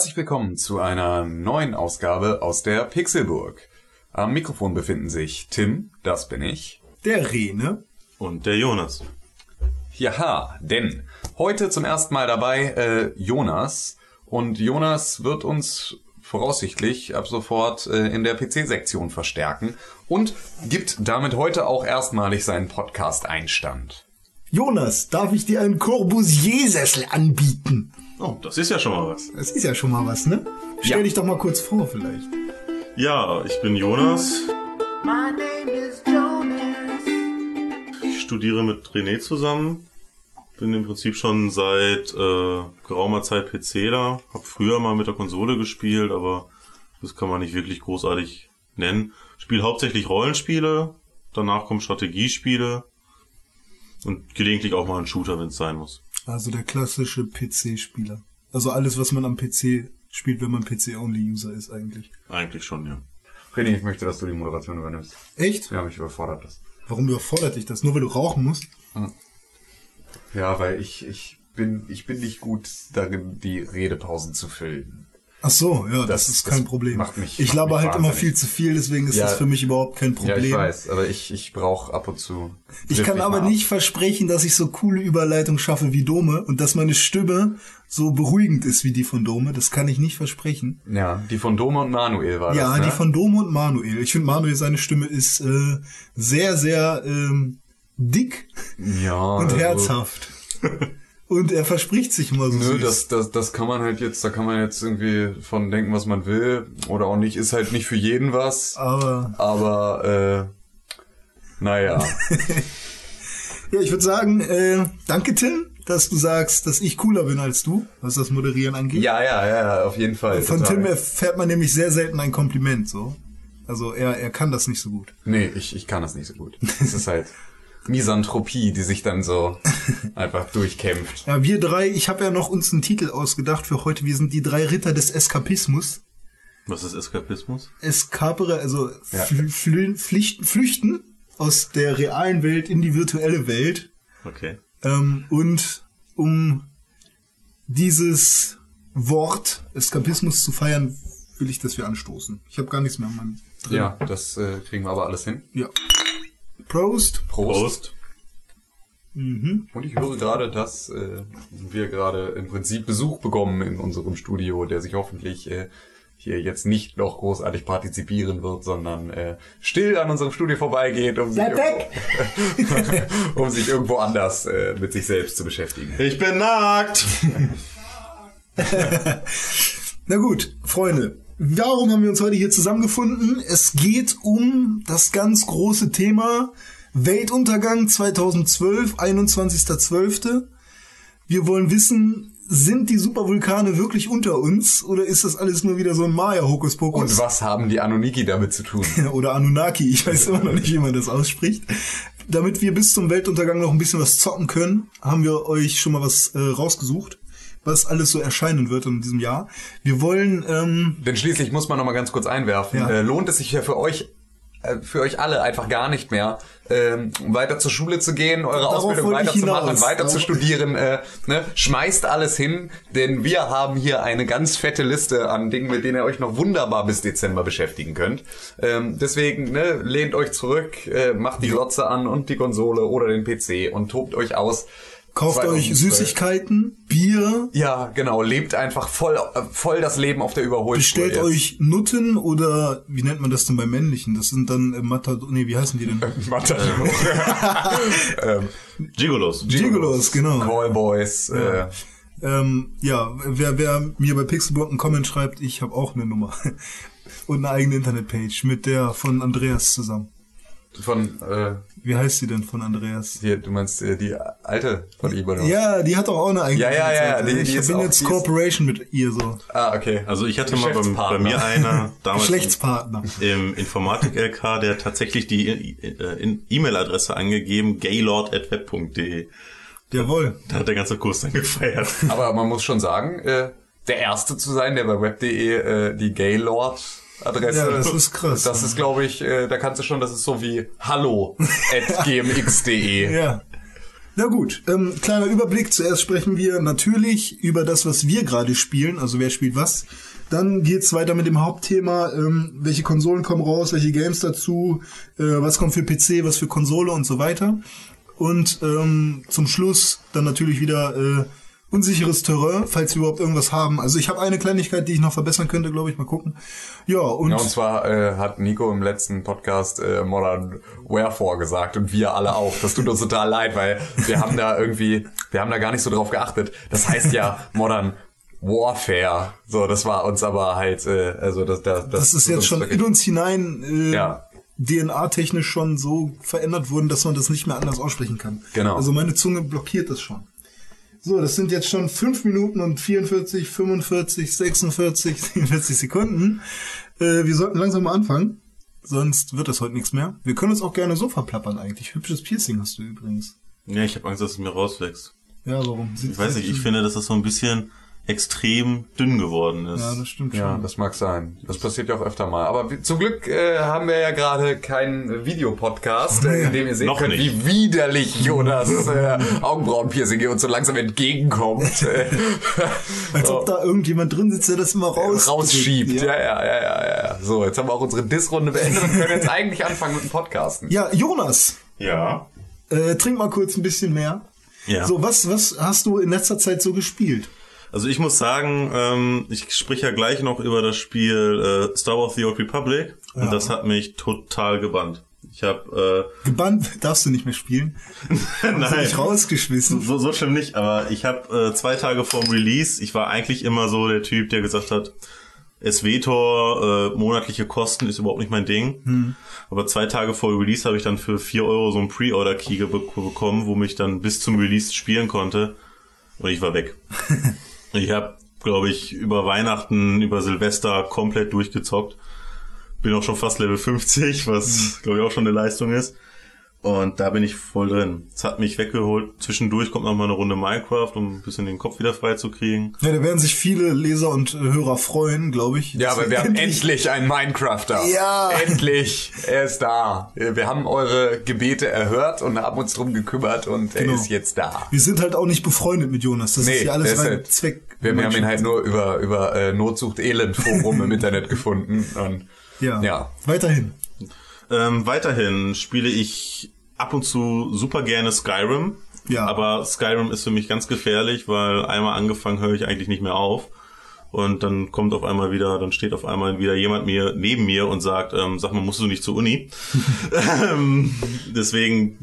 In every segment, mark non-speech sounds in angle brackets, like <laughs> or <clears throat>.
Herzlich willkommen zu einer neuen Ausgabe aus der Pixelburg. Am Mikrofon befinden sich Tim, das bin ich. Der Rene. Und der Jonas. Ja, denn heute zum ersten Mal dabei äh, Jonas. Und Jonas wird uns voraussichtlich ab sofort äh, in der PC-Sektion verstärken und gibt damit heute auch erstmalig seinen Podcast-Einstand. Jonas, darf ich dir einen Corbusier-Sessel anbieten? Oh, das ist ja schon mal was. Das ist ja schon mal was, ne? Stell Ja. dich doch mal kurz vor, vielleicht. Ja, ich bin Jonas. Ich studiere mit René zusammen. Bin im Prinzip schon seit äh, geraumer Zeit PCler. Hab früher mal mit der Konsole gespielt, aber das kann man nicht wirklich großartig nennen. Spiel hauptsächlich Rollenspiele. Danach kommen Strategiespiele. Und gelegentlich auch mal einen Shooter, wenn es sein muss. Also der klassische PC-Spieler. Also alles, was man am PC spielt, wenn man PC-Only-User ist eigentlich. Eigentlich schon, ja. René, ich möchte, dass du die Moderation übernimmst. Echt? Ja, mich überfordert das. Warum überfordert dich das? Nur weil du rauchen musst? Ja, weil ich, ich bin, ich bin nicht gut darin, die Redepausen zu füllen. Ach so, ja, das, Das- ist das kein Problem. macht mich- ich laber halt immer viel zu viel, deswegen ist Ja. das für mich überhaupt kein Problem. Ja, ich weiß, aber ich, ich brauche ab und zu. Ich kann aber ab. nicht versprechen, dass ich so coole Überleitungen schaffe wie Dome und dass meine Stimme so beruhigend ist wie die von Dome. Das kann ich nicht versprechen. Ja, die von Dome und Manuel war Ja, das, ne? die von Dome und Manuel. Ich finde, Manuel, seine Stimme ist äh, sehr, sehr ähm, dick ja, und also, herzhaft. <laughs> und er verspricht sich immer so Nö, süß. das, das, das kann man halt jetzt, da kann man jetzt irgendwie von denken, was man will oder auch nicht, ist halt nicht für jeden was, aber aber äh, naja. <laughs> ja, ich würde sagen, äh, danke Tim, dass du sagst, dass ich cooler bin als du, was das Moderieren angeht. ja, ja, ja, auf jeden Fall. Von total. Tim erfährt man nämlich sehr selten ein Kompliment, so. Also er, er kann das nicht so gut. Nee, ich, ich kann das nicht so gut. Es ist halt <laughs> Misanthropie, die sich dann so <laughs> einfach durchkämpft. Ja, wir drei, ich habe ja noch uns einen Titel ausgedacht für heute. Wir sind die drei Ritter des Eskapismus. Was ist Eskapismus? Eskapere, also Ja. fl flü Pflichten, flüchten aus der realen Welt in die virtuelle Welt. Okay. Ähm, und um dieses Wort Eskapismus zu feiern, will ich, dass wir anstoßen. Ich habe gar nichts mehr an meinem drin. Ja, das äh, kriegen wir aber alles hin. ja. Prost. Prost. Prost. Und ich höre gerade, dass äh, wir gerade im Prinzip Besuch bekommen in unserem Studio, der sich hoffentlich äh, hier jetzt nicht noch großartig partizipieren wird, sondern äh, still an unserem Studio vorbeigeht, um sich, irgendwo, <laughs> um sich irgendwo anders äh, mit sich selbst zu beschäftigen. Ich bin nackt! <laughs> Na gut, Freunde, warum haben wir uns heute hier zusammengefunden? Es geht um das ganz große Thema Weltuntergang 2012, 21.12. Wir wollen wissen, sind die Supervulkane wirklich unter uns oder ist das alles nur wieder so ein Und Maya-Hokuspokus? was haben die Anoniki damit zu tun? <laughs> Oder Anunnaki, ich weiß immer noch nicht, wie man das ausspricht. Damit wir bis zum Weltuntergang noch ein bisschen was zocken können, haben wir euch schon mal was äh, rausgesucht, was alles so erscheinen wird in diesem Jahr. Wir wollen ähm, Denn schließlich muss man noch mal ganz kurz einwerfen, Ja. äh, lohnt es sich ja für euch äh, für euch alle einfach gar nicht mehr, ähm, weiter zur Schule zu gehen, eure Darauf Ausbildung weiterzumachen, weiter zu studieren, äh, ne? schmeißt alles hin, denn wir haben hier eine ganz fette Liste an Dingen, mit denen ihr euch noch wunderbar bis Dezember beschäftigen könnt. Ähm, deswegen ne, lehnt euch zurück, äh, macht die Glotze an und die Konsole oder den PC und tobt euch aus. Kauft euch 2012. Süßigkeiten, Bier, Ja, genau, lebt einfach voll, äh, voll das Leben auf der Überholspur. bestellt jetzt. euch Nutten oder wie nennt man das denn bei männlichen? Das sind dann äh, Matador, nee, wie heißen die denn? <laughs> Matador. <laughs> ähm, Gigolos. Gigolos, genau. Callboys. Äh, Ähm, ja, wer, wer mir bei Pixelburg einen Comment schreibt, ich habe auch eine Nummer. <laughs> Und eine eigene Internetpage mit der von Andreas zusammen. von, äh, Wie heißt sie denn von Andreas? hier, du meinst äh, die alte von ihm, oder? Ja, die hat doch auch eine eigene Ja, ja, ja, die- die Ich bin auch- jetzt die Corporation mit ihr so. Ah, okay. Also ich hatte mal bei, bei mir einer <laughs> damals Geschlechtspartner. im Informatik-LK, der tatsächlich die äh, E-Mail-Adresse angegeben, gaylord.web.de. Jawohl. Da hat der ganze Kurs dann gefeiert. Aber man muss schon sagen, äh, der Erste zu sein, der bei web.de äh, die Gaylord-Adresse... Ja, das ist krass. Das ist, glaube ich, äh, da kannst du schon, das ist so wie hallo <laughs> at gmx.de. Ja. Na gut, ähm, kleiner Überblick. Zuerst sprechen wir natürlich über das, was wir gerade spielen, also wer spielt was. Dann geht's weiter mit dem Hauptthema, ähm, welche Konsolen kommen raus, welche Games dazu, äh, was kommt für PC, was für Konsole und so weiter. Und ähm, zum Schluss dann natürlich wieder äh, unsicheres Terrain, falls wir überhaupt irgendwas haben. Also ich habe eine Kleinigkeit, die ich noch verbessern könnte, glaube ich. Mal gucken. Ja, und, Ja, und zwar äh, hat Nico im letzten Podcast äh, Modern Wherefore gesagt und wir alle auch. Das tut uns total leid, weil wir haben da irgendwie, wir haben da gar nicht so drauf geachtet. Das heißt ja Modern Warfare. So, das war uns aber halt, äh, also das, das, das ist tut jetzt schon in uns hinein äh, Ja. DNA-technisch schon so verändert worden, dass man das nicht mehr anders aussprechen kann. Genau. Also meine Zunge blockiert das schon. So, das sind jetzt schon 5 Minuten und 44, 45, 46, 47 Sekunden. Äh, wir sollten langsam mal anfangen, sonst wird das heute nichts mehr. Wir können uns auch gerne so verplappern eigentlich. Hübsches Piercing hast du übrigens. Ja, ich habe Angst, dass es mir rauswächst. Ja, warum? Sieht Ich weiß nicht, ich finde, dass das so ein bisschen extrem dünn geworden ist. Ja, das stimmt Ja, schon. das mag sein. Das passiert ja auch öfter mal. Aber zum Glück äh, haben wir ja gerade keinen Videopodcast, äh, in dem ihr sehen Noch könnt, nicht. wie widerlich Jonas äh, Augenbrauenpiercing hier uns so langsam entgegenkommt. Äh, <laughs> Als ob da irgendjemand drin sitzt, der das immer raus rausschiebt. Ja. Ja, ja, ja, ja, ja. So, jetzt haben wir auch unsere Diss-Runde beendet und können jetzt eigentlich anfangen mit dem Podcasten. ja, Jonas, Ja. äh, trink mal kurz ein bisschen mehr. Ja. So, was, was hast du in letzter Zeit so gespielt? Also ich muss sagen, ähm, ich spreche ja gleich noch über das Spiel äh, Star Wars The Old Republic und das hat mich total gebannt. Ich habe Gebannt darfst du nicht mehr spielen. äh, du dich rausgeschmissen. So, so schlimm nicht, aber ich habe äh, zwei Tage vorm Release, ich war eigentlich immer so der Typ, der gesagt hat, SW-Tor, äh, monatliche Kosten ist überhaupt nicht mein Ding. Aber zwei Tage vor Release habe ich dann für 4 Euro so einen Pre-Order-Key bekommen, wo mich dann bis zum Release spielen konnte. Und ich war weg. <laughs> ich habe, glaube ich, über Weihnachten, über Silvester komplett durchgezockt. Bin auch schon fast Level 50, was, glaube ich, auch schon eine Leistung ist. Und da bin ich voll drin. Es hat mich weggeholt. Zwischendurch kommt noch mal eine Runde Minecraft, um ein bisschen den Kopf wieder frei zu kriegen. Ja, da werden sich viele Leser und äh, Hörer freuen, glaube ich. Ja, aber wir haben endlich einen Minecrafter. Ja. Endlich. Er ist da. Wir haben eure Gebete erhört und haben uns drum gekümmert und er Genau. ist jetzt da. Wir sind halt auch nicht befreundet mit Jonas. Das ist ja alles rein deshalb- Zweck. Wir, wir haben ihn halt nur über, über äh, Notsucht Elend Forum im Internet gefunden. Und Ja. ja. Weiterhin. Ähm, weiterhin spiele ich ab und zu super gerne Skyrim. Ja. Aber Skyrim ist für mich ganz gefährlich, weil einmal angefangen höre ich eigentlich nicht mehr auf. Und dann kommt auf einmal wieder, dann steht auf einmal wieder jemand mir neben mir und sagt, ähm, sag mal, musst du nicht zur Uni? <laughs> ähm, deswegen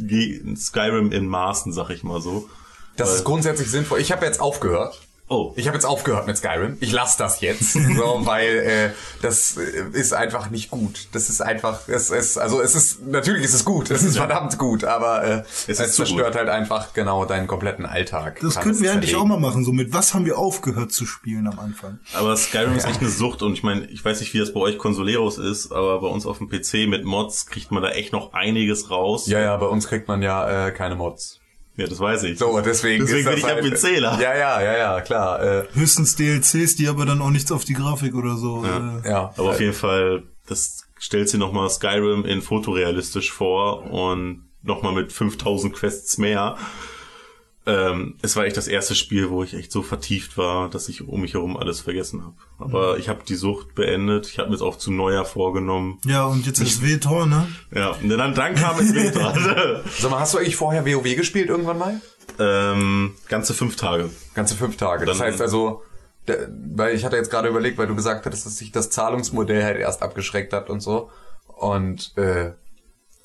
Skyrim in Maßen, sag ich mal so. Das ist grundsätzlich sinnvoll. Ich habe jetzt aufgehört. Oh, Ich habe jetzt aufgehört mit Skyrim. Ich lasse das jetzt, <laughs> so, weil äh, das äh, ist einfach nicht gut. Das ist einfach, es ist, also es ist, natürlich ist es gut, es ist verdammt gut, aber äh, es, ist zu zerstört gut. halt einfach genau deinen kompletten Alltag. Das könnten es wir eigentlich auch mal machen. So mit was haben wir aufgehört zu spielen am Anfang? Aber Skyrim ist echt eine Sucht und ich meine, ich weiß nicht, wie das bei euch Consoleros ist, aber bei uns auf dem PC mit Mods kriegt man da echt noch einiges raus. Ja, ja, bei uns kriegt man ja äh, keine Mods. Ja, das weiß ich. So, deswegen, Deswegen ist bin das ich halt, PCler. Ja, ja, ja, ja, klar. Äh, Höchstens DLCs, die aber dann auch nichts auf die Grafik oder so. Äh, ja, Aber auf jeden Fall, das stellt sie nochmal Skyrim in fotorealistisch vor und nochmal mit 5000 Quests mehr. Ähm, es war echt das erste Spiel, wo ich echt so vertieft war, dass ich um mich herum alles vergessen habe. Aber ich habe die Sucht beendet. Ich habe mir jetzt auch zu Neujahr vorgenommen. ja, und jetzt ist W-Tor, ne? Ja, und dann, dann kam es wieder. <laughs> Sag mal, hast du eigentlich vorher WoW gespielt irgendwann mal? ähm, ganze fünf Tage. Ganze fünf Tage. Das Dann- heißt also, der, weil ich hatte jetzt gerade überlegt, weil du gesagt hattest, dass sich das Zahlungsmodell halt erst abgeschreckt hat und so. Und äh,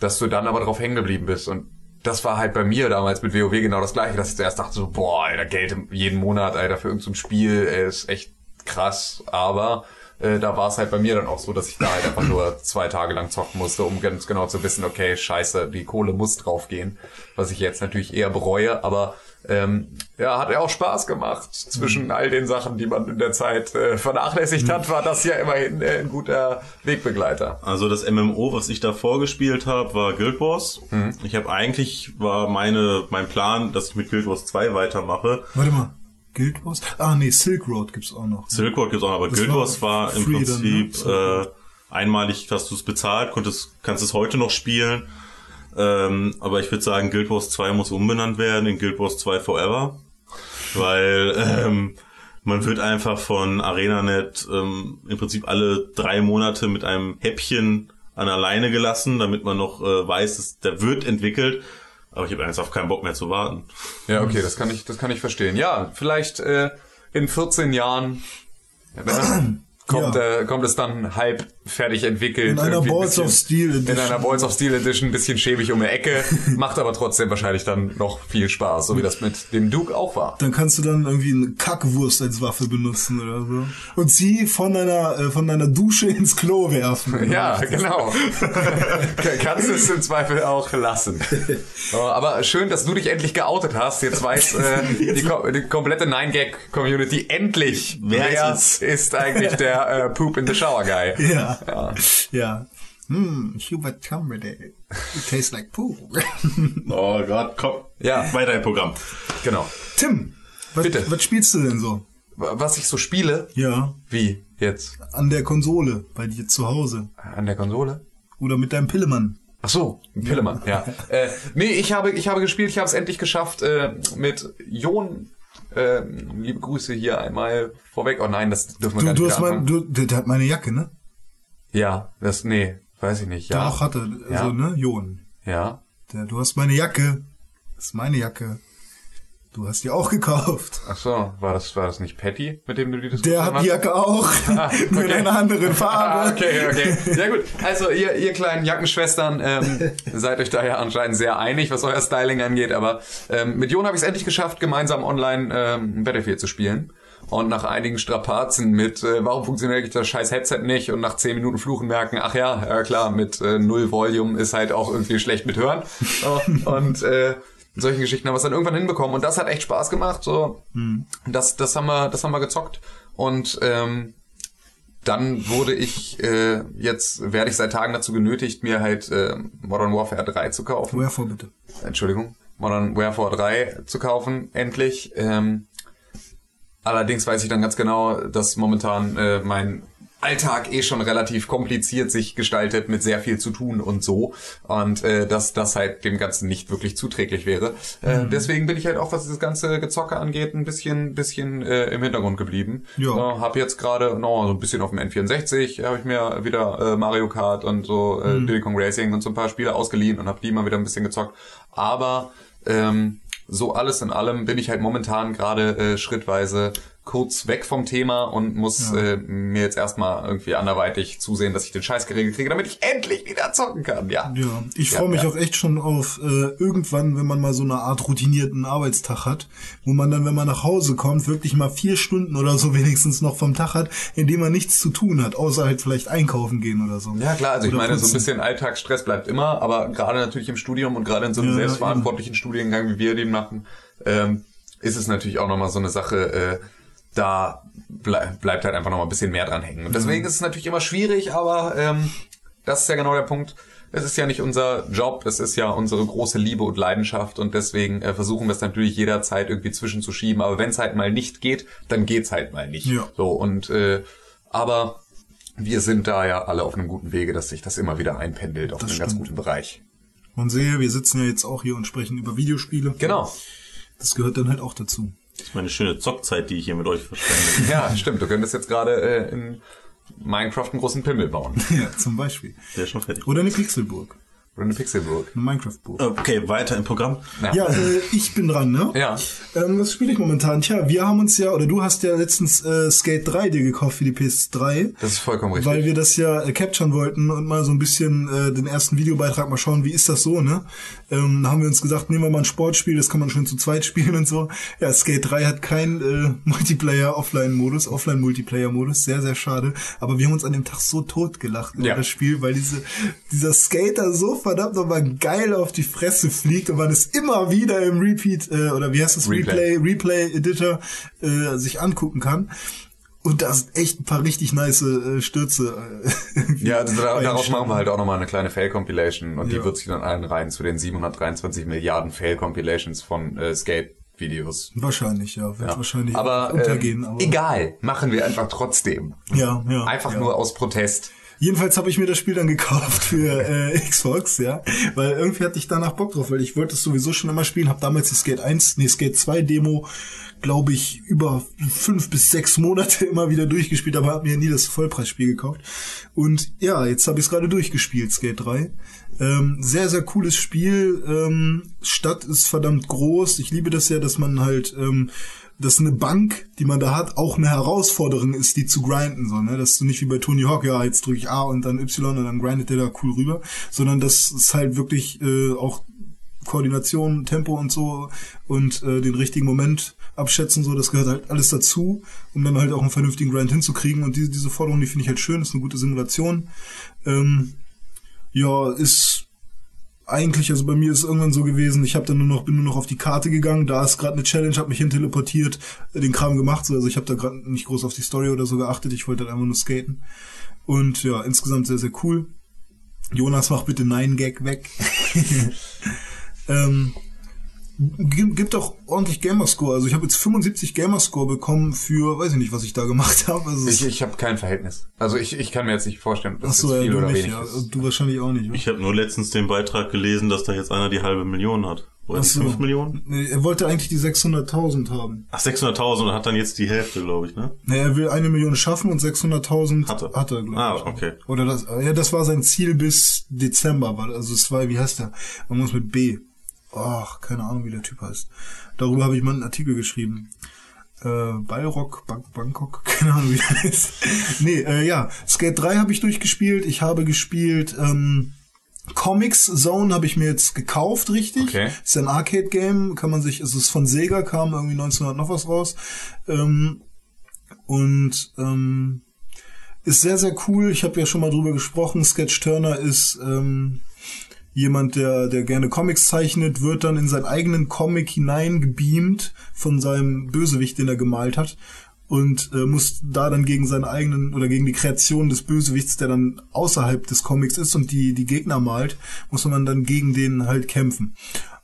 dass du dann aber drauf hängen geblieben bist. Und das war halt bei mir damals mit WoW genau das gleiche, dass ich zuerst dachte so, boah, Alter, Geld jeden Monat, Alter, für irgendein Spiel, ey, ist echt krass. Aber äh, da war es halt bei mir dann auch so, dass ich da halt einfach nur zwei Tage lang zocken musste, um ganz genau zu wissen, okay, scheiße, die Kohle muss draufgehen. Was ich jetzt natürlich eher bereue, aber ähm, ja, hat ja auch Spaß gemacht. Zwischen all den Sachen, die man in der Zeit äh, vernachlässigt hat, war das ja immerhin äh, ein guter Wegbegleiter. Also das MMO, was ich da vorgespielt habe, war Guild Wars. Ich habe eigentlich war meine mein Plan, dass ich mit Guild Wars 2 weitermache. Warte mal. Guild Wars? Ah, nee, Silk Road gibt's auch noch. Silk Road gibt's auch, noch, aber Das Guild war Wars war im free dann, Prinzip ne? äh, einmalig, hast du es bezahlt, konntest kannst es heute noch spielen. Ähm, aber ich würde sagen, Guild Wars 2 muss umbenannt werden in Guild Wars 2 Forever, weil ähm, man wird einfach von ArenaNet ähm, im Prinzip alle drei Monate mit einem Häppchen an alleine gelassen, damit man noch äh, weiß, dass der wird entwickelt. Aber ich habe einfach keinen Bock mehr zu warten. Ja, okay, das kann ich, das kann ich verstehen. Ja, vielleicht äh, in 14 Jahren äh, kommt, Ja. äh, kommt es dann halb fertig entwickelt. In einer ein Balls of Steel In Edition. einer Balls of Steel Edition, ein bisschen schäbig um die Ecke, <laughs> macht aber trotzdem wahrscheinlich dann noch viel Spaß, so wie das mit dem Duke auch war. Dann kannst du dann irgendwie eine Kackwurst als Waffe benutzen oder so. Und sie von deiner, äh, von deiner Dusche ins Klo werfen. Ja, genau. <laughs> Kannst es im Zweifel auch lassen. <laughs> Oh, aber schön, dass du dich endlich geoutet hast. Jetzt weiß äh, die, ko die komplette 9-Gag-Community endlich, Wer wer ist ist eigentlich der äh, Poop in the Shower Guy. Ja. Ja. Hm, Hubert Cumberdale. It tastes like poo. <laughs> Oh Gott, komm. Ja. Weiter im Programm. Genau. Tim, was, Bitte. was spielst du denn so? Was ich so spiele, Ja, wie jetzt? an der Konsole, bei dir zu Hause. An der Konsole? Oder mit deinem Pillemann. Ach so, Pillemann, ja. <laughs> Äh, nee, ich habe, ich habe gespielt, ich habe es endlich geschafft äh, mit Jon. Äh, liebe Grüße hier einmal vorweg. Oh nein, das dürfen wir Du, gar du nicht hast wieder mein, du, der hat meine Jacke, ne? Ja, das, nee, weiß ich nicht. Ja, Doch, hat er. Ja. Also, ne? Jon. ja. Der, du hast meine Jacke. Das ist meine Jacke. Du hast die auch gekauft. Ach so, war das, war das nicht Patty, mit dem du die Der Diskussion hat die? Jacke auch. <laughs> mit okay. einer anderen <laughs> Ah, Farbe. okay, okay. Ja gut. Also ihr, ihr kleinen Jackenschwestern ähm, <laughs> seid euch da ja anscheinend sehr einig, was euer Styling angeht. Aber ähm, mit Jon habe ich es endlich geschafft, gemeinsam online ähm, Battlefield zu spielen. Und nach einigen Strapazen mit, äh, warum funktioniert eigentlich das scheiß Headset nicht? Und nach 10 Minuten Fluchen merken, ach ja, ja klar, mit äh, null Volume ist halt auch irgendwie schlecht mit Hören. <laughs> Oh, und äh, solchen Geschichten haben wir es dann irgendwann hinbekommen. Und das hat echt Spaß gemacht. So, das, das haben wir, das haben wir gezockt. Und ähm, dann wurde ich äh, jetzt werde ich seit Tagen dazu genötigt, mir halt äh, Modern Warfare 3 zu kaufen. Wherefore bitte? Entschuldigung, Modern Warfare 3 zu kaufen, endlich. Ähm, allerdings weiß ich dann ganz genau, dass momentan äh, mein Alltag eh schon relativ kompliziert sich gestaltet mit sehr viel zu tun und so und äh, dass das halt dem Ganzen nicht wirklich zuträglich wäre. Äh, deswegen bin ich halt auch, was das ganze Gezocke angeht, ein bisschen, bisschen äh, im Hintergrund geblieben. Ja. Äh, hab jetzt gerade noch so ein bisschen auf dem N64 habe ich mir wieder äh, Mario Kart und so äh, Diddy Kong Racing und so ein paar Spiele ausgeliehen und habe die mal wieder ein bisschen gezockt. Aber ähm, so alles in allem bin ich halt momentan gerade äh, schrittweise kurz weg vom Thema und muss äh, mir jetzt erstmal irgendwie anderweitig zusehen, dass ich den Scheiß geregelt kriege, damit ich endlich wieder zocken kann, ja. Ja, ich Ja, freue mich ja. auch echt schon auf äh, irgendwann, wenn man mal so eine Art routinierten Arbeitstag hat, wo man dann, wenn man nach Hause kommt, wirklich mal vier Stunden oder so <laughs> wenigstens noch vom Tag hat, in dem man nichts zu tun hat, außer halt vielleicht einkaufen gehen oder so. Ja klar, also ich Oder meine, so ein putzen. bisschen Alltagsstress bleibt immer, aber gerade natürlich im Studium und gerade in so einem Ja, selbstverantwortlichen Studiengang, wie wir den machen, ähm, ist es natürlich auch nochmal so eine Sache, äh, da blei bleibt halt einfach nochmal ein bisschen mehr dran hängen. Und deswegen ist es natürlich immer schwierig, aber ähm, das ist ja genau der Punkt. Es ist ja nicht unser Job, es ist ja unsere große Liebe und Leidenschaft und deswegen äh, versuchen wir es natürlich jederzeit irgendwie zwischenzuschieben. Aber wenn es halt mal nicht geht, dann geht's halt mal nicht. Ja. So und äh, aber wir sind da ja alle auf einem guten Wege, dass sich das immer wieder einpendelt auf Das einem ganz stimmt. guten Bereich. Man sehe, wir sitzen ja jetzt auch hier und sprechen über Videospiele. Genau. Das gehört dann halt auch dazu. Das ist meine schöne Zockzeit, die ich hier mit euch verschwende. <laughs> Ja, stimmt. Du könntest jetzt gerade äh, in Minecraft einen großen Pimmel bauen. <laughs> Ja, zum Beispiel. Der ist schon fertig. Oder eine Pixelburg. Oder eine Pixelburg. Eine Minecraft-Burg. Okay, weiter im Programm. Ja. Ja, äh, ich bin dran, ne? Ja. Ähm, was spiele ich momentan? Tja, wir haben uns ja, oder du hast ja letztens äh, Skate 3 dir gekauft für die PS3. Das ist vollkommen richtig. Weil wir das ja äh, capturen wollten und mal so ein bisschen äh, den ersten Videobeitrag mal schauen, wie ist das so, ne? Ähm, da haben wir uns gesagt, nehmen wir mal ein Sportspiel, das kann man schon zu zweit spielen und so. Ja, Skate 3 hat keinen äh, <laughs> Multiplayer-Offline-Modus, Offline-Multiplayer-Modus, sehr, sehr schade. Aber wir haben uns an dem Tag so tot gelacht über Ja. das Spiel, weil diese, dieser Skater so verdammt nochmal geil auf die Fresse fliegt und man es immer wieder im Repeat, äh, oder wie heißt das, Replay. Replay, Replay-Editor äh, sich angucken kann. Und da sind echt ein paar richtig nice äh, Stürze. Äh, <laughs> Ja, da, daraus eingeschlagen. machen wir halt auch nochmal eine kleine Fail-Compilation und Ja. die wird sich dann allen rein zu den 723 Milliarden Fail-Compilations von äh, Skate-Videos. Wahrscheinlich, ja. Wird Ja. wahrscheinlich aber, untergehen. ähm, aber egal, machen wir einfach trotzdem. Ja, ja. Einfach ja. nur aus Protest. Jedenfalls habe ich mir das Spiel dann gekauft für äh, <laughs> Xbox, ja, weil irgendwie hatte ich danach Bock drauf, weil ich wollte es sowieso schon immer spielen, habe damals die Skate 1, nee, Skate 2 Demo, glaube ich, über fünf bis sechs Monate <laughs> immer wieder durchgespielt, aber habe mir nie das Vollpreisspiel gekauft. Und ja, jetzt habe ich es gerade durchgespielt, Skate 3. Ähm, sehr, sehr cooles Spiel. Ähm, Stadt ist verdammt groß. Ich liebe das ja, dass man halt ähm, dass eine Bank, die man da hat, auch eine Herausforderung ist, die zu grinden, so, ne? Dass du nicht wie bei Tony Hawk, ja, jetzt drücke ich A und dann Y und dann grindet der da cool rüber, sondern das ist halt wirklich äh, auch Koordination, Tempo und so und äh, den richtigen Moment abschätzen, so, das gehört halt alles dazu, um dann halt auch einen vernünftigen Grind hinzukriegen. Und diese, diese Forderung, die finde ich halt schön, ist eine gute Simulation. Ähm, ja, ist eigentlich, also bei mir ist irgendwann so gewesen, ich habe dann nur noch, bin nur noch auf die Karte gegangen, da ist gerade eine Challenge, habe mich hin teleportiert, äh, den Kram gemacht, so, also ich habe da gerade nicht groß auf die Story oder so geachtet, ich wollte halt einfach nur skaten. Und ja, insgesamt sehr, sehr cool. Jonas, mach bitte Nein Gag weg. <laughs> ähm, gibt, gibt auch ordentlich Gamerscore. Also ich habe jetzt 75 Gamerscore bekommen für, weiß ich nicht, was ich da gemacht <laughs> habe. Also Ich, ich habe kein Verhältnis. Also ich, ich kann mir jetzt nicht vorstellen, ob Ach das so, jetzt ja, viel du oder nicht, wenig ja. ist. Du wahrscheinlich auch nicht. Ich habe nur letztens den Beitrag gelesen, dass da jetzt einer die halbe Million hat. Oder so. 5 Millionen? Nee, er wollte eigentlich die 600.000 haben. Ach, 600.000 und hat dann jetzt die Hälfte, glaube ich, ne? Nee, er will eine Million schaffen und 600.000 Hat er. hat er, glaube Ah, ich. okay. Oder das, ja, das war sein Ziel bis Dezember, also es war, wie heißt der? Man muss mit B. Ach, keine Ahnung, wie der Typ heißt. Darüber habe ich mal einen Artikel geschrieben. Äh, Ballrock, Bank, Bangkok, <laughs> keine Ahnung, wie der ist. nee, äh, ja, Skate 3 habe ich durchgespielt. Ich habe gespielt, ähm, Comics Zone habe ich mir jetzt gekauft, richtig. Okay. Ist ein Arcade-Game, kann man sich, es ist von Sega, kam irgendwie 1900 noch was raus. Ähm, und ähm, ist sehr, sehr cool. Ich habe ja schon mal drüber gesprochen. Sketch Turner ist ähm, jemand, der, der gerne Comics zeichnet, wird dann in seinen eigenen Comic hineingebeamt von seinem Bösewicht, den er gemalt hat. Und äh, muss da dann gegen seinen eigenen oder gegen die Kreation des Bösewichts, der dann außerhalb des Comics ist und die, die Gegner malt, muss man dann gegen den halt kämpfen.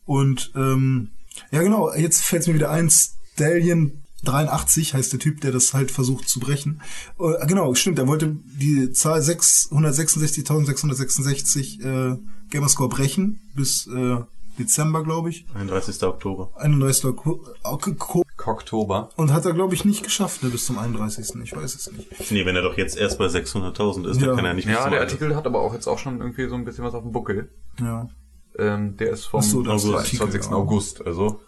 Und ähm, ja genau, jetzt fällt mir wieder ein, Stallion 83 heißt der Typ, der das halt versucht zu brechen. Äh, genau, stimmt, er wollte die Zahl 666.666 äh, Gamerscore brechen bis äh, Dezember, glaube ich. 31. Oktober. 31. Ko- Ko- Oktober. Und hat er, glaube ich, nicht geschafft, ne, bis zum 31. Ich weiß es nicht. Nee, wenn er doch jetzt erst bei 600.000 ist, Ja. dann kann er nicht bis Ja, der. Artikel hat aber auch jetzt auch schon irgendwie so ein bisschen was auf dem Buckel. Ja. Ähm, der ist vom so, das ist der 22. Artikel, ja. August, also.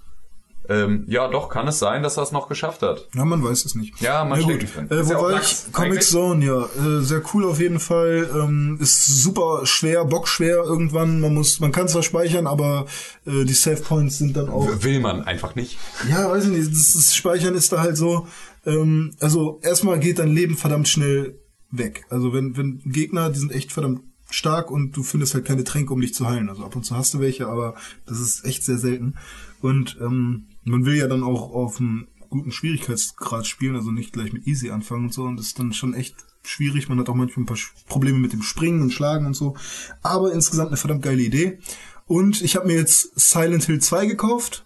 Ähm, ja, doch, kann es sein, dass er es noch geschafft hat. Ja, man weiß es nicht. Ja, man Na steckt gut. Äh, wo ja war ich? Comic. Zone, ja. Äh, sehr cool auf jeden Fall. Ähm, ist super schwer, bockschwer irgendwann. Man muss, man kann zwar speichern, aber äh, die Save Points sind dann auch. Will man einfach nicht. Ja, weiß ich nicht. Das, das Speichern ist da halt so. Ähm, also erstmal geht dein Leben verdammt schnell weg. Also wenn, wenn Gegner, die sind echt verdammt stark und du findest halt keine Tränke, um dich zu heilen. Also ab und zu hast du welche, aber das ist echt sehr selten. Und ähm, man will ja dann auch auf einem guten Schwierigkeitsgrad spielen, also nicht gleich mit Easy anfangen und so. Und das ist dann schon echt schwierig. Man hat auch manchmal ein paar Probleme mit dem Springen und Schlagen und so. Aber insgesamt eine verdammt geile Idee. Und ich habe mir jetzt Silent Hill 2 gekauft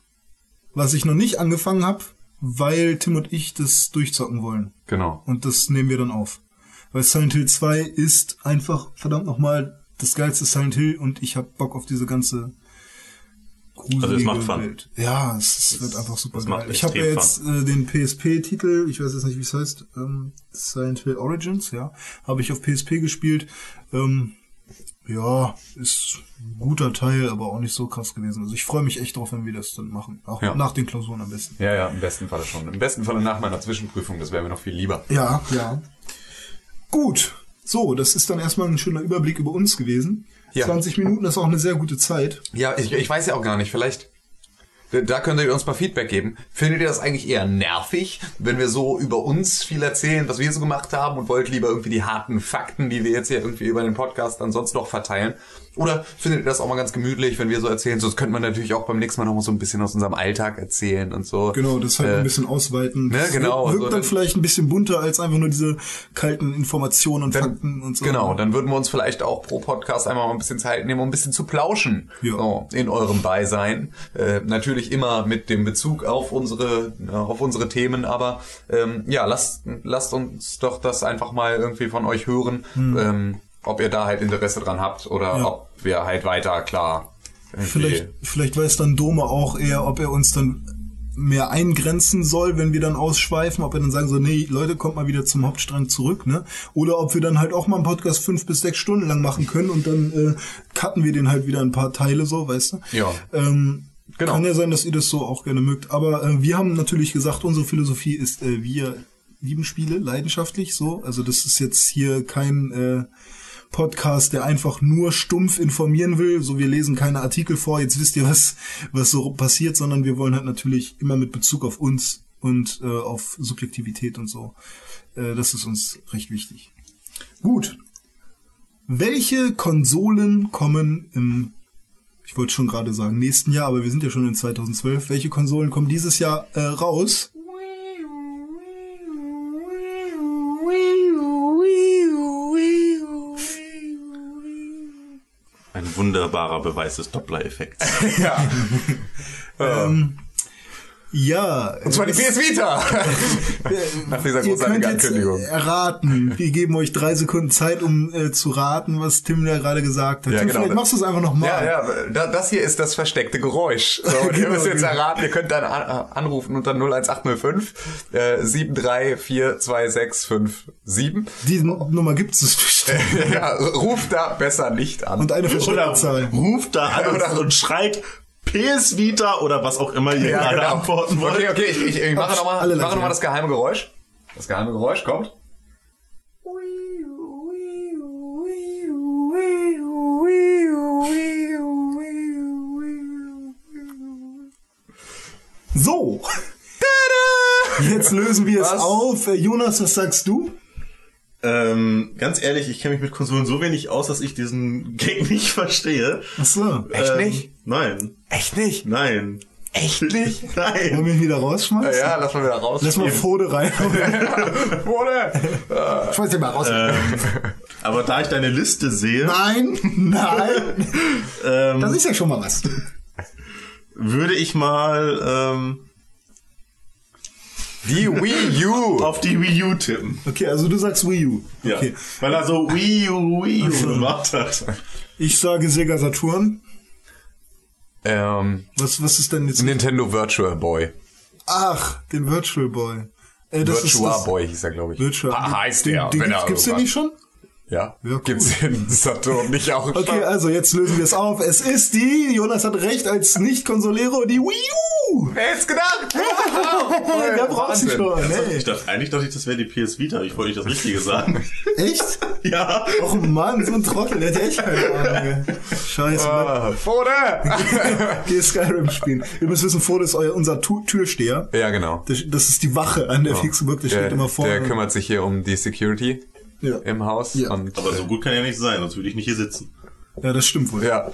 was ich noch nicht angefangen habe, weil Tim und ich das durchzocken wollen. Genau. Und das nehmen wir dann auf. Weil Silent Hill 2 ist einfach verdammt nochmal das geilste Silent Hill und ich habe Bock auf diese ganze gruselige Also es macht Fun. Welt. Ja, es, es wird einfach super geil. Ich habe ja jetzt äh, den PSP-Titel, ich weiß jetzt nicht, wie es heißt, ähm, Silent Hill Origins, ja, habe ich auf PSP gespielt. Ähm, Ja, ist ein guter Teil, aber auch nicht so krass gewesen. Also ich freue mich echt drauf, wenn wir das dann machen. Auch Ja. nach den Klausuren am besten. Ja, ja, im besten Falle schon. Im besten Falle nach meiner Zwischenprüfung, das wäre mir noch viel lieber. Ja, ja. Gut. So, das ist dann erstmal ein schöner Überblick über uns gewesen. Ja. 20 Minuten ist auch eine sehr gute Zeit. Ja, ich, ich weiß ja auch gar nicht, vielleicht. Da könnt ihr uns mal Feedback geben. Findet ihr das eigentlich eher nervig, wenn wir so über uns viel erzählen, was wir so gemacht haben und wollt lieber irgendwie die harten Fakten, die wir jetzt hier irgendwie über den Podcast dann sonst noch verteilen? Oder findet ihr das auch mal ganz gemütlich, wenn wir so erzählen? So, das könnte man natürlich auch beim nächsten Mal noch mal so ein bisschen aus unserem Alltag erzählen und so. Genau, das halt Äh, ein bisschen ausweiten. ne, genau, Wirkt so dann dann- vielleicht ein bisschen bunter als einfach nur diese kalten Informationen und Fakten und so. Genau, dann würden wir uns vielleicht auch pro Podcast einmal mal ein bisschen Zeit nehmen, um ein bisschen zu plauschen Ja. so, in eurem Beisein. Äh, natürlich immer mit dem Bezug auf unsere, auf unsere Themen, aber ähm, ja, lasst, lasst uns doch das einfach mal irgendwie von euch hören, ähm, ob ihr da halt Interesse dran habt oder. Ja. ob wir halt weiter klar. Vielleicht, vielleicht weiß dann Dome auch eher, ob er uns dann mehr eingrenzen soll, wenn wir dann ausschweifen, ob er dann sagen soll, nee, Leute, kommt mal wieder zum Hauptstrang zurück, ne? Oder ob wir dann halt auch mal einen Podcast fünf bis sechs Stunden lang machen können und dann äh, cutten wir den halt wieder ein paar Teile so, weißt du? Ja. Ähm, Genau. Kann ja sein, dass ihr das so auch gerne mögt. Aber äh, wir haben natürlich gesagt, unsere Philosophie ist, äh, wir lieben Spiele leidenschaftlich so. Also das ist jetzt hier kein äh, Podcast, der einfach nur stumpf informieren will. So, wir lesen keine Artikel vor, jetzt wisst ihr, was, was so passiert, sondern wir wollen halt natürlich immer mit Bezug auf uns und äh, auf Subjektivität und so. Äh, das ist uns recht wichtig. Gut. Welche Konsolen kommen im, ich wollte schon gerade sagen, nächsten Jahr, aber wir sind ja schon in 2012. Welche Konsolen kommen dieses Jahr äh, raus? Wunderbarer Beweis des Doppler-Effekts. <laughs> ja. <laughs> Ähm, ja. Und zwar die PS Vita! <laughs> Nach dieser Ihr großartigen jetzt Ankündigung. äh, erraten. Wir geben euch drei Sekunden Zeit, um äh, zu raten, was Tim da gerade gesagt hat. Ja, Tim, genau. vielleicht machst du es einfach nochmal. Ja, ja, da- das hier ist das versteckte Geräusch. So, <laughs> und ihr Genau, müsst jetzt genau. erraten, ihr könnt dann an, anrufen unter 01805 äh, 7342657. Diese Nummer gibt es bestimmt. <laughs> ja, ruft da besser nicht an. Und eine Verschwörungszahl. ruft da an und, und schreit PS Vita oder was auch immer ihr ja, gerade genau. antworten wollt. Okay, okay, ich, ich, ich mache nochmal leise, noch mal das geheime Geräusch. Das geheime Geräusch kommt. So. Jetzt lösen wir es auf. Jonas, was sagst du? Ähm, ganz ehrlich, ich kenne mich mit Konsolen so wenig aus, dass ich diesen <laughs> Gag nicht verstehe. Ach so. Echt Ähm, nicht? Nein. Echt nicht? Nein. Echt nicht? <laughs> Nein. Wollen wir ihn wieder rausschmeißen? Ja, lass mal wieder raus. Lass mal Fode rein. Wurde. Schmeiß den mal raus. Aber da ich deine Liste sehe, Nein, nein. <laughs> ähm, Das ist ja schon mal was. würde ich mal ähm, Die Wii U. auf die Wii U tippen. Okay, also du sagst Wii U. Ja. Okay. Weil er so Wii U, Wii U gemacht hat. Ich sage Sega Saturn. Ähm, Was, was ist denn jetzt? Nintendo Virtual Boy. Ach, den Virtual Boy. Äh, das ist Virtual das Boy hieß er, glaube ich. Virtual. Ha heißt den, der, Den, wenn gibt's, gibt's den nicht schon? Ja, Ja, cool. gibt's den Saturn nicht auch schon? Okay, also jetzt lösen wir es auf. Es ist die, Jonas hat recht, als Nicht-Consolero, die Wii U. Wer hätt's gedacht? <laughs> Wer braucht sie schon? Hey. Ich dachte, eigentlich dachte ich, das wäre die PS Vita. Ich wollte nicht das Richtige sagen. <laughs> Echt? ja. Oh Mann, so ein Trottel, der hat echt keine Ahnung. Scheiße. Ah, Fode! <laughs> Geh Skyrim spielen. Ihr müsst wissen, Fode ist euer, unser Tu- Türsteher. ja, genau. Das, das ist die Wache an der Fixenburg, der Der, steht immer vorne. der kümmert sich hier um die Security ja. im Haus. Ja. Und, Aber so gut kann ja nicht sein, sonst würde ich nicht hier sitzen. ja, das stimmt wohl. ja,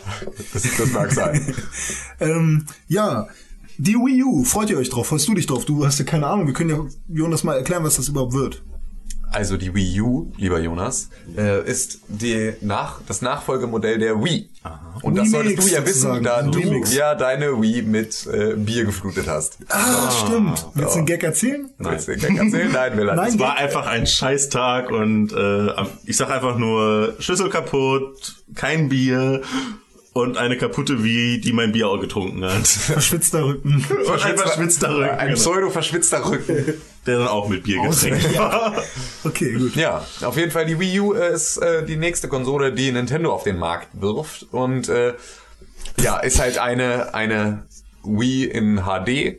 das, das mag sein. <laughs> Ähm, ja, die Wii U, freut ihr euch drauf? Freust du dich drauf? Du hast ja keine Ahnung. Wir können ja Jonas mal erklären, was das überhaupt wird. Also die Wii U, lieber Jonas, äh, ist die nach, das Nachfolgemodell der Wii. Und das solltest Remix du ja wissen, da du Remix. ja deine Wii mit äh, Bier geflutet hast. Ah, stimmt. Willst du einen Gag erzählen? Willst du den Gag erzählen? Nein, will er Nein. Es war einfach ein Scheißtag und äh, ich sag einfach nur Schlüssel kaputt, kein Bier und eine kaputte Wii, die mein Bier auch getrunken hat. <laughs> Verschwitzter Rücken. Und ein verschwitzter Rücken. Ein genau. pseudo-verschwitzter Rücken. der dann auch mit Bier getränkt war. <laughs> Okay, gut. Ja, auf jeden Fall die Wii U äh, ist äh, die nächste Konsole, die Nintendo auf den Markt wirft und äh, ja, ist halt eine eine Wii in HD,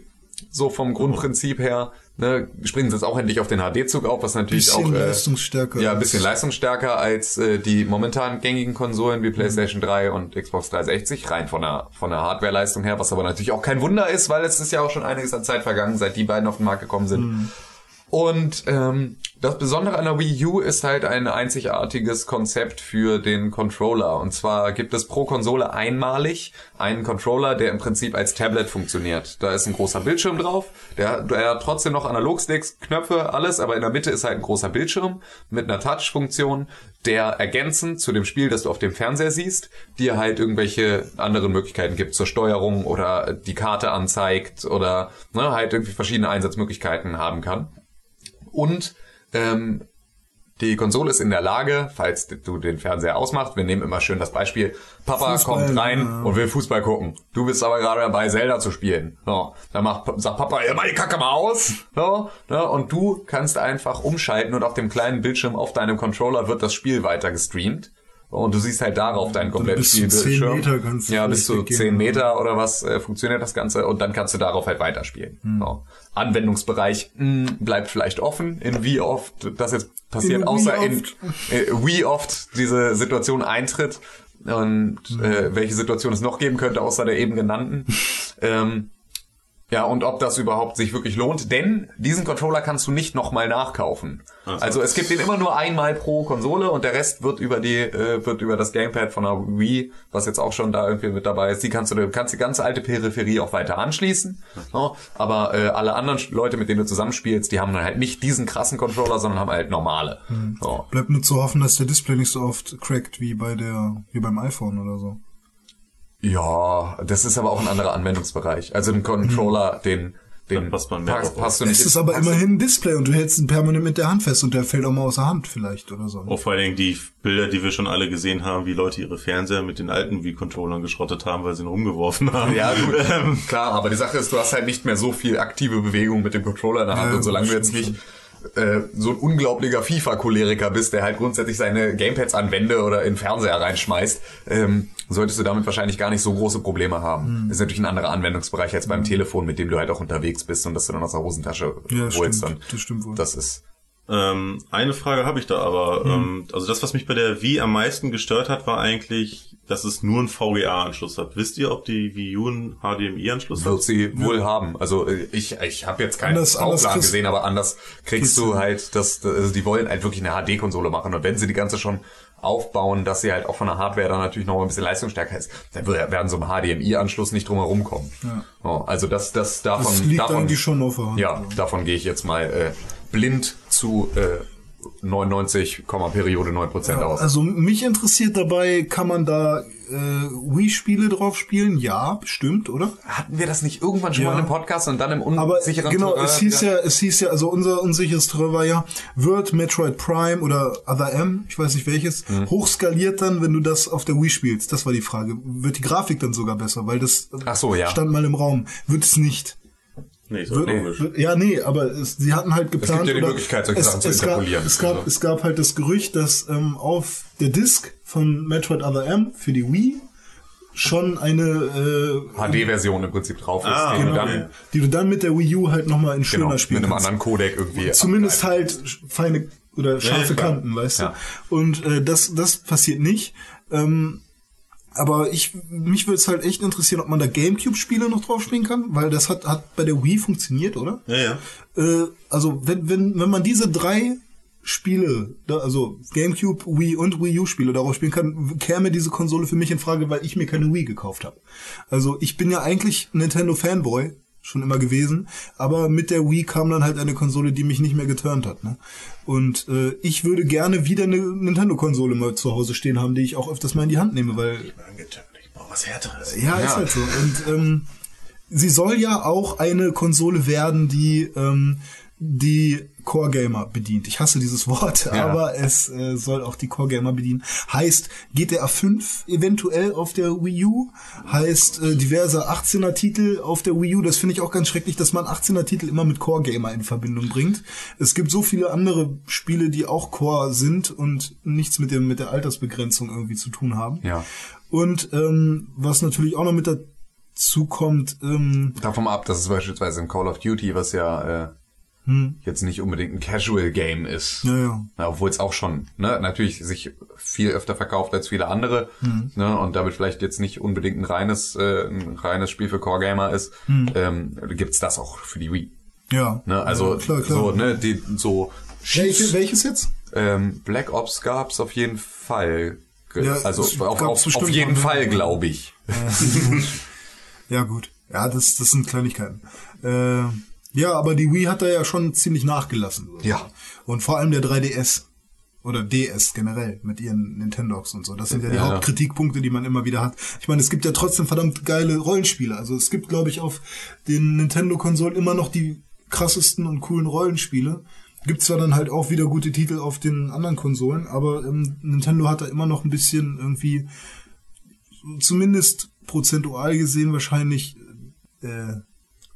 so vom Grundprinzip her. Ne, springen sie jetzt auch endlich auf den HD-Zug auf, was natürlich Bisschen auch äh, leistungsstärker. Ja, ein bisschen leistungsstärker als äh, die momentan gängigen Konsolen wie PlayStation 3 und Xbox 360, rein von der, von der Hardware-Leistung her, was aber natürlich auch kein Wunder ist, weil es ist ja auch schon einiges an Zeit vergangen, seit die beiden auf den Markt gekommen sind. Und ähm, das Besondere an der Wii U ist halt ein einzigartiges Konzept für den Controller. Und zwar gibt es pro Konsole einmalig einen Controller, der im Prinzip als Tablet funktioniert. Da ist ein großer Bildschirm drauf, der, der hat trotzdem noch Analogsticks, Knöpfe, alles, aber in der Mitte ist halt ein großer Bildschirm mit einer Touch-Funktion, der ergänzend zu dem Spiel, das du auf dem Fernseher siehst, dir halt irgendwelche anderen Möglichkeiten gibt zur Steuerung oder die Karte anzeigt oder ne, halt irgendwie verschiedene Einsatzmöglichkeiten haben kann. Und ähm, die Konsole ist in der Lage, falls du den Fernseher ausmachst, wir nehmen immer schön das Beispiel, Papa Fußball, kommt rein ja. und will Fußball gucken. Du bist aber gerade dabei, Zelda zu spielen. So, dann macht, sagt Papa, ja, mach die Kacke mal aus. So, ne, und du kannst einfach umschalten und auf dem kleinen Bildschirm auf deinem Controller wird das Spiel weiter gestreamt. Und du siehst halt darauf deinen kompletten zu 10 Spielbildschirm. Meter kannst du ja, bis zu gehen. 10 Meter oder was äh, funktioniert das Ganze und dann kannst du darauf halt weiterspielen. Hm. So. Anwendungsbereich mh, bleibt vielleicht offen, in wie oft das jetzt passiert, In außer wie in äh, wie oft diese Situation eintritt und Hm. äh, welche Situation es noch geben könnte, außer der eben genannten. <laughs> ähm, ja, und ob das überhaupt sich wirklich lohnt, denn diesen Controller kannst du nicht nochmal nachkaufen. Also es gibt den immer nur einmal pro Konsole und der Rest wird über die äh, wird über das Gamepad von der Wii, was jetzt auch schon da irgendwie mit dabei ist, die kannst du du kannst die ganze alte Peripherie auch weiter anschließen. Ja, aber äh, alle anderen Leute, mit denen du zusammenspielst, die haben dann halt nicht diesen krassen Controller, sondern haben halt normale. So. Bleibt nur zu hoffen, dass der Display nicht so oft crackt wie bei der, wie beim iPhone oder so. Ja, das ist aber auch ein anderer Anwendungsbereich. Also den Controller, den den Da passt man mehr packst, passt du Es nicht. ist aber immerhin ein Display und du hältst ihn permanent mit der Hand fest und der fällt auch mal aus der Hand vielleicht oder so. Auch vor allen Dingen die Bilder, die wir schon alle gesehen haben, wie Leute ihre Fernseher mit den alten Wii-Controllern geschrottet haben, weil sie ihn rumgeworfen haben. Ja, gut, <laughs> klar, aber die Sache ist, du hast halt nicht mehr so viel aktive Bewegung mit dem Controller in der Hand Ja, und solange du jetzt nicht äh, so ein unglaublicher FIFA-Choleriker bist, der halt grundsätzlich seine Gamepads an Wände oder in Fernseher reinschmeißt, ähm, solltest du damit wahrscheinlich gar nicht so große Probleme haben. Hm. Das ist natürlich ein anderer Anwendungsbereich als beim Telefon, mit dem du halt auch unterwegs bist und das du dann aus der Hosentasche Ja, holst. stimmt, dann. das stimmt wohl. Das ist Ähm, eine Frage habe ich da aber. Hm. Ähm, also das, was mich bei der Wii am meisten gestört hat, war eigentlich, dass es nur einen VGA-Anschluss hat. Wisst ihr, ob die Wii U einen HDMI-Anschluss wird hat? sie wohl haben. Also äh, ich, ich habe jetzt keinen Bauplan gesehen, aber anders kriegst du halt, das, also die wollen halt wirklich eine HD-Konsole machen und wenn sie die ganze schon aufbauen, dass sie halt auch von der Hardware dann natürlich noch mal ein bisschen leistungsstärker ist, dann wird- werden so ein HDMI-Anschluss nicht drum herum kommen. Ja, also das, das davon, Das liegt davon, eigentlich schon auf der Hand. ja, davon gehe ich jetzt mal äh, blind zu äh, 99, Periode 9% aus. Also mich interessiert dabei, kann man da äh, Wii-Spiele drauf spielen? Ja, bestimmt, oder? Hatten wir das nicht irgendwann schon Ja. mal in einem Podcast und dann im Aber unsicheren genau, Terrain es hieß wieder- ja, es hieß ja, also unser unsicheres Terrain war ja, wird Metroid Prime oder Other M, ich weiß nicht welches, Mhm. hochskaliert dann, wenn du das auf der Wii spielst? Das war die Frage. Wird die Grafik dann sogar besser? Weil das äh, so, ja. stand mal im Raum. Wird es nicht. Nee, ist wird, ja, nee, aber es, sie hatten halt geplant. ja die oder Möglichkeit, solche es, Sachen zu es gab, interpolieren. es gab, Also. es gab halt das Gerücht, dass ähm, auf der Disc von Metroid Other M für die Wii schon eine äh, HD-Version im Prinzip drauf ist, Ah, die du genau. dann die du dann mit der Wii U halt nochmal in schöner genau, mit spielen einem anderen Codec irgendwie. Zumindest halt feine oder scharfe klar. Kanten, weißt du. Ja. Und äh, das, das passiert nicht. Ähm, aber ich, mich würde es halt echt interessieren, ob man da Gamecube-Spiele noch drauf spielen kann, weil das hat, hat bei der Wii funktioniert, oder? Ja, ja. Äh, also wenn, wenn, wenn man diese drei Spiele, da, also Gamecube, Wii und Wii U Spiele darauf spielen kann, käme diese Konsole für mich in Frage, weil ich mir keine Wii gekauft habe. Also ich bin ja eigentlich Nintendo Fanboy schon immer gewesen, aber mit der Wii kam dann halt eine Konsole, die mich nicht mehr geturnt hat. Ne? Und äh, ich würde gerne wieder eine Nintendo-Konsole mal zu Hause stehen haben, die ich auch öfters mal in die Hand nehme, weil Ich brauche was Härteres. ja, ist Ja. halt so. Und ähm, sie soll ja auch eine Konsole werden, die ähm, die Core Gamer bedient. Ich hasse dieses Wort, Ja. aber es äh, soll auch die Core Gamer bedienen. Heißt GTA 5 eventuell auf der Wii U, heißt äh, diverse 18er Titel auf der Wii U. Das finde ich auch ganz schrecklich, dass man 18er Titel immer mit Core Gamer in Verbindung bringt. Es gibt so viele andere Spiele, die auch Core sind und nichts mit dem mit der Altersbegrenzung irgendwie zu tun haben. Ja. Und ähm, was natürlich auch noch mit dazu kommt, ähm, Davon ab, dass es beispielsweise im Call of Duty, was ja äh, jetzt nicht unbedingt ein Casual-Game ist. ja, ja. Obwohl es auch schon, ne, natürlich sich viel öfter verkauft als viele andere, ne, und damit vielleicht jetzt nicht unbedingt ein reines, äh, ein reines Spiel für Core Gamer ist, ähm, gibt's das auch für die Wii. Ja. Ne? Also ja, klar, klar. so, ne, die so Welche, welches jetzt? ähm, Black Ops gab's auf jeden Fall. Ja, also es auf, auf, auf jeden? Fall, glaube ich. <laughs> Ja, gut. Ja, das, das sind Kleinigkeiten. Äh, ja, aber die Wii hat da ja schon ziemlich nachgelassen. So. Ja. Und vor allem der 3DS. Oder DS generell mit ihren Nintendogs und so. Das sind ja die Ja. Hauptkritikpunkte, die man immer wieder hat. Ich meine, es gibt ja trotzdem verdammt geile Rollenspiele. Also es gibt, glaube ich, auf den Nintendo-Konsolen immer noch die krassesten und coolen Rollenspiele. Gibt zwar dann halt auch wieder gute Titel auf den anderen Konsolen, aber ähm, Nintendo hat da immer noch ein bisschen irgendwie, zumindest prozentual gesehen wahrscheinlich, äh,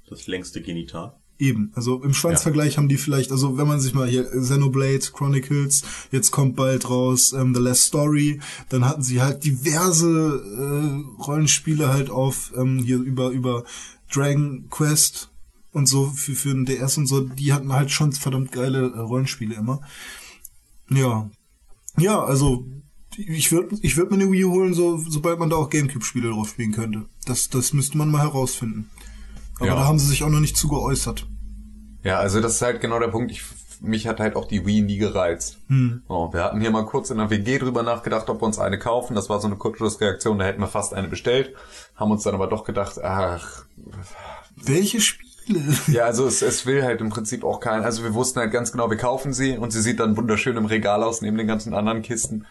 Das längste Genital. Eben, also im Schwanzvergleich haben die vielleicht, also wenn man sich mal hier Xenoblade Chronicles, jetzt kommt bald raus ähm, The Last Story, dann hatten sie halt diverse äh, Rollenspiele halt auf ähm, hier über über Dragon Quest und so für für den DS und so, die hatten halt schon verdammt geile äh, Rollenspiele immer. Ja. Ja, also ich würde ich würd mir eine Wii holen, so, sobald man da auch Gamecube-Spiele drauf spielen könnte. Das, das müsste man mal herausfinden. Aber Ja. da haben sie sich auch noch nicht zu geäußert. Ja, also das ist halt genau der Punkt. Ich, mich hat halt auch die Wii nie gereizt. Oh, wir hatten hier mal kurz in der WG drüber nachgedacht, ob wir uns eine kaufen. Das war so eine Kurzschlussreaktion, da hätten wir fast eine bestellt. Haben uns dann aber doch gedacht, ach, Welche Spiele? ja, also es, es will halt im Prinzip auch kein, also wir wussten halt ganz genau, wir kaufen sie und sie sieht dann wunderschön im Regal aus neben den ganzen anderen Kisten.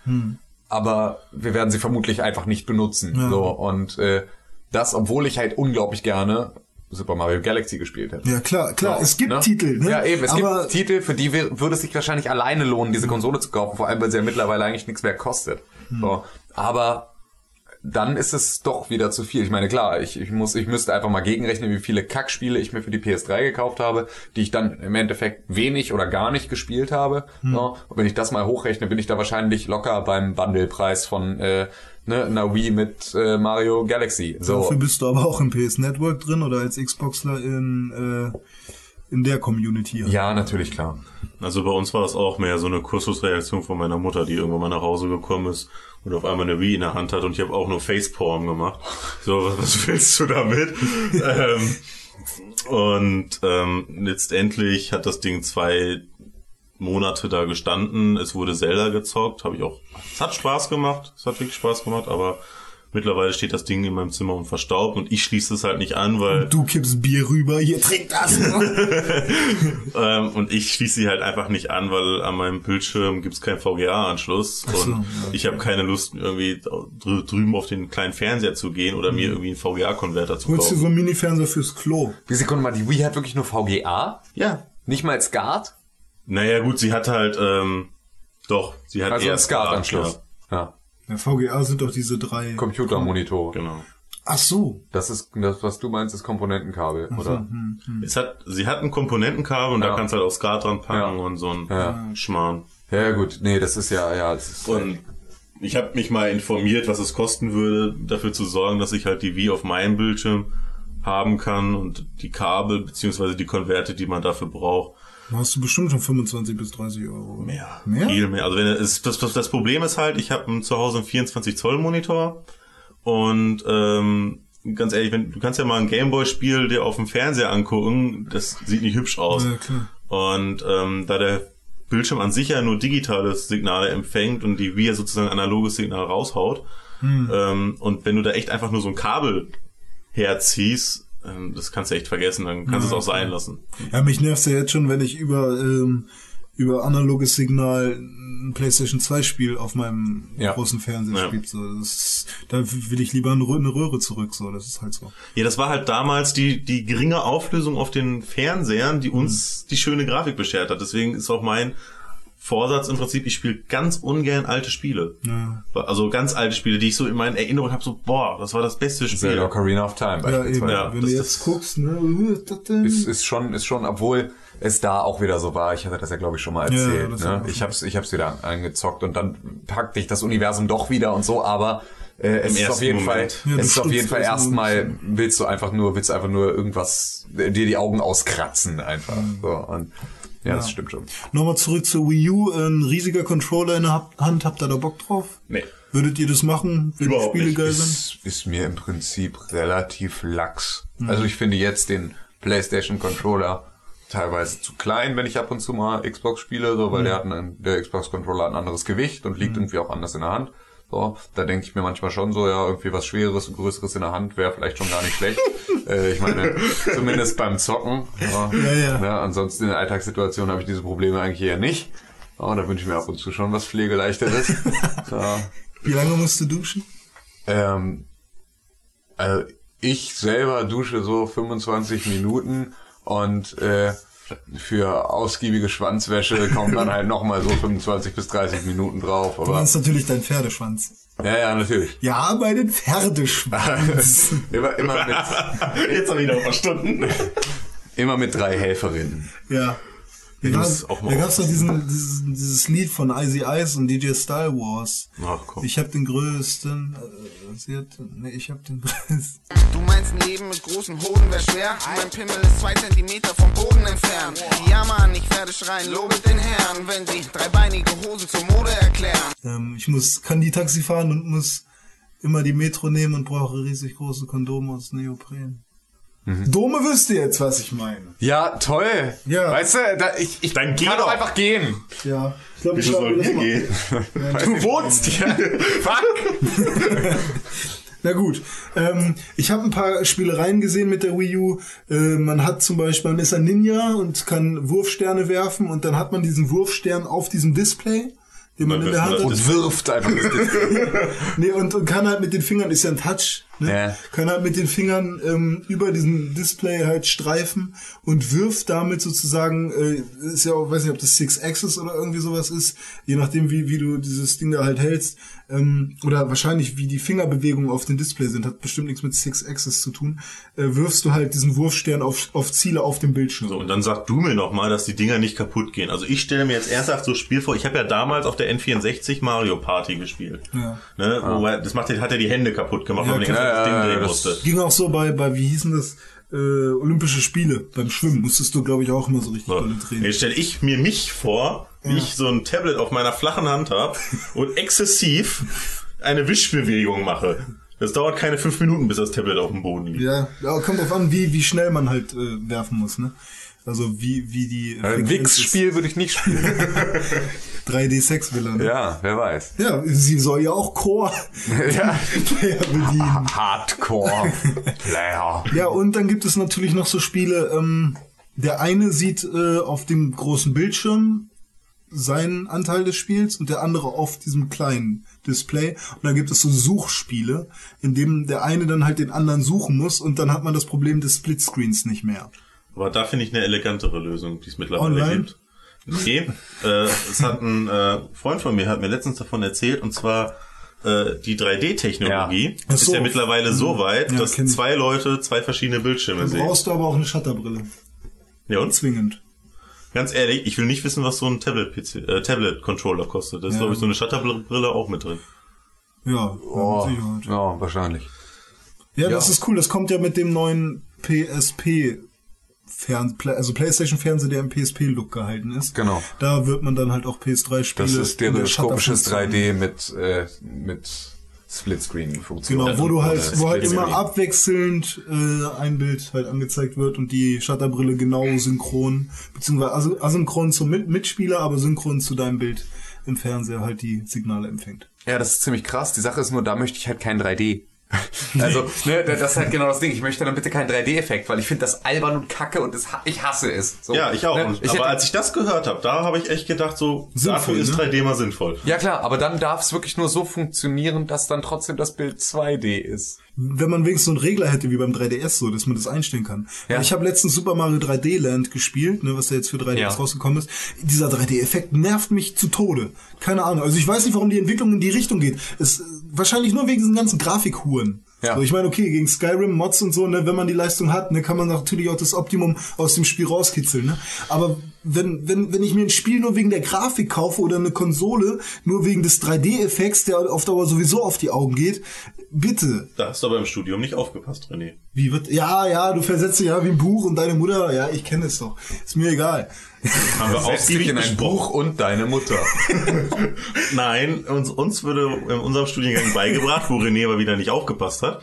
Aber wir werden sie vermutlich einfach nicht benutzen. Ja. So und äh, das, obwohl ich halt unglaublich gerne Super Mario Galaxy gespielt hätte. Ja, klar, klar, So, es gibt ne? Titel, ne? Ja, eben, es Aber gibt Titel, für die würde es sich wahrscheinlich alleine lohnen, diese Konsole zu kaufen, vor allem, weil sie ja mittlerweile eigentlich nichts mehr kostet. Hm. So, aber dann ist es doch wieder zu viel. Ich meine, klar, ich, ich muss, ich müsste einfach mal gegenrechnen, wie viele Kackspiele ich mir für die PS3 gekauft habe, die ich dann im Endeffekt wenig oder gar nicht gespielt habe. Hm. So, und wenn ich das mal hochrechne, bin ich da wahrscheinlich locker beim Bundlepreis von äh, ne, einer Wii mit äh, Mario Galaxy. So. dafür bist du aber auch im PS Network drin oder als Xboxler in, äh, in der Community. Ja, natürlich, klar. Also bei uns war das auch mehr so eine Kursschlussreaktion von meiner Mutter, die irgendwann mal nach Hause gekommen ist und auf einmal eine Wii in der Hand hat und ich habe auch nur Facepalm gemacht. So, was, was willst du damit? <laughs> ähm, und ähm, letztendlich hat das Ding zwei Monate da gestanden. Es wurde Zelda gezockt, habe ich auch. Es hat Spaß gemacht, es hat wirklich Spaß gemacht, aber mittlerweile steht das Ding in meinem Zimmer und verstaubt und ich schließe es halt nicht an, weil Du kippst Bier rüber, hier trink das. <laughs> Ähm, und ich schließe sie halt einfach nicht an, weil an meinem Bildschirm gibt's keinen VGA-Anschluss so, und ja, ich habe keine Lust, irgendwie drü drüben auf den kleinen Fernseher zu gehen oder mir irgendwie einen VGA-Konverter zu Mhm. Holst du kaufen. so einen Mini-Fernseher fürs Klo? Wie Sekunde mal, die Wii hat wirklich nur VGA? Ja. Nicht mal SCART? Naja, gut, sie hat halt, ähm, doch, sie hat Also eher ein SCART-Anschluss. Ja, Ja. Ja, VGA sind doch diese drei. Computermonitore. genau. Ach so. Das ist das, was du meinst, ist Komponentenkabel, oder? Es hat, sie hat ein Komponentenkabel und Ja. da kannst du halt auch SCART dran packen Ja. und so ein Ja. Schmarrn. Ja, ja, gut. Nee, das ist ja, ja, das ist, Und ich habe mich mal informiert, was es kosten würde, dafür zu sorgen, dass ich halt die Wii auf meinem Bildschirm haben kann und die Kabel beziehungsweise die Konverte, die man dafür braucht. Da hast du bestimmt schon 25 bis 30 Euro. Mehr. Mehr? Viel mehr. Also wenn es, das, das, das Problem ist halt, ich habe zu Hause einen 24 Zoll Monitor und ähm, ganz ehrlich, wenn du kannst ja mal ein Gameboy-Spiel dir auf dem Fernseher angucken, das sieht nicht hübsch aus. Ja, klar. Und ähm, da der Bildschirm an sich ja nur digitales Signale empfängt und die ja sozusagen analoges Signal raushaut, ähm, und wenn du da echt einfach nur so ein Kabel herziehst, ähm, das kannst du echt vergessen, dann kannst du es auch sein lassen. Ja, mich nervt's ja jetzt schon, wenn ich über ähm, über analoges Signal ein PlayStation 2 Spiel auf meinem Ja. großen Fernseher Ja. spielt. So, das ist, da will ich lieber eine Rö- eine Röhre zurück. So, das ist halt so. Ja, das war halt damals die, die geringe Auflösung auf den Fernsehern, die uns die schöne Grafik beschert hat. Deswegen ist auch mein Vorsatz im Prinzip, ich spiele ganz ungern alte Spiele. Ja. Also ganz alte Spiele, die ich so in meinen Erinnerungen habe, so, boah, das war das beste Spiel. Zelda Ocarina of Time Ja, beispielsweise. eben. Ja, Wenn das- du jetzt das- guckst, ne, ist das denn? Ist, ist schon, ist schon, obwohl es da auch wieder so war. Ich hatte das ja, glaube ich, schon mal Ja, erzählt. das ne? Ich hab's, ich hab's wieder angezockt und dann packt dich das Universum doch wieder und so, aber äh, es ist auf ersten jeden Moment. Fall, Ja, du es ist auf jeden Fall erst mal erstmal, willst du einfach nur, willst du einfach nur irgendwas, äh, dir die Augen auskratzen einfach. Mhm. So, und ja, das stimmt schon. Nochmal zurück zur Wii U. Ein riesiger Controller in der Hand. Habt ihr da Bock drauf? Nee. Würdet ihr das machen, wenn die Überhaupt Spiele nicht. geil sind? Ist, ist mir im Prinzip relativ lax. Mhm. Also ich finde jetzt den PlayStation Controller teilweise zu klein, wenn ich ab und zu mal Xbox spiele, so, weil Mhm. der hat ein, der Xbox Controller hat ein anderes Gewicht und liegt irgendwie auch anders in der Hand. So, da denke ich mir manchmal schon so, ja, irgendwie was Schwereres und Größeres in der Hand wäre vielleicht schon gar nicht schlecht. <laughs> äh, ich meine, zumindest beim Zocken. Ja, Ja, ja. ansonsten in der Alltagssituation habe ich diese Probleme eigentlich eher nicht. Oh, da wünsche ich mir ab und zu schon was Pflegeleichteres. <laughs> ja. Wie lange musst du duschen? Ähm, also ich selber dusche so 25 Minuten und äh, für ausgiebige Schwanzwäsche kommen dann halt nochmal so 25 bis 30 Minuten drauf. Du Aber meinst natürlich deinen Pferdeschwanz. ja, ja, natürlich. Ja, bei den Pferdeschwanz. <laughs> Immer, immer, mit, Jetzt habe ich noch verstanden. immer mit drei Helferinnen. ja. Da da gab's doch diesen, dieses, dieses Lied von Icy Ice und DJ Style Wars. Ach komm. Ich hab den größten, äh, sie hat, nee, ich hab den <laughs> größten. Du meinst ein Leben mit großen Hoden wär schwer? Mein Pimmel ist zwei Zentimeter vom Boden entfernt. Ja Mann, ich werde schreien, lobet den Herrn, wenn sie dreibeinige Hosen zur Mode erklären. Ähm, ich muss, kann die Taxi fahren und muss immer die Metro nehmen und brauche riesig große Kondome aus Neopren. Mhm. Dome wüsste jetzt, was ich meine. Ja, toll. Ja. Weißt du, da, ich, ich Dann geh kann doch doch. einfach gehen. Ja, ich glaube, ich soll mal. gehen? Du wohnst hier. <laughs> Fuck. Na gut, ähm, ich habe ein paar Spielereien gesehen mit der Wii U. Äh, man hat zum Beispiel, man ist ein Ninja und kann Wurfsterne werfen und dann hat man diesen Wurfstern auf diesem Display, den man Dann in der Hand man hat. Und wirft einfach das Display. <laughs> Nee, und, und kann halt mit den Fingern, ist ja ein Touch, ne? Ja. kann halt mit den Fingern ähm, über diesen Display halt streifen und wirft damit sozusagen, äh, ist ja auch, weiß nicht, ob das Six Axis oder irgendwie sowas ist, je nachdem, wie, wie du dieses Ding da halt hältst, ähm, oder wahrscheinlich wie die Fingerbewegungen auf dem Display sind, hat bestimmt nichts mit Six Axis zu tun, äh, wirfst du halt diesen Wurfstern auf, auf Ziele auf dem Bildschirm. So, und dann sag du mir noch mal, dass die Dinger nicht kaputt gehen. Also ich stelle mir jetzt ernsthaft so ein Spiel vor. Ich habe ja damals auf der N64 Mario Party gespielt. Ja. Ne, wo er, das macht, hat ja die Hände kaputt gemacht, Ja, klar. Tag das Ding Ja, ja, drehen das- musste. Ging auch so bei, bei wie hießen das, äh, Olympische Spiele, beim Schwimmen musstest du, glaube ich, auch immer so richtig So. dolle drehen. Jetzt stelle ich mir mich vor, wie ich so ein Tablet auf meiner flachen Hand habe und exzessiv eine Wischbewegung mache. Das dauert keine fünf Minuten, bis das Tablet auf dem Boden liegt. Ja, ja kommt drauf an, wie, wie schnell man halt äh, werfen muss, ne? Also wie, wie die Ein Wix-Spiel würde ich nicht spielen. <laughs> 3D-Sex-Villa. Ne? Ja, wer weiß. ja, sie soll ja auch Core <laughs> Ja. Player bedienen. Hardcore Player. Ja, und dann gibt es natürlich noch so Spiele, ähm, der eine sieht äh, auf dem großen Bildschirm seinen Anteil des Spiels und der andere auf diesem kleinen Display. Und dann gibt es so Suchspiele, in dem der eine dann halt den anderen suchen muss und dann hat man das Problem des Splitscreens nicht mehr. Aber da finde ich eine elegantere Lösung, die es mittlerweile Online? gibt. Nee, äh, es hat ein äh, Freund von mir hat mir letztens davon erzählt und zwar äh, die 3D-Technologie Ach ist so. ja mittlerweile so weit, Ja, dass zwei Leute zwei verschiedene Bildschirme Dann sehen. brauchst du aber auch eine Shutterbrille. Ja und? Zwingend. Ganz ehrlich, ich will nicht wissen, was so ein Tablet-PC, äh, Tablet-Controller kostet. Da ist, Ja. glaube ich, so eine Shutterbrille auch mit drin. Ja, Oh, mit Sicherheit. ja, wahrscheinlich. Ja, das ist cool. Das kommt ja mit dem neuen PSP. Fern also PlayStation Fernseher, der im PSP-Look gehalten ist. Genau. Da wird man dann halt auch PS3-Spiele. Das ist stereoskopisches 3D mit, äh, mit Splitscreen-Funktion. Genau, wo du halt, Oder wo halt immer abwechselnd äh, ein Bild halt angezeigt wird und die Shutterbrille genau synchron, beziehungsweise also asynchron zum Mit Mitspieler, aber synchron zu deinem Bild im Fernseher halt die Signale empfängt. Ja, das ist ziemlich krass. Die Sache ist nur, da möchte ich halt kein 3D. <laughs> Also, ne, das ist halt genau das Ding. Ich möchte dann bitte keinen 3D-Effekt, weil ich finde das albern und kacke und das, ich hasse es. So, Ja, ich auch. Ne? Und, Ich aber hätte- als ich das gehört habe, da habe ich echt gedacht, so, Sinnvoll, dafür ist ne? 3D mal sinnvoll. ja klar, aber dann darf es wirklich nur so funktionieren, dass dann trotzdem das Bild 2D ist. Wenn man wenigstens so einen Regler hätte wie beim 3DS, so, dass man das einstellen kann. Ja. Ich habe letztens Super Mario 3D Land gespielt, ne, was da jetzt für 3DS Ja. rausgekommen ist. Dieser 3D-Effekt nervt mich zu Tode. Keine Ahnung. Also ich weiß nicht, warum die Entwicklung in die Richtung geht. Es, wahrscheinlich nur wegen diesen ganzen Grafikhuren. Ja. So, ich meine, okay, gegen Skyrim, Mods und so, ne, wenn man die Leistung hat, ne, kann man natürlich auch das Optimum aus dem Spiel rauskitzeln. Ne? Aber wenn, wenn, wenn ich mir ein Spiel nur wegen der Grafik kaufe oder eine Konsole nur wegen des 3D-Effekts, der auf Dauer sowieso auf die Augen geht, bitte, Da hast du aber im Studium nicht aufgepasst, René. wie wird, ja, ja, du versetzt dich ja wie ein Buch und deine Mutter, ja, ich kenne es doch. Ist mir egal. Haben wir dich ausgiebig in ein. Buch und deine Mutter. <laughs> Nein, uns, uns würde in unserem Studiengang beigebracht, wo René aber wieder nicht aufgepasst hat,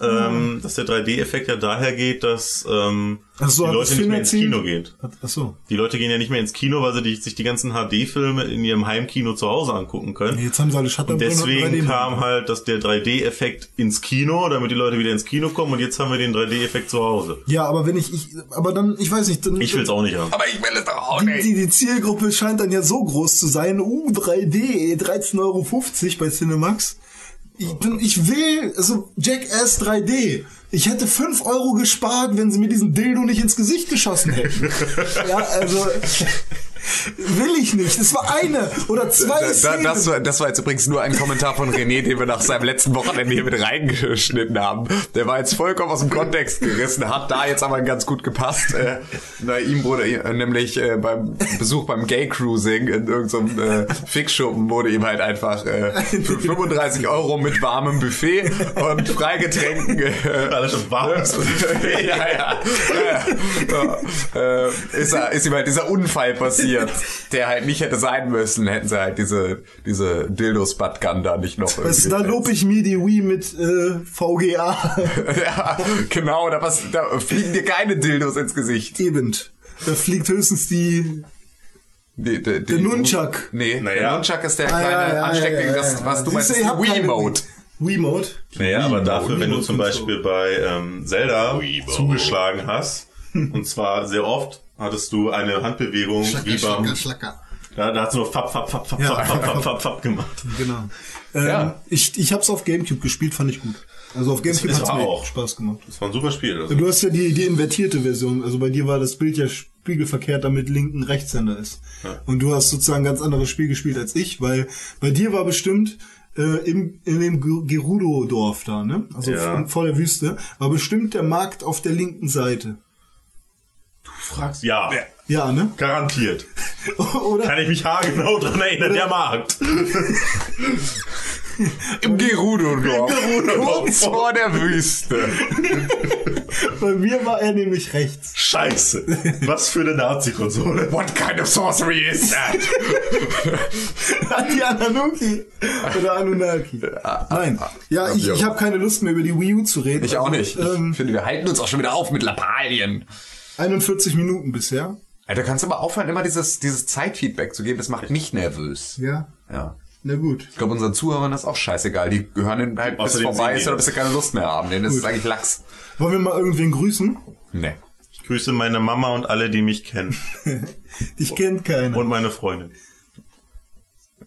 ähm, dass der 3D-Effekt ja daher geht, dass ähm, so, die Leute nicht mehr ins? Kino gehen. Ach so. Die Leute gehen ja nicht mehr ins Kino, weil sie die, sich die ganzen HD-Filme in ihrem Heimkino zu Hause angucken können. Jetzt haben sie alle Und Shutterbrillen deswegen 3D. kam halt dass der 3D-Effekt ins Kino, damit die Leute wieder ins Kino kommen und jetzt haben wir den 3D-Effekt zu Hause. Ja, aber wenn ich, ich, aber dann, ich weiß nicht, dann, Ich will's auch nicht haben. Aber ich will es doch auch die, die, die Zielgruppe scheint dann ja so groß zu sein. Uh, 3D, 13,50 Euro bei Cinemax. Ich, bin, ich will, also Jackass 3D. Ich hätte 5 Euro gespart, wenn sie mir diesen Dildo nicht ins Gesicht geschossen hätten. <laughs> ja, also will ich nicht. Es war eine oder zwei Da, da, Szenen. das, war, das war jetzt übrigens nur ein Kommentar von René, den wir nach seinem letzten Wochenende hier mit reingeschnitten haben. Der war jetzt vollkommen aus dem Kontext gerissen, hat da jetzt aber ganz gut gepasst. Äh, na, ihm wurde äh, nämlich äh, beim Besuch beim Gay Cruising in irgendeinem äh, Fixschuppen wurde ihm halt einfach äh, für <laughs> 35 Euro mit warmem Buffet und Freigetränken äh, Alles schon warm. <laughs> ja, ja. ja, ja. Äh, ist, ist ihm halt dieser Unfall passiert, der halt nicht hätte sein müssen, hätten sie halt diese, diese Dildo-Spatgun da nicht noch du, da irgendwie- lob ich mir die Wii mit äh, VGA. <laughs> Ja, genau, da, was, da fliegen dir keine Dildos ins Gesicht. Eben. Da fliegt höchstens die Die, die, die, Der Nunchuck. Nee, Naja. der Nunchuck ist der Ah, kleine ja, ja, Ansteckding, ja, ja, das, was du Siehst meinst, Wiimote. Wiimote. Naja, aber dafür, wenn du zum. Beispiel bei ähm, Zelda zugeschlagen hast, <laughs> und zwar sehr oft, hattest du eine Handbewegung wie beim... schlacker. Ja, da hast du nur Fapp, Fapp, Fapp, Fapp, Ja. Fapp, Fapp, Fapp, Fapp, Fapp gemacht. Genau. Ähm, Ja. Ich, ich hab's auf Gamecube gespielt, fand ich gut. Also auf Gamecube ist hat's mir auch. Spaß gemacht. Das war ein super Spiel. Also. Du hast ja die, die invertierte Version. Also bei dir war das Bild ja spiegelverkehrt, damit linken Rechtshänder ist. Und du hast sozusagen ein ganz anderes Spiel gespielt als ich, weil bei dir war bestimmt äh, im, in dem Gerudo-Dorf da, ne? Also Ja. vor der Wüste, war bestimmt der Markt auf der linken Seite. Du fragst, ja, Ja, ne? garantiert. <laughs> Oder? Kann ich mich haargenau dran erinnern, der Markt. <laughs> Im Gerudo-Dorf. Gerudo-Dorf. Kurz <laughs> vor der Wüste. Bei mir war er nämlich rechts. Scheiße. Was für eine Nazi-Konsole. What kind of sorcery is that? Die Ananuki oder Anunnaki. Nein. Ja, ich, ich habe keine Lust mehr über die Wii U zu reden. Ich auch nicht. Ich Ähm, finde, wir halten uns auch schon wieder auf mit Lappalien. 41 Minuten bisher. Alter, kannst du aber aufhören, immer dieses, dieses Zeitfeedback zu geben. Das macht mich nervös. Ja. Ja. Na gut. Ich glaube, unseren Zuhörern ist auch scheißegal. Die hören den halt bis vorbei ist oder bis sie keine Lust mehr haben. Denen ist es eigentlich Lachs. Wollen wir mal irgendwen grüßen? Nee. Ich grüße meine Mama und alle, die mich kennen. <laughs> Dich kennt keiner. Und meine Freundin.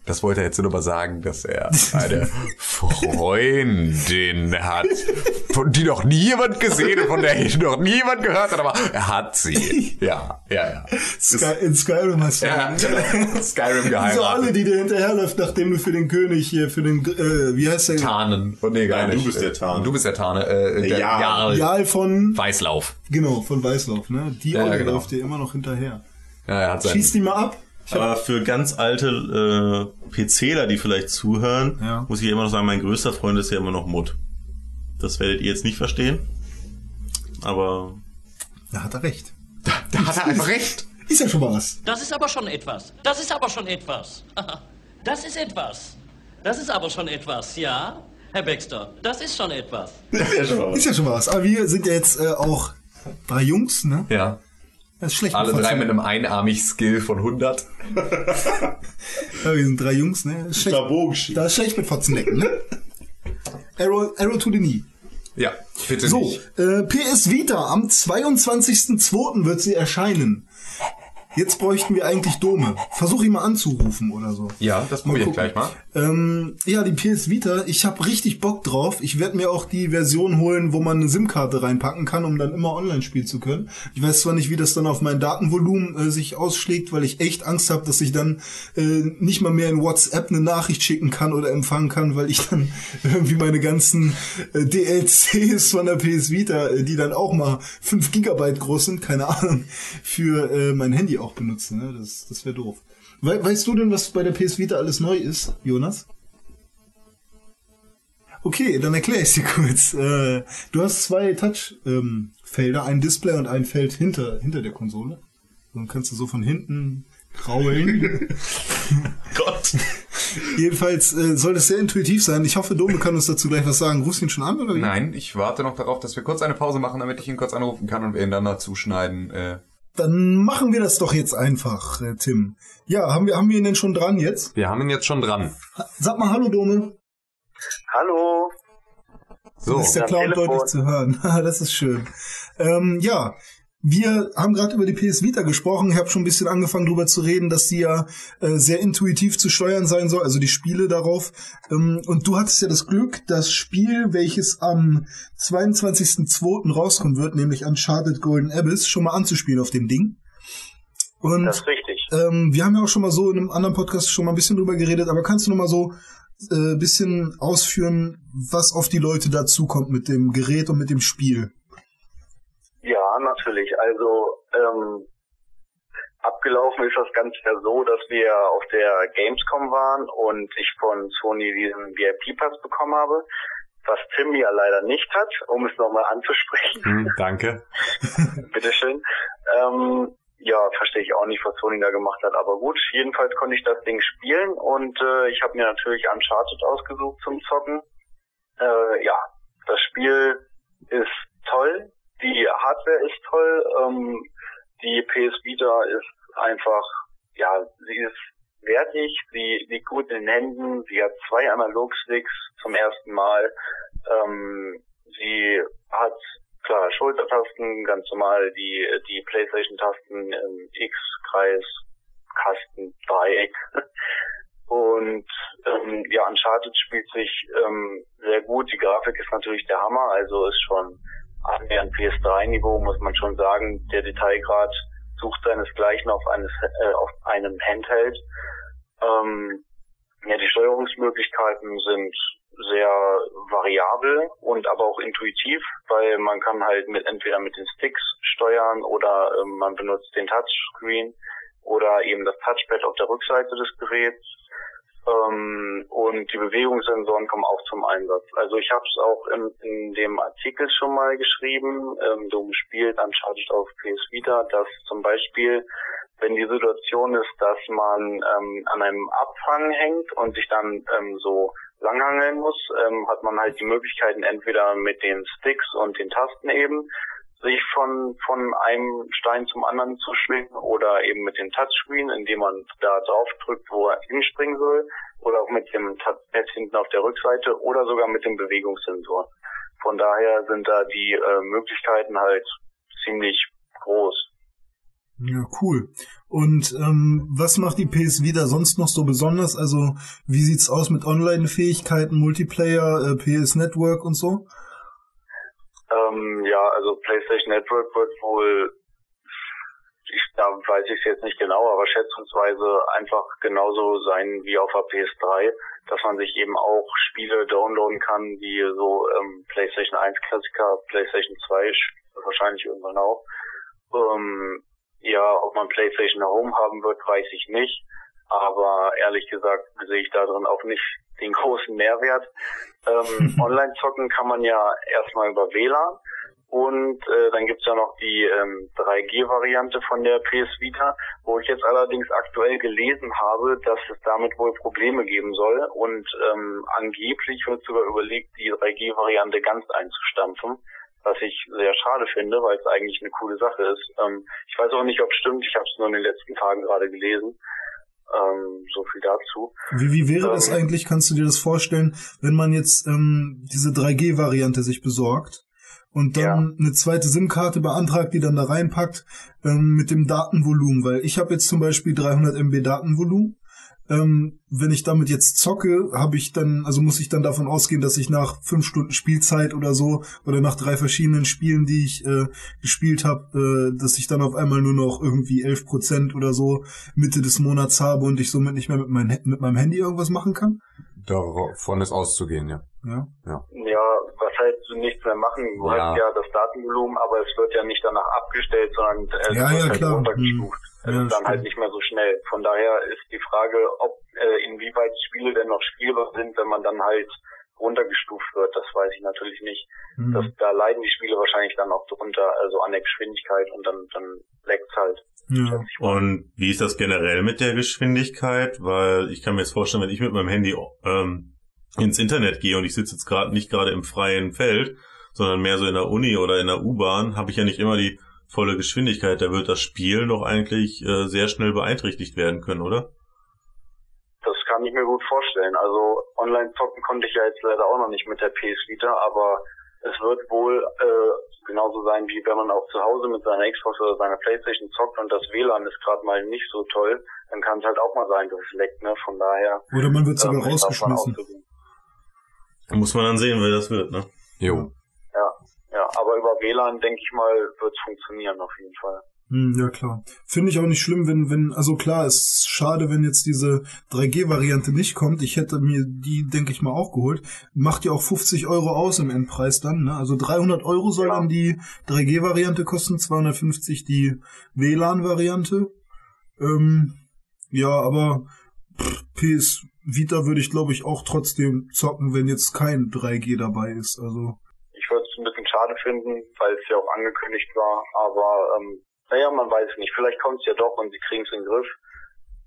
Das wollte er jetzt nur mal sagen, dass er eine Freundin hat, von die noch nie jemand gesehen und von der noch nie jemand gehört hat, aber er hat sie. Ja, ja, ja. Sky, in Skyrim hast du. Ja, genau. <laughs> Skyrim Diese Olle, geheiratet. die dir hinterherläuft, nachdem du für den König hier, für den, äh, wie heißt der? Tarnen. Oh, nee, gar Nein, du nicht. bist der Tarn. Du bist der Tarne. Äh, der Jarl. Jarl. Jarl von, Weißlauf. genau, von Weißlauf, ne? Die Ja, Olle genau. läuft dir immer noch hinterher. Ja, er hat Schieß sein, die mal ab. Aber für ganz alte äh, PCler, die vielleicht zuhören, Ja. muss ich immer noch sagen, mein größter Freund ist ja immer noch Mutt. Das werdet ihr jetzt nicht verstehen. Aber Da hat er recht. da hat er einfach recht. Ist ja schon mal was. Das ist aber schon etwas. Das ist aber schon etwas. <laughs> Das ist etwas. Das ist aber schon etwas, ja? Herr Baxter, das ist schon etwas. Ist ja schon mal was. Aber wir sind ja jetzt äh, auch drei Jungs, ne? Ja. Das ist schlecht. Alle drei mit einem Einarmig-Skill von 100. <laughs> Ja, wir sind drei Jungs, ne? Das ist schlecht. Da ist schlecht mit Fotzendecken, ne? Arrow, Arrow to the Knee. Ja, bitte So, nicht. äh, PS Vita, am 22.02. wird sie erscheinen. Jetzt bräuchten wir eigentlich Dome. Versuch ihn mal anzurufen oder so. Ja, das probiere ich gleich mal. Ähm, ja, die PS Vita, ich habe richtig Bock drauf. Ich werde mir auch die Version holen, wo man eine SIM-Karte reinpacken kann, um dann immer online spielen zu können. Ich weiß zwar nicht, wie das dann auf mein Datenvolumen äh, sich ausschlägt, weil ich echt Angst habe, dass ich dann äh, nicht mal mehr in WhatsApp eine Nachricht schicken kann oder empfangen kann, weil ich dann <laughs> irgendwie meine ganzen äh, DLCs von der PS Vita, äh, die dann auch mal 5 Gigabyte groß sind, keine Ahnung, für äh, mein Handy auch benutze. Ne? Das, das wäre doof. We weißt du denn, was bei der PS Vita alles neu ist, Jonas? Okay, dann erkläre ich dir <laughs> kurz. Äh, du hast zwei Touch-Felder, ein Display und ein Feld hinter, hinter der Konsole. Dann kannst du so von hinten kraulen. <laughs> Gott. <laughs> Jedenfalls äh, soll das sehr intuitiv sein. Ich hoffe, Dome kann uns dazu gleich was sagen. Rufst du ihn schon an oder wie? Nein, ich warte noch darauf, dass wir kurz eine Pause machen, damit ich ihn kurz anrufen kann und wir ihn dann dazu schneiden. Äh, Dann machen wir das doch jetzt einfach, äh, Tim. Ja, haben wir, haben wir ihn denn schon dran jetzt? wir haben ihn jetzt schon dran. Sag mal Hallo, Dome. Hallo. So, ist der Clown deutlich zu hören. <laughs> das ist schön. Ähm, ja, wir haben gerade über die PS Vita gesprochen. Ich habe schon ein bisschen angefangen darüber zu reden, dass die ja äh, sehr intuitiv zu steuern sein soll, also die Spiele darauf. Ähm, und du hattest ja das Glück, das Spiel, welches am 22.02. rauskommen wird, nämlich Uncharted Golden Abyss, schon mal anzuspielen auf dem Ding. Und Das ist richtig. ähm, wir haben ja auch schon mal so in einem anderen Podcast schon mal ein bisschen drüber geredet, aber kannst du noch mal so äh, bisschen ausführen, was auf die Leute dazukommt mit dem Gerät und mit dem Spiel? Natürlich. Also ähm, abgelaufen ist das Ganze ja so, dass wir auf der Gamescom waren und ich von Sony diesen VIP-Pass bekommen habe, was Tim ja leider nicht hat, um es nochmal anzusprechen. hm, danke. <laughs> Bitteschön. Ähm, ja, verstehe ich auch nicht, was Sony da gemacht hat, aber gut, jedenfalls konnte ich das Ding spielen und äh, ich habe mir natürlich Uncharted ausgesucht zum Zocken. Äh, ja, das Spiel ist toll, die Hardware ist toll, ähm, die PS Vita ist einfach, ja, sie ist wertig, sie liegt gut in den Händen, sie hat zwei Analogsticks zum ersten Mal, ähm, sie hat klar Schultertasten, ganz normal die die PlayStation-Tasten ähm, X, Kreis, Kasten, Dreieck. <laughs> Und ähm, ja, Uncharted spielt sich ähm, sehr gut. Die Grafik ist natürlich der Hammer, also ist schon annähernd PS3-Niveau, muss man schon sagen. Der Detailgrad sucht seinesgleichen auf, eines, äh, auf einem Handheld. Ähm, ja, die Steuerungsmöglichkeiten sind sehr variabel und aber auch intuitiv, weil man kann halt mit entweder mit den Sticks steuern oder ähm, man benutzt den Touchscreen oder eben das Touchpad auf der Rückseite des Geräts. Ähm, und die Bewegungssensoren kommen auch zum Einsatz. Also ich habe es auch in, in dem Artikel schon mal geschrieben, ähm, du spielt Uncharted auf PS Vita, dass zum Beispiel, wenn die Situation ist, dass man ähm, an einem Abfang hängt und sich dann ähm, so langhangeln muss, ähm, hat man halt die Möglichkeiten entweder mit den Sticks und den Tasten eben sich von von einem Stein zum anderen zu schwingen oder eben mit dem Touchscreen, indem man da drauf drückt, wo er hinspringen soll, oder auch mit dem Touchpad hinten auf der Rückseite oder sogar mit dem Bewegungssensor. Von daher sind da die äh, Möglichkeiten halt ziemlich groß. Ja, cool. Und ähm, was macht die PS Vita sonst noch so besonders? Also wie sieht's aus mit Online-Fähigkeiten, Multiplayer, äh, PS Network und so? Ähm, ja, also PlayStation Network wird wohl, ich, da weiß ich es jetzt nicht genau, aber schätzungsweise einfach genauso sein wie auf der PS3, dass man sich eben auch Spiele downloaden kann, wie so ähm, PlayStation 1 Klassiker, PlayStation 2 wahrscheinlich irgendwann auch. Ähm, ja, ob man PlayStation Home haben wird, weiß ich nicht. Aber ehrlich gesagt sehe ich da drin auch nicht den großen Mehrwert. Ähm, <laughs> Online zocken kann man ja erstmal über WLAN und äh, dann gibt's ja noch die ähm, 3G-Variante von der PS Vita, wo ich jetzt allerdings aktuell gelesen habe, dass es damit wohl Probleme geben soll und ähm, angeblich wird sogar überlegt, die 3G-Variante ganz einzustampfen, was ich sehr schade finde, weil es eigentlich eine coole Sache ist. Ähm, ich weiß auch nicht, ob es stimmt, ich habe es nur in den letzten Tagen gerade gelesen. Ähm, so viel dazu. Wie, wie wäre das Ähm. eigentlich, kannst du dir das vorstellen, wenn man jetzt ähm, diese 3G-Variante sich besorgt und dann eine zweite SIM-Karte beantragt, die dann da reinpackt ähm, mit dem Datenvolumen? Weil ich habe jetzt zum Beispiel 300 MB Datenvolumen. Ähm, wenn ich damit jetzt zocke, habe ich dann, also muss ich dann davon ausgehen, dass ich nach fünf Stunden Spielzeit oder so oder nach drei verschiedenen Spielen, die ich äh, gespielt habe, äh, dass ich dann auf einmal nur noch irgendwie 11 Prozent oder so Mitte des Monats habe und ich somit nicht mehr mit, mein, mit meinem Handy irgendwas machen kann? Davon ist auszugehen, ja. Ja. Ja, was heißt du nichts mehr machen? Du Ja. hast ja das Datenvolumen, aber es wird ja nicht danach abgestellt, sondern es Ja, wird ja, halt klar. runtergestuft. Hm. Es Ja, ist dann halt stimmt. nicht mehr so schnell. Von daher ist die Frage, ob äh, inwieweit Spiele denn noch spielbar sind, wenn man dann halt runtergestuft wird. Das weiß ich natürlich nicht. Hm. Das, da leiden die Spiele wahrscheinlich dann auch drunter, also an der Geschwindigkeit und dann, dann leckt's halt. Ja. Und wie ist das generell mit der Geschwindigkeit? Weil ich kann mir jetzt vorstellen, wenn ich mit meinem Handy ähm, ins Internet gehe und ich sitze jetzt gerade nicht gerade im freien Feld, sondern mehr so in der Uni oder in der U-Bahn, habe ich ja nicht immer die volle Geschwindigkeit. Da wird das Spiel doch eigentlich äh, sehr schnell beeinträchtigt werden können, oder? Das kann ich mir gut vorstellen. Also online zocken konnte ich ja jetzt leider auch noch nicht mit der PS Vita, aber es wird wohl äh, genauso sein, wie wenn man auch zu Hause mit seiner Xbox oder seiner Playstation zockt und das WLAN ist gerade mal nicht so toll, dann kann es halt auch mal sein, dass es leckt, ne? Von daher Oder man wird ähm, sogar davon rausgeschmissen. Muss man dann sehen, wer das wird, ne? Jo. Ja, aber über WLAN denke ich mal, wird es funktionieren auf jeden Fall. Hm, ja klar. Finde ich auch nicht schlimm, wenn, wenn, also klar, es ist schade, wenn jetzt diese 3G-Variante nicht kommt. Ich hätte mir die, denke ich mal, auch geholt. Macht ja auch 50 Euro aus im Endpreis dann, ne? Also 300 Euro soll dann die 3G-Variante kosten, 250 die WLAN-Variante. Ähm, ja, aber pff, PS Vita würde ich, glaube ich, auch trotzdem zocken, wenn jetzt kein 3G dabei ist. Also, Ich würde es ein bisschen schade finden, weil es ja auch angekündigt war, aber ähm, naja, man weiß es nicht. Vielleicht kommt es ja doch und sie kriegen es in den Griff.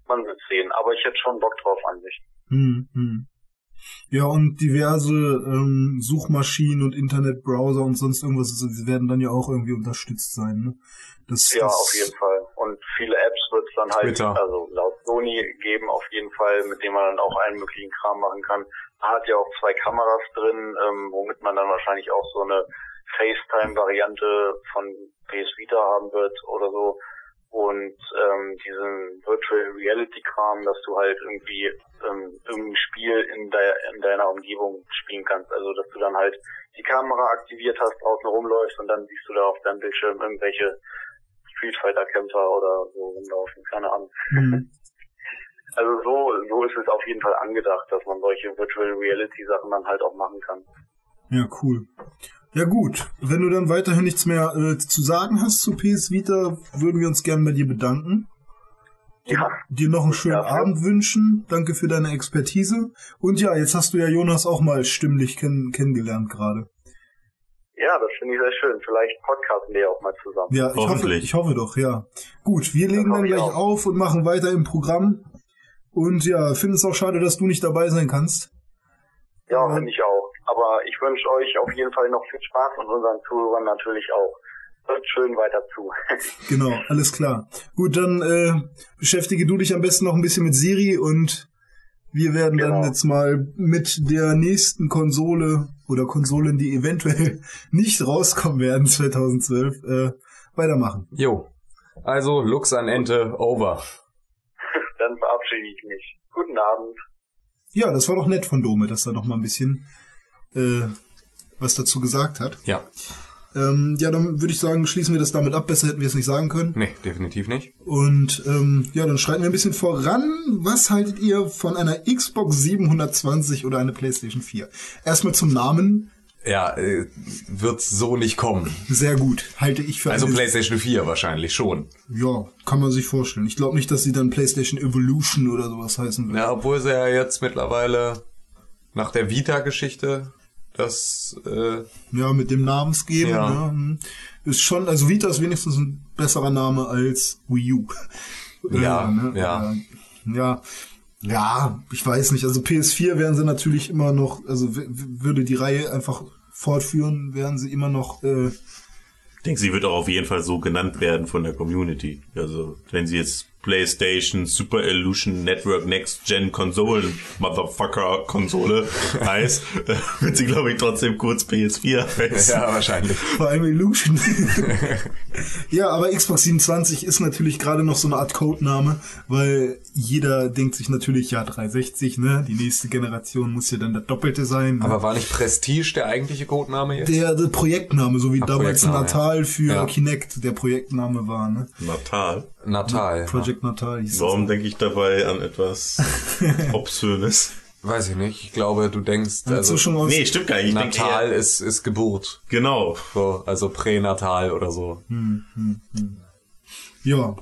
Man wird sehen. Aber ich hätte schon Bock drauf an sich. Hm, hm. Ja, und diverse ähm, Suchmaschinen und Internetbrowser und sonst irgendwas also, werden dann ja auch irgendwie unterstützt sein. Ne? Das, Ja, das, auf jeden Fall. Und viele Apps wird es dann halt, Twitter. also laut Sony geben auf jeden Fall, mit denen man dann auch allen möglichen Kram machen kann. Man hat ja auch zwei Kameras drin, ähm, womit man dann wahrscheinlich auch so eine FaceTime-Variante von PS Vita haben wird oder so. Und ähm, diesen Virtual Reality Kram, dass du halt irgendwie ähm, irgendein Spiel in, der, in deiner Umgebung spielen kannst. Also dass du dann halt die Kamera aktiviert hast, draußen rumläufst und dann siehst du da auf deinem Bildschirm irgendwelche Street Fighter Kämpfer oder so rumlaufen, keine Ahnung. hm, <laughs> Also so, so ist es auf jeden Fall angedacht, dass man solche Virtual Reality Sachen dann halt auch machen kann. ja, cool. Ja gut, wenn du dann weiterhin nichts mehr äh, zu sagen hast zu PS Vita, würden wir uns gerne bei dir bedanken. Ja, Dir noch einen schönen Dafür. Abend wünschen. Danke für deine Expertise. Und ja, jetzt hast du ja Jonas auch mal stimmlich kenn kennengelernt gerade. ja, das finde ich sehr schön. Vielleicht podcasten wir ja auch mal zusammen. Ja, ich hoffe, ich hoffe doch, ja. Gut, wir legen dann ich gleich auch. auf und machen weiter im Programm. Und ja, finde es auch schade, dass du nicht dabei sein kannst. Ja, Ja. finde ich auch. Aber ich wünsche euch auf jeden Fall noch viel Spaß und unseren Zuhörern natürlich auch. Hört schön weiter zu. <laughs> Genau, alles klar. Gut, dann äh, beschäftige du dich am besten noch ein bisschen mit Siri und wir werden dann Genau. jetzt mal mit der nächsten Konsole oder Konsolen, die eventuell <laughs> nicht rauskommen werden 2012, äh, weitermachen. Jo. Also, Lux an Ente, over. Dann verabschiede ich mich. Guten Abend. Ja, das war doch nett von Dome, dass er noch mal ein bisschen äh, was dazu gesagt hat. Ja. Ähm, ja, dann würde ich sagen, schließen wir das damit ab. Besser hätten wir es nicht sagen können. Nee, definitiv nicht. Und ähm, ja, dann schreiten wir ein bisschen voran. Was haltet ihr von einer Xbox 720 oder einer PlayStation 4? Erstmal zum Namen. Ja, äh, wird so nicht kommen. Sehr gut. Halte ich für Also eine, PlayStation 4 wahrscheinlich schon. Ja, kann man sich vorstellen. Ich glaube nicht, dass sie dann PlayStation Evolution oder sowas heißen wird. Ja, obwohl sie ja jetzt mittlerweile nach der Vita-Geschichte das, äh, Ja, mit dem Namensgeben. Ja. Ja. hm. Ist schon, also Vita ist wenigstens ein besserer Name als Wii U. Ja, ne? ja. Ja. Ja, ich weiß nicht. Also PS4 werden sie natürlich immer noch, also würde die Reihe einfach fortführen, wären sie immer noch, äh, Ich denke, sie wird auch auf jeden Fall so genannt werden von der Community. Also, wenn sie jetzt PlayStation Super Illusion Network Next Gen Konsolen Motherfucker Konsole <laughs> heißt, <laughs> wird sie glaube ich trotzdem kurz PS4 heißen. Ja, wahrscheinlich. <laughs> Vor allem Illusion. ja, aber Xbox 27 ist natürlich gerade noch so eine Art Codename, weil jeder denkt sich natürlich, ja, 360, ne? Die nächste Generation muss ja dann das Doppelte sein. Ne? Aber war nicht Prestige der eigentliche Codename jetzt? der, der Projektname, so wie Ah, damals Natal für Ja. Kinect der Projektname war, ne? Natal. Natal. Project Natal hieß Warum denke ich dabei an etwas <laughs> Obszönes? Weiß ich nicht. Ich glaube, du denkst, Also also schon aus, Nee, stimmt gar nicht. Ich Natal eher, ist, ist Geburt. genau. So, also pränatal oder so. ja.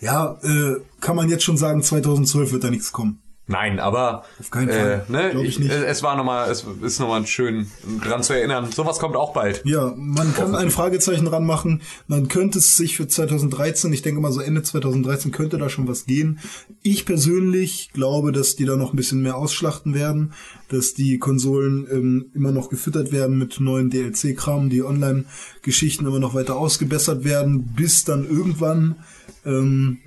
Ja, äh, kann man jetzt schon sagen, 2012 wird da nichts kommen. Nein, aber Auf keinen Fall. Äh, ne, Glaub ich nicht. es war nochmal, es ist nochmal schön dran zu erinnern. Sowas kommt auch bald. Ja, man kann ein Fragezeichen ranmachen. Man könnte es sich für 2013, ich denke mal so Ende 2013 könnte da schon was gehen. Ich persönlich glaube, dass die da noch ein bisschen mehr ausschlachten werden, dass die Konsolen ähm, immer noch gefüttert werden mit neuen DLC-Kram, die Online-Geschichten immer noch weiter ausgebessert werden, bis dann irgendwann ähm,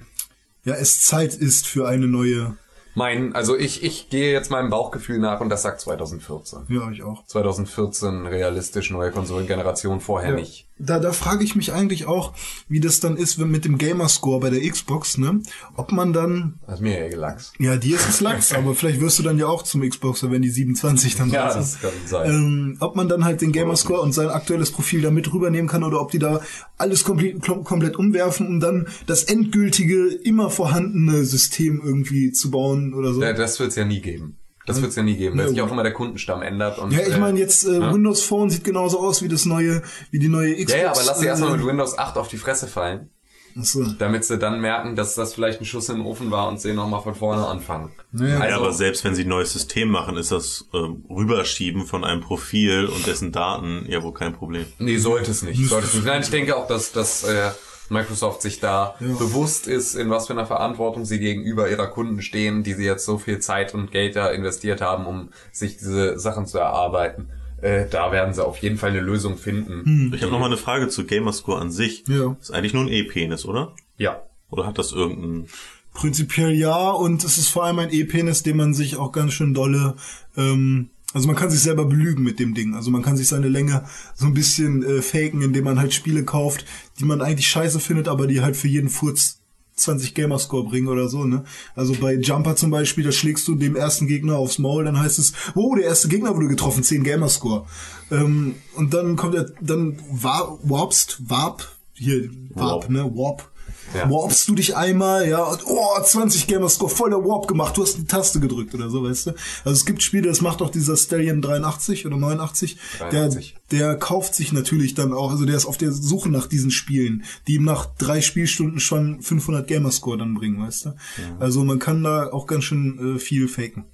ja es Zeit ist für eine neue. Mein, also ich, ich gehe jetzt meinem Bauchgefühl nach und das sagt 2014. Ja, ich auch. 2014 realistisch neue Konsolengeneration, vorher nicht. Da, da frage ich mich eigentlich auch, wie das dann ist, wenn mit dem Gamerscore bei der Xbox, ne? Ob man dann Das ist mir ja gelachs. Ja, dir ist es Lachs, aber vielleicht wirst du dann ja auch zum Xboxer, wenn die 27 dann Ja, da sind. das kann sein. Ähm, ob man dann halt den Gamerscore und sein aktuelles Profil da mit rübernehmen kann oder ob die da alles komplett, kom- komplett umwerfen, um dann das endgültige, immer vorhandene System irgendwie zu bauen oder so. Ja, das wird's ja nie geben. Das wird's ja nie geben, weil Ja, sich auch immer der Kundenstamm ändert. Und, Ja, ich äh, meine jetzt äh, ne? Windows Phone sieht genauso aus wie das neue, wie die neue Xbox. Ja, ja, aber lass sie erstmal mit äh, Windows 8 auf die Fresse fallen, Achso. damit sie dann merken, dass das vielleicht ein Schuss in den Ofen war und sie nochmal von vorne anfangen. Naja, Also- Ja, aber selbst wenn sie ein neues System machen, ist das ähm, Rüberschieben von einem Profil und dessen Daten ja wohl kein Problem. Nee, sollte es nicht. Sollte es nicht. Nein, ich denke auch, dass, dass äh, Microsoft sich da bewusst ist, in was für einer Verantwortung sie gegenüber ihrer Kunden stehen, die sie jetzt so viel Zeit und Geld da investiert haben, um sich diese Sachen zu erarbeiten. Äh, da werden sie auf jeden Fall eine Lösung finden. Ich habe noch mal eine Frage zu Gamerscore an sich. Ja. Ist eigentlich nur ein E-Penis, oder? Ja. Oder hat das irgendeinen... Prinzipiell ja, und es ist vor allem ein E-Penis, den man sich auch ganz schön dolle, ähm, also man kann sich selber belügen mit dem Ding. Also man kann sich seine Länge so ein bisschen äh, faken, indem man halt Spiele kauft, die man eigentlich scheiße findet, aber die halt für jeden Furz 20 Gamerscore bringen oder so, ne? Also bei Jumper zum Beispiel, da schlägst du dem ersten Gegner aufs Maul, dann heißt es, oh, der erste Gegner wurde getroffen, 10 Gamerscore. Ähm, und dann kommt er, dann war, warpst, warp, hier, warp, Warp. ne, warp. Ja. Warpst du dich einmal, ja, und oh, 20 Gamerscore, voll der Warp gemacht, du hast die Taste gedrückt oder so, weißt du? Also es gibt Spiele, das macht auch dieser Stallion 83 oder 89, 83. der, der kauft sich natürlich dann auch, also der ist auf der Suche nach diesen Spielen, die ihm nach drei Spielstunden schon 500 Gamerscore dann bringen, weißt du? Also man kann da auch ganz schön äh, viel faken.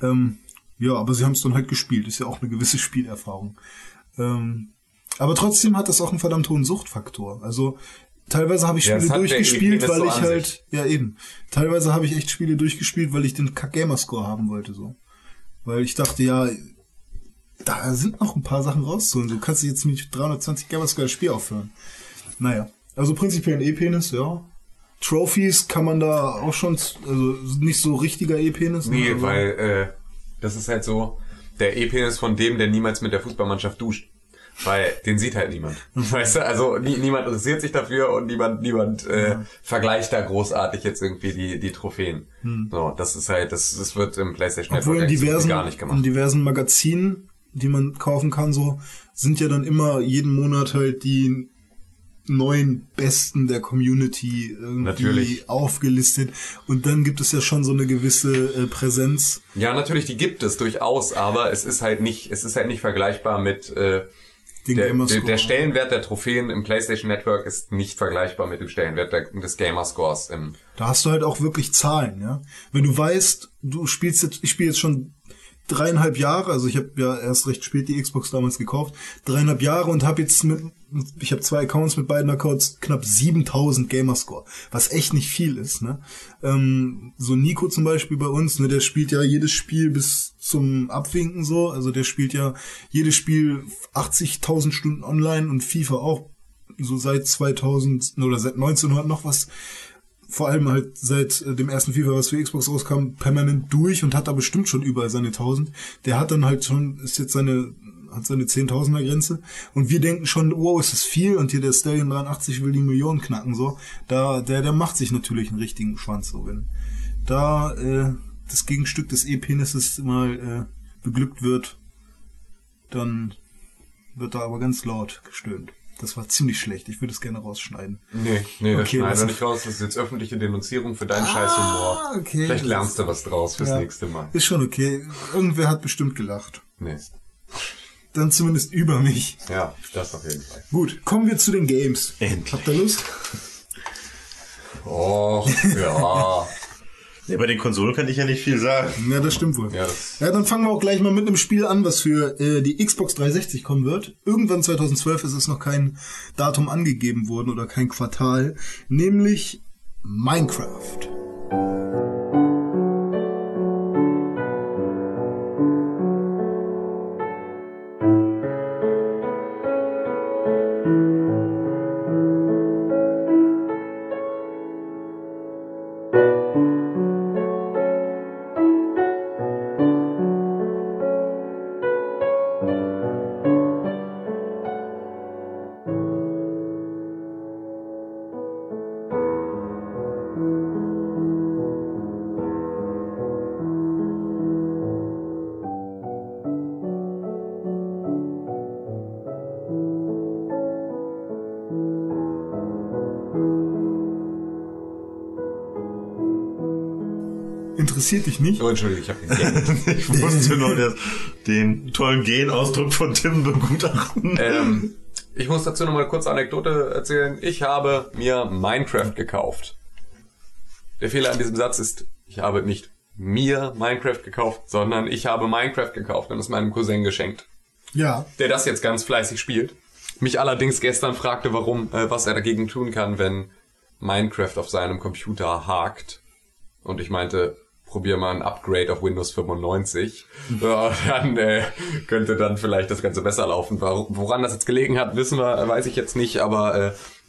Ähm, ja, aber sie haben es dann halt gespielt, ist ja auch eine gewisse Spielerfahrung. Ähm, aber trotzdem hat das auch einen verdammt hohen Suchtfaktor. Also teilweise habe ich Ja, Spiele der durchgespielt, weil so ich halt, sich. ja eben, teilweise habe ich echt Spiele durchgespielt, weil ich den Kack Gamerscore haben wollte so. Weil ich dachte, ja, da sind noch ein paar Sachen rauszuholen. Du kannst jetzt mit 320 Gamerscore das Spiel aufhören. Naja, also prinzipiell ein E-Penis, ja. Trophies kann man da auch schon, also nicht so richtiger E-Penis. ne, Nee, aber- weil äh, das ist halt so der E-Penis von dem, der niemals mit der Fußballmannschaft duscht. Weil den sieht halt niemand. Weißt du, also nie, niemand interessiert sich dafür und niemand, niemand äh, vergleicht da großartig jetzt irgendwie die, die Trophäen. So, das ist halt, das, das wird im PlayStation Obwohl in Network diversen, gar nicht in gemacht. diversen Magazinen, die man kaufen kann, so, sind ja dann immer jeden Monat halt die neuen Besten der Community irgendwie Natürlich. aufgelistet. Und dann gibt es ja schon so eine gewisse äh, Präsenz. Ja, natürlich, die gibt es durchaus, aber es ist halt nicht, es ist halt nicht vergleichbar mit äh, Den der, der, Gamerscore. der Stellenwert der Trophäen im PlayStation Network ist nicht vergleichbar mit dem Stellenwert der, des Gamerscores im Da hast du halt auch wirklich Zahlen, ja. Wenn du weißt, du spielst jetzt, ich spiele jetzt schon dreieinhalb Jahre, also ich habe ja erst recht spät die Xbox damals gekauft, dreieinhalb Jahre und habe jetzt mit, ich habe zwei Accounts mit beiden Accounts knapp 7000 Gamerscore, was echt nicht viel ist, ne. Ähm, so Nico zum Beispiel bei uns, ne, der spielt ja jedes Spiel bis zum Abwinken so, also der spielt ja jedes Spiel 80.000 Stunden online und FIFA auch so seit 2000 oder seit 1900 noch was vor allem halt seit äh, dem ersten FIFA, was für Xbox rauskam, permanent durch und hat da bestimmt schon überall seine 1000. Der hat dann halt schon, ist jetzt seine, hat seine 10.000er Grenze. Und wir denken schon, wow, ist das viel und hier der Stallion 83 will die Millionen knacken, so. Da, der, der macht sich natürlich einen richtigen Schwanz, so. Wenn da, äh, das Gegenstück des E-Penises mal, äh, beglückt wird, dann wird da aber ganz laut gestöhnt. Das war ziemlich schlecht. Ich würde es gerne rausschneiden. Nee, nee, das Okay, schneiden das- wir nicht raus. Das ist jetzt öffentliche Denunzierung für deinen Scheißhumor. Ah, okay. Vielleicht lernst du was draus fürs Ja. nächste Mal. Ist schon okay. Irgendwer hat bestimmt gelacht. Nee. Dann zumindest über mich. Ja, das auf jeden Fall. Gut, kommen wir zu den Games. Endlich. Habt ihr Lust? Oh, ja. <laughs> Ja, bei den Konsolen kann ich ja nicht viel sagen. Ja, das stimmt wohl. Ja, ja, dann fangen wir auch gleich mal mit einem Spiel an, was für äh, die Xbox 360 kommen wird. Irgendwann 2012 ist es noch kein Datum angegeben worden oder kein Quartal, nämlich Minecraft. Interessiert dich nicht? Oh, Entschuldigung, ich habe gegähnt. <laughs> Ich musste nur das, den tollen Genausdruck von Tim begutachten. ähm, ich muss dazu noch mal kurz Anekdote erzählen. Ich habe mir Minecraft gekauft. Der Fehler an diesem Satz ist, ich habe nicht mir Minecraft gekauft, sondern ich habe Minecraft gekauft und es meinem Cousin geschenkt, Ja. der das jetzt ganz fleißig spielt. Mich allerdings gestern fragte, warum, äh, was er dagegen tun kann, wenn Minecraft auf seinem Computer hakt. Und ich meinte, probier mal ein Upgrade auf Windows 95. Ja, dann äh, könnte dann vielleicht das Ganze besser laufen. Wor- Woran das jetzt gelegen hat, wissen wir, weiß ich jetzt nicht, aber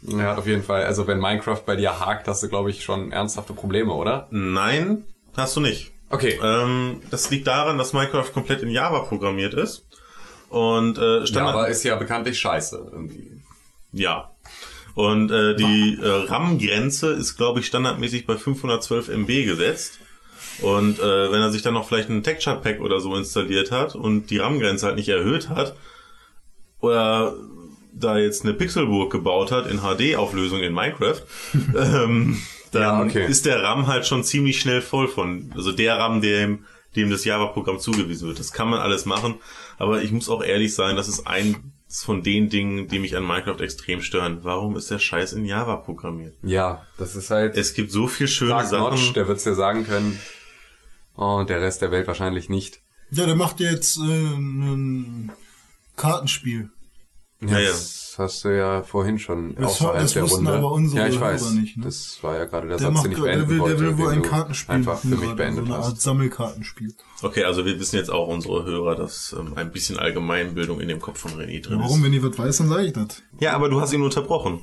äh, er hat auf jeden Fall, also wenn Minecraft bei dir hakt, hast du, glaube ich, schon ernsthafte Probleme, oder? Nein, hast du nicht. Okay. Ähm, das liegt daran, dass Minecraft komplett in Java programmiert ist. Und äh, Standard aber ist ja bekanntlich scheiße irgendwie. Ja. Und äh, die äh, RAM-Grenze ist, glaube ich, standardmäßig bei 512 MB gesetzt. Und äh, wenn er sich dann noch vielleicht ein Texture-Pack oder so installiert hat und die RAM-Grenze halt nicht erhöht hat, oder da jetzt eine Pixelburg gebaut hat in HD-Auflösung in Minecraft, <laughs> ähm, dann Ja, okay. ist der RAM halt schon ziemlich schnell voll von, also der RAM, dem, dem das Java-Programm zugewiesen wird. Das kann man alles machen, aber ich muss auch ehrlich sein, das ist eins von den Dingen, die mich an Minecraft extrem stören. Warum ist der Scheiß in Java programmiert? Ja, das ist halt. Es gibt so viel schöne Sachen. Notch, der wird's dir sagen können. Und der Rest der Welt wahrscheinlich nicht. Ja, der macht jetzt äh, ein Kartenspiel. Ja, ja. Das hast du ja vorhin schon Das- außerhalb das der wussten Runde. aber unsere ja, ich Hörer weiß. nicht, ne? Das war ja gerade der, Der, Satz, macht, den ich grad- der beenden will, der wollte, will wohl ein Kartenspiel einfach für machen mich beendet so eine Art hast. Sammelkartenspiel. Okay, also wir wissen jetzt auch unsere Hörer, dass ähm, ein bisschen Allgemeinbildung in dem Kopf von René drin Warum, ist. wenn ich was weiß, dann sage ich das. Ja, aber du hast ihn unterbrochen.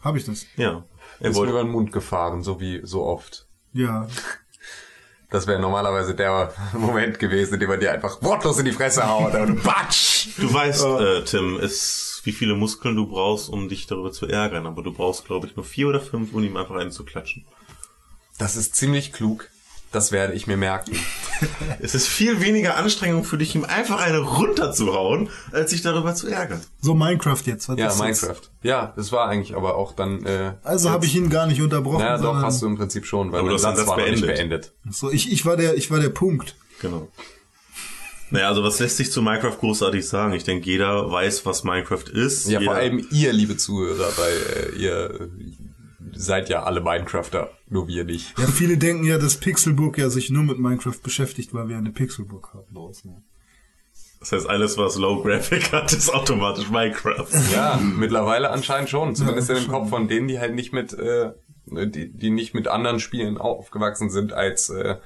Habe ich das? Ja. Er Ist wollte, über den Mund gefahren, so wie so oft. Ja. Das wäre normalerweise der Moment gewesen, in dem man dir einfach wortlos in die Fresse haut und batsch! du weißt, äh, Tim, es, wie viele Muskeln du brauchst, um dich darüber zu ärgern, aber du brauchst, glaube ich, nur vier oder fünf, um ihm einfach einen zu klatschen. Das ist ziemlich klug. Das werde ich mir merken. <laughs> Es ist viel weniger Anstrengung für dich, ihm einfach eine runterzuhauen, als sich darüber zu ärgern. So Minecraft jetzt. Was Ja? Minecraft. Ja, das war eigentlich aber auch dann. Äh, Also habe ich ihn gar nicht unterbrochen. Ja, doch, sondern- hast du im Prinzip schon, weil Aber du hast Satz war noch nicht beendet. beendet. So, ich, ich war der, ich war der Punkt. Genau. Naja, also was lässt sich zu Minecraft großartig sagen? Ich denke, jeder weiß, was Minecraft ist. Ja, jeder, vor allem ihr, liebe Zuhörer, weil äh, ihr seid ja alle Minecrafter, nur wir nicht. Ja, viele denken ja, dass Pixelbook ja sich nur mit Minecraft beschäftigt, weil wir eine Pixelbook haben. Los, ne? Das heißt, alles, was Low Graphic hat, ist automatisch Minecraft. Ja, mittlerweile anscheinend schon. Zumindest in dem Kopf von denen, die halt nicht mit, äh, die, die nicht mit anderen Spielen aufgewachsen sind als äh,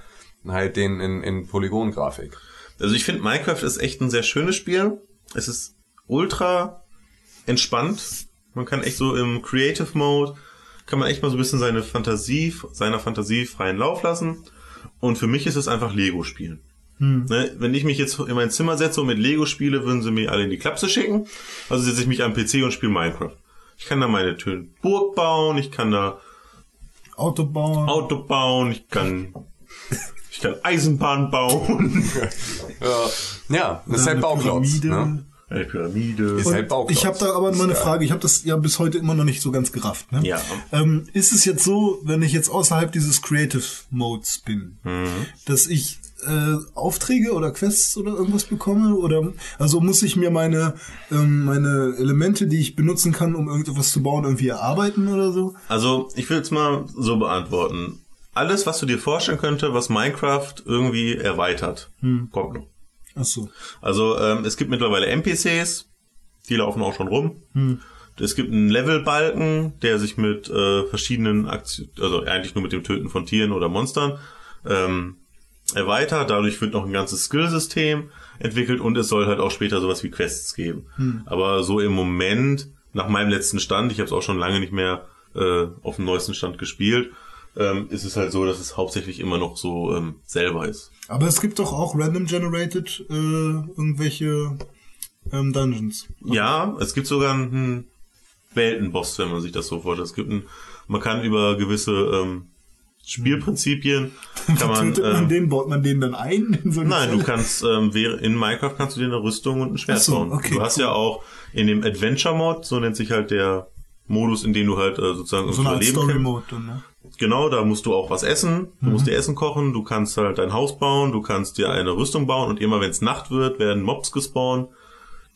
halt den in, in Polygongrafik. Also ich finde, Minecraft ist echt ein sehr schönes Spiel. Es ist ultra entspannt. Man kann echt so im Creative Mode kann man echt mal so ein bisschen seine Fantasie, seiner Fantasie freien Lauf lassen. Und für mich ist es einfach Lego spielen. Ne, wenn ich mich jetzt in mein Zimmer setze und mit Lego spiele, würden sie mich alle in die Klapse schicken. Also setze ich mich am PC und spiele Minecraft. Ich kann da meine Töne Burg bauen, ich kann da Autobauer. Auto bauen, ich kann, ich kann Eisenbahn bauen, <laughs> Ja, das ist halt Bauklotz. Ne? Eine Pyramide. Ist halt Bauklotz. Ich habe da aber mal eine Frage. Ich habe das ja bis heute immer noch nicht so ganz gerafft. Ne? Ja. Ähm, ist es jetzt so, wenn ich jetzt außerhalb dieses Creative Modes bin, dass ich äh, Aufträge oder Quests oder irgendwas bekomme? Oder also muss ich mir meine ähm, meine Elemente, die ich benutzen kann, um irgendetwas zu bauen, irgendwie erarbeiten oder so? Also, ich will es mal so beantworten. Alles, was du dir vorstellen könnte, was Minecraft irgendwie erweitert, kommt noch. Ach so. Also ähm, es gibt mittlerweile NPCs, die laufen auch schon rum. Es gibt einen Levelbalken, der sich mit äh, verschiedenen Aktionen, also eigentlich nur mit dem Töten von Tieren oder Monstern ähm, erweitert. Dadurch wird noch ein ganzes Skillsystem entwickelt und es soll halt auch später sowas wie Quests geben. Aber so im Moment, nach meinem letzten Stand, ich habe es auch schon lange nicht mehr äh, auf dem neuesten Stand gespielt, ähm, ist es halt so, dass es hauptsächlich immer noch so ähm, selber ist. Aber es gibt doch auch random generated äh, irgendwelche ähm, Dungeons. Ja, es gibt sogar einen Weltenboss, wenn man sich das so vorstellt. Es gibt einen, man kann über gewisse ähm, Spielprinzipien <laughs> kann man, Tötet man ähm, den, baut man den dann ein? In <laughs> so Nein, du Zelle? kannst ähm, in Minecraft kannst du dir eine Rüstung und ein Schwert so, bauen. okay, du hast cool. ja auch in dem Adventure Mod, so nennt sich halt der Modus, in dem du halt äh, sozusagen so eine. Story-Mode dann, ne? Genau, da musst du auch was essen. Du Mhm. musst dir Essen kochen. Du kannst halt dein Haus bauen. Du kannst dir eine Rüstung bauen. Und immer wenn es Nacht wird, werden Mobs gespawnt,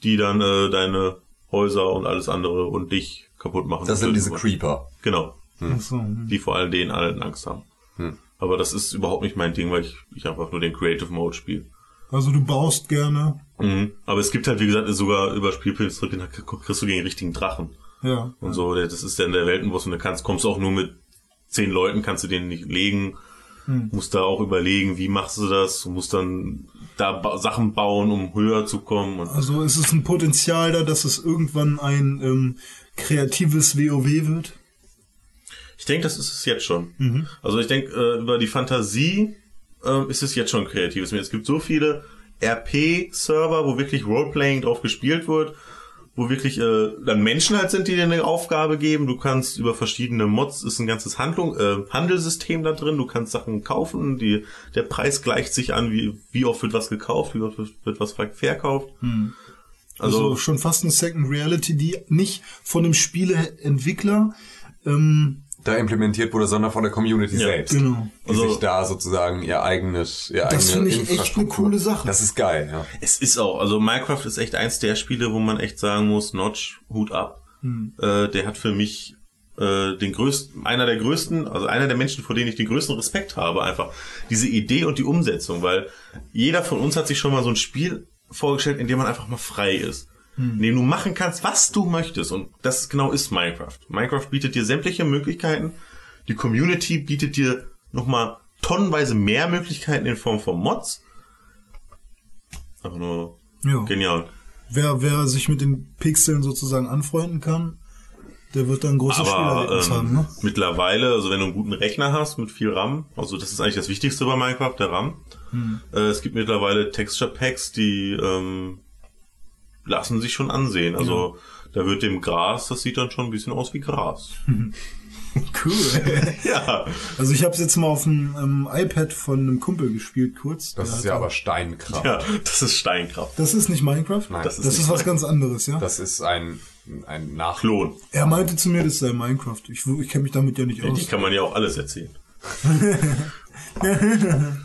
die dann äh, deine Häuser und alles andere und dich kaputt machen. Das sind diese töten Creeper. wollen. Genau. Ach so, hm. Die vor allem denen allen Angst haben. Hm. Aber das ist überhaupt nicht mein Ding, weil ich, ich einfach nur den Creative Mode spiele. Also du baust gerne. Mhm. Aber es gibt halt, wie gesagt, sogar über Spielpilz kriegst du gegen richtigen Drachen. Ja. Und so, das ist dann der Weltenboss und da kannst, kommst du auch nur mit zehn Leuten, kannst du den nicht legen. Musst da auch überlegen, wie machst du das? Du musst dann da ba Sachen bauen, um höher zu kommen. Also ist es ein Potenzial da, dass es irgendwann ein ähm, kreatives WoW wird? ich denke, das ist es jetzt schon. Also ich denke, äh, über die Fantasie ähm, ist es jetzt schon kreatives. Es gibt so viele RP-Server, wo wirklich Roleplaying drauf gespielt wird, wo wirklich äh, dann Menschen halt sind, die dir eine Aufgabe geben. Du kannst über verschiedene Mods, ist ein ganzes Handlung, äh, Handelssystem da drin. Du kannst Sachen kaufen, die der Preis gleicht sich an, wie wie oft wird was gekauft, wie oft wird was verkauft. Also, Also, schon fast eine Second Reality, die nicht von einem Spieleentwickler ähm, Da implementiert wurde, sondern von der Community Ja, selbst. genau. Die Also- sich da sozusagen ihr eigenes, ihr Das eigene finde ich echt eine coole Sache. Das ist geil, ja. Es ist auch, also Minecraft ist echt eins der Spiele, wo man echt sagen muss, Notch, Hut ab. Äh, der hat für mich äh, den größten, einer der größten, also einer der Menschen, vor denen ich den größten Respekt habe, einfach diese Idee und die Umsetzung, weil jeder von uns hat sich schon mal so ein Spiel vorgestellt, in dem man einfach mal frei ist. In dem du machen kannst, was du möchtest. Und das genau ist Minecraft. Minecraft bietet dir sämtliche Möglichkeiten. Die Community bietet dir nochmal tonnenweise mehr Möglichkeiten in Form von Mods. Einfach nur ja. genial. wer, wer sich mit den Pixeln sozusagen anfreunden kann, der wird dann ein großes Aber Spielerlebnis haben. ähm, Ne? mittlerweile, also wenn du einen guten Rechner hast mit viel RAM, also das ist eigentlich das Wichtigste bei Minecraft, der RAM. Hm. Äh, es gibt mittlerweile Texture Packs, die ähm, lassen sich schon ansehen. Also da wird dem Gras, das sieht dann schon ein bisschen aus wie Gras. <laughs> Cool. <laughs> ja. Also ich habe es jetzt mal auf dem ähm, iPad von einem Kumpel gespielt kurz. Das Der ist ja aber Steinkraft. ja, das ist Steinkraft. Das ist nicht Minecraft? Nein, das das ist, ist nicht was ganz anderes, ja? Das ist ein, ein Nach... Klon. Er meinte zu mir, das sei Minecraft. Ich, ich kenne mich damit ja nicht Die aus. kann man ja auch alles erzählen. <laughs>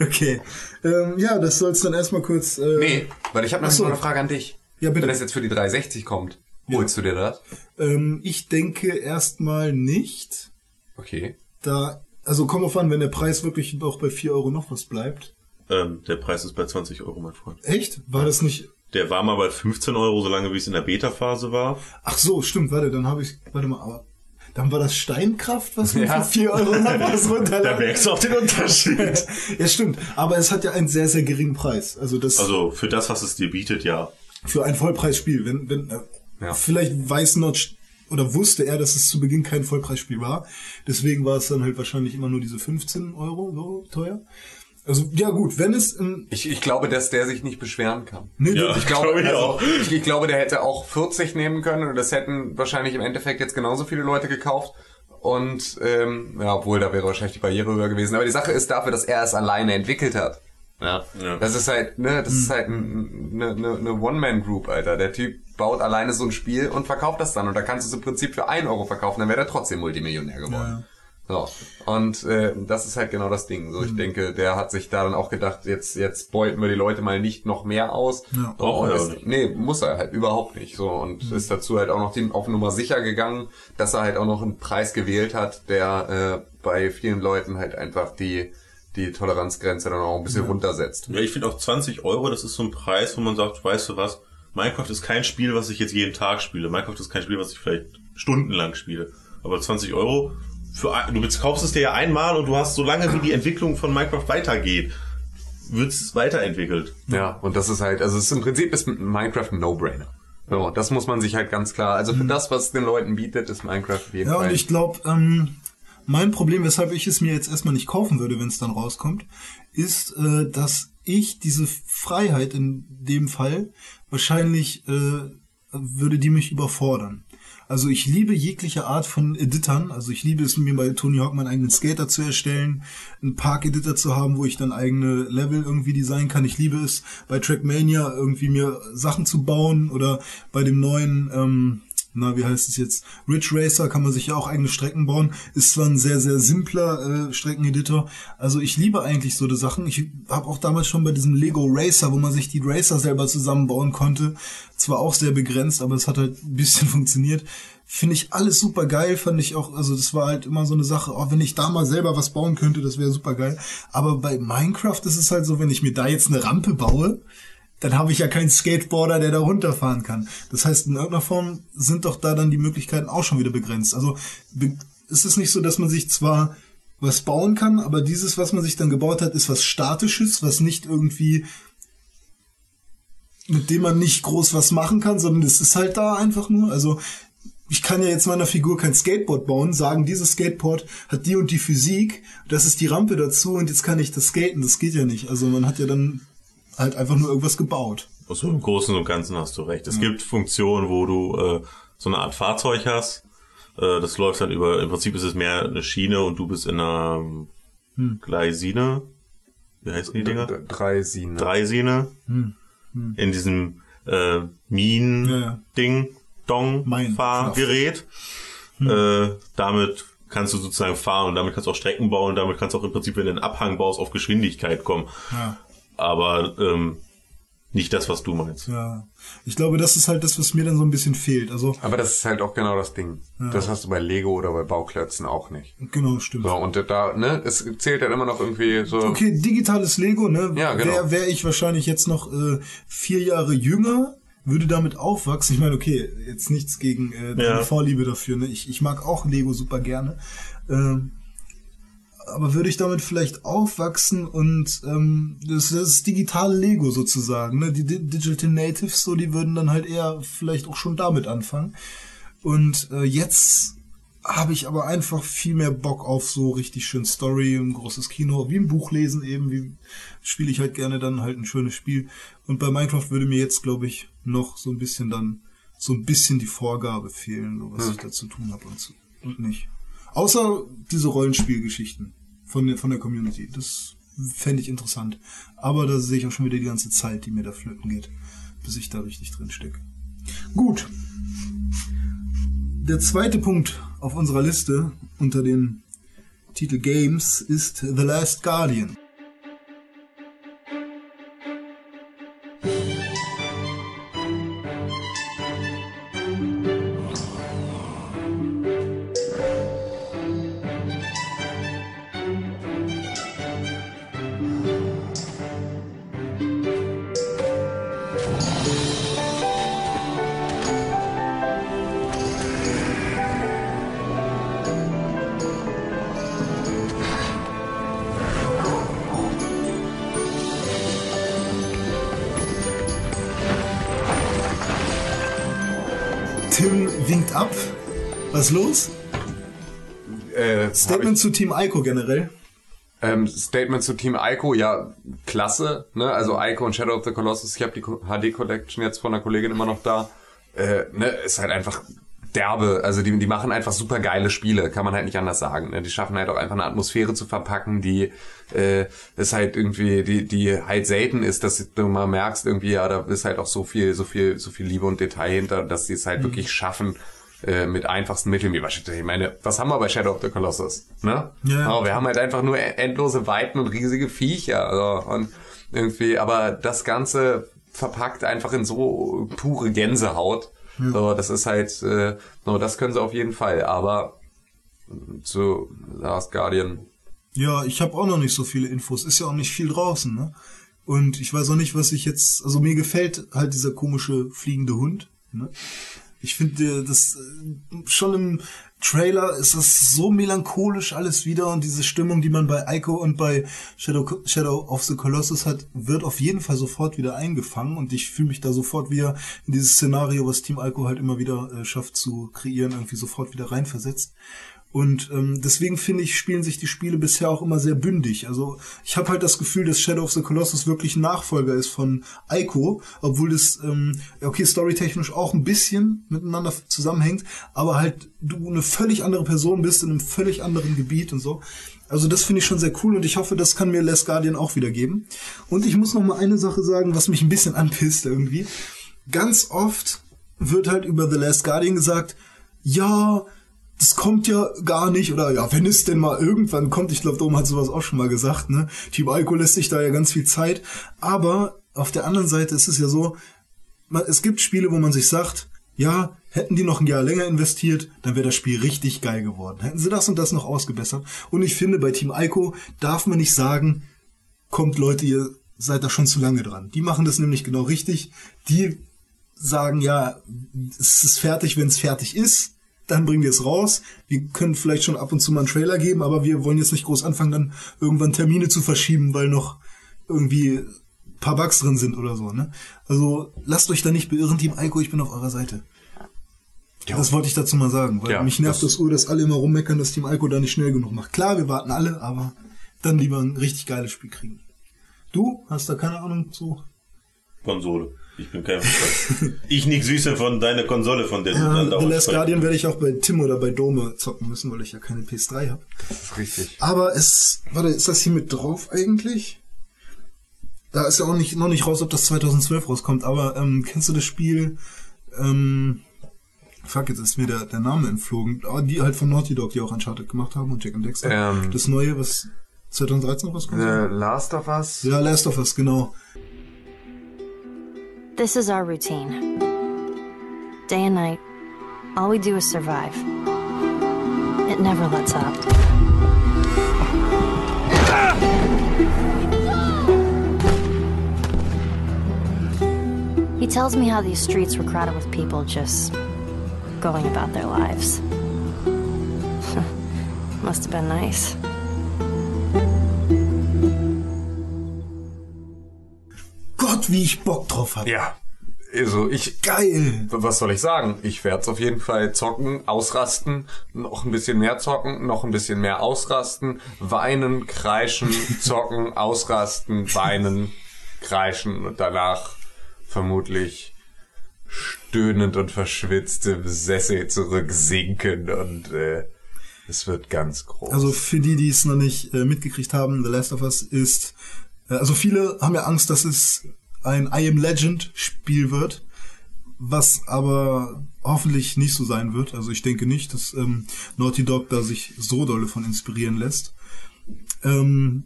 Okay. Ähm, ja, das soll's dann erstmal kurz. Äh, Nee, weil ich habe noch so. eine Frage an dich. Ja, bitte. Wenn das jetzt für die 360 kommt, holst du dir das? Ähm, ich denke erstmal nicht. Okay. Da, also komm auf an, wenn der Preis wirklich auch bei 4 Euro noch was bleibt. Ähm, der Preis ist bei 20 Euro, mein Freund. Echt? War das nicht. Der war mal bei 15 Euro, solange wie es in der Beta-Phase war. Ach so, stimmt, warte, dann habe ich. Warte mal, aber. Dann war das Steinkraft, was mir Ja. für 4 Euro was Da runterladen. merkst du auch den Unterschied. <laughs> ja, stimmt. Aber es hat ja einen sehr, sehr geringen Preis. Also das Also für das, was es dir bietet, ja. für ein Vollpreisspiel. Wenn, wenn, äh, Ja. vielleicht weiß Notch oder wusste er, dass es zu Beginn kein Vollpreisspiel war. Deswegen war es dann halt wahrscheinlich immer nur diese 15 Euro so teuer. Also ja gut, wenn es im Ich, ich glaube, dass der sich nicht beschweren kann. nee, Ja. Ich glaube, Glaube ich also, auch. ich, ich glaube, der hätte auch 40 nehmen können und das hätten wahrscheinlich im Endeffekt jetzt genauso viele Leute gekauft. Und ähm, ja, obwohl da wäre wahrscheinlich die Barriere höher gewesen. Aber die Sache ist dafür, dass er es alleine entwickelt hat. Ja. Ja. Das ist halt, ne, das ist halt ein- eine ne, ne One-Man-Group, Alter. Der Typ baut alleine so ein Spiel und verkauft das dann. Und da kannst du es im Prinzip für 1 Euro verkaufen, dann wäre er trotzdem Multimillionär geworden. So. Und äh, das ist halt genau das Ding. So, ich denke, der hat sich da dann auch gedacht, jetzt, jetzt beuten wir die Leute mal nicht noch mehr aus. Ja. Braucht er Und auch ist- nicht. Nee, muss er halt überhaupt nicht. So und ist dazu halt auch noch den, auf Nummer sicher gegangen, dass er halt auch noch einen Preis gewählt hat, der äh, bei vielen Leuten halt einfach die die Toleranzgrenze dann auch ein bisschen runtersetzt. Ja, ich finde auch 20 Euro, das ist so ein Preis, wo man sagt, weißt du was, Minecraft ist kein Spiel, was ich jetzt jeden Tag spiele. Minecraft ist kein Spiel, was ich vielleicht stundenlang spiele. Aber 20 Euro, für du kaufst es dir ja einmal und du hast, solange wie die Entwicklung von Minecraft weitergeht, wird es weiterentwickelt. Ja, und das ist halt, also es ist im Prinzip ist Minecraft ein No-Brainer. So, das muss man sich halt ganz klar, also für das, was den Leuten bietet, ist Minecraft auf jeden Ja, Fall. und ich glaube, ähm, mein Problem, weshalb ich es mir jetzt erstmal nicht kaufen würde, wenn es dann rauskommt, ist, äh, dass ich diese Freiheit in dem Fall wahrscheinlich äh, würde die mich überfordern. Also ich liebe jegliche Art von Editern. Also ich liebe es, mir bei Tony Hawk meinen eigenen Skater zu erstellen, einen Park-Editor zu haben, wo ich dann eigene Level irgendwie designen kann. Ich liebe es, bei Trackmania irgendwie mir Sachen zu bauen oder bei dem neuen, ähm, na, wie heißt es jetzt? Ridge Racer kann man sich ja auch eigene Strecken bauen. Ist zwar ein sehr, sehr simpler äh, Streckeneditor. Also ich liebe eigentlich so die Sachen. Ich habe auch damals schon bei diesem Lego Racer, wo man sich die Racer selber zusammenbauen konnte, zwar auch sehr begrenzt, aber es hat halt ein bisschen <laughs> funktioniert. Finde ich alles super geil, fand ich auch, also das war halt immer so eine Sache, oh, wenn ich da mal selber was bauen könnte, das wäre super geil. Aber bei Minecraft ist es halt so, wenn ich mir da jetzt eine Rampe baue, dann habe ich ja keinen Skateboarder, der da runterfahren kann. Das heißt, in irgendeiner Form sind doch da dann die Möglichkeiten auch schon wieder begrenzt. Also ist es nicht so, dass man sich zwar was bauen kann, aber dieses, was man sich dann gebaut hat, ist was Statisches, was nicht irgendwie mit dem man nicht groß was machen kann, sondern es ist halt da einfach nur. Also ich kann ja jetzt meiner Figur kein Skateboard bauen, sagen, dieses Skateboard hat die und die Physik, das ist die Rampe dazu und jetzt kann ich das skaten. Das geht ja nicht. Also man hat ja dann halt einfach nur irgendwas gebaut. So im Großen und Ganzen hast du recht. Es gibt Funktionen, wo du äh, so eine Art Fahrzeug hast. Äh, das läuft dann über, im Prinzip ist es mehr eine Schiene und du bist in einer Gleisine. Wie heißen die Dinger? D- Drei Sine. Dreisine. In diesem äh, Ja, ja. Minen-Ding, Dong, Mein- Fahrgerät. Äh, damit kannst du sozusagen fahren und damit kannst du auch Strecken bauen und damit kannst du auch im Prinzip, wenn du einen Abhang baust, auf Geschwindigkeit kommen. Ja. Aber ähm, nicht das, was du meinst. Ja. Ich glaube, das ist halt das, was mir dann so ein bisschen fehlt. Also, Aber das ist halt auch genau das Ding. Das hast du bei Lego oder bei Bauklötzen auch nicht. genau, stimmt. So, und da, ne, es zählt dann immer noch irgendwie so. Okay, digitales Lego, ne? Ja, genau. Wäre wär ich wahrscheinlich jetzt noch äh, vier Jahre jünger, würde damit aufwachsen. Ich meine, okay, jetzt nichts gegen äh, deine Ja. Vorliebe dafür. Ne? Ich, ich mag auch Lego super gerne. Ähm, aber würde ich damit vielleicht aufwachsen und ähm, das, das ist digitale Lego sozusagen. Ne? Die Di- Digital Natives, so, die würden dann halt eher vielleicht auch schon damit anfangen. Und äh, jetzt habe ich aber einfach viel mehr Bock auf so richtig schön Story, ein großes Kino, wie ein Buch lesen eben, wie spiele ich halt gerne dann halt ein schönes Spiel. Und bei Minecraft würde mir jetzt, glaube ich, noch so ein bisschen dann so ein bisschen die Vorgabe fehlen, so was ich da zu tun habe und, so, und nicht. Außer diese Rollenspielgeschichten von der, von der Community. Das fände ich interessant. Aber da sehe ich auch schon wieder die ganze Zeit, die mir da flöten geht, bis ich da richtig drin stecke. Gut. Der zweite Punkt auf unserer Liste unter den Titel Games ist The Last Guardian. Was los? Äh, Statement zu Team Ico generell. Ähm, Statement zu Team Ico, ja, klasse, ne? Also Ico und Shadow of the Colossus, ich habe die HD Collection jetzt von einer Kollegin immer noch da. Äh, ne, ist halt einfach derbe, also die, die machen einfach super geile Spiele, kann man halt nicht anders sagen. Ne? Die schaffen halt auch einfach eine Atmosphäre zu verpacken, die äh, ist halt irgendwie, die, die halt selten ist, dass du mal merkst, irgendwie, ja, da ist halt auch so viel, so viel, so viel Liebe und Detail hinter, dass die es halt wirklich schaffen, äh, mit einfachsten Mitteln, wie beispielsweise, ich meine, was haben wir bei Shadow of the Colossus? Ne? Ja. Aber wir haben halt einfach nur endlose Weiten und riesige Viecher. Also, und irgendwie, aber das Ganze verpackt einfach in so pure Gänsehaut. So, das ist halt, äh, so, das können sie auf jeden Fall. Aber zu Last Guardian, Ja, ich habe auch noch nicht so viele Infos. Ist ja auch nicht viel draußen, ne? Und ich weiß auch nicht, was ich jetzt. Also mir gefällt halt dieser komische fliegende Hund. Ne? Ich finde das äh, schon im Trailer ist das so melancholisch alles wieder und diese Stimmung, die man bei Ico und bei Shadow, Shadow of the Colossus hat, wird auf jeden Fall sofort wieder eingefangen und ich fühle mich da sofort wieder in dieses Szenario, was Team Ico halt immer wieder äh, schafft zu kreieren, irgendwie sofort wieder reinversetzt. Und ähm, deswegen finde ich, spielen sich die Spiele bisher auch immer sehr bündig. Also ich habe halt das Gefühl, dass Shadow of the Colossus wirklich ein Nachfolger ist von Ico, obwohl das, ähm, okay, storytechnisch auch ein bisschen miteinander zusammenhängt, aber halt du eine völlig andere Person bist in einem völlig anderen Gebiet und so. Also das finde ich schon sehr cool und ich hoffe, das kann mir Last Guardian auch wieder geben. Und ich muss noch mal eine Sache sagen, was mich ein bisschen anpisst irgendwie. Ganz oft wird halt über The Last Guardian gesagt, ja, das kommt ja gar nicht, oder ja, wenn es denn mal irgendwann kommt, ich glaube, darum hat sowas auch schon mal gesagt, ne? Team Alko lässt sich da ja ganz viel Zeit. Aber auf der anderen Seite ist es ja so, man, es gibt Spiele, wo man sich sagt, ja, hätten die noch ein Jahr länger investiert, dann wäre das Spiel richtig geil geworden. Hätten sie das und das noch ausgebessert. Und ich finde, bei Team Ico darf man nicht sagen, kommt Leute, ihr seid da schon zu lange dran. Die machen das nämlich genau richtig. Die sagen, ja, es ist fertig, wenn es fertig ist dann bringen wir es raus. Wir können vielleicht schon ab und zu mal einen Trailer geben, aber wir wollen jetzt nicht groß anfangen, dann irgendwann Termine zu verschieben, weil noch irgendwie ein paar Bugs drin sind oder so. Ne? Also lasst euch da nicht beirren, Team Ico, ich bin auf eurer Seite. Das wollte ich dazu mal sagen, weil Ja, mich nervt das- das Uhr, dass alle immer rummeckern, dass Team Ico da nicht schnell genug macht. Klar, wir warten alle, aber dann lieber ein richtig geiles Spiel kriegen. Du hast da keine Ahnung zu? Konsole. Ich bin kein Ich nix Süße von deiner Konsole, von der du Ja, dann The dauernd Last sprichst. Guardian werde ich auch bei Tim oder bei Dome zocken müssen, weil ich ja keine PS3 habe. das ist richtig. Aber es, warte, ist das hier mit drauf eigentlich? Da ist ja auch nicht, noch nicht raus, ob das 2012 rauskommt, aber ähm, kennst du das Spiel, ähm, fuck, jetzt ist mir der, der Name entflogen, Ah, die halt von Naughty Dog, die auch Uncharted gemacht haben und Jack and Dexter. Ähm. das neue, was 2013 rauskommt? Äh, Last of Us? Ja, Last of Us, genau. This is our routine. Day and night, all we do is survive. It never lets up. He tells me how these streets were crowded with people just going about their lives. <laughs> Must have been nice. Wie ich Bock drauf habe. Ja. Also ich, Geil. was soll ich sagen? Ich werde es auf jeden Fall zocken, ausrasten, noch ein bisschen mehr zocken, noch ein bisschen mehr ausrasten, weinen, kreischen, <laughs> zocken, ausrasten, weinen, kreischen und danach vermutlich stöhnend und verschwitzt im Sessel zurücksinken und äh, es wird ganz groß. Also für die, die es noch nicht äh, mitgekriegt haben, The Last of Us ist, äh, also viele haben ja Angst, dass es ein I Am Legend Spiel wird, was aber hoffentlich nicht so sein wird. Also ich denke nicht, dass ähm, Naughty Dog da sich so dolle von inspirieren lässt. Ähm,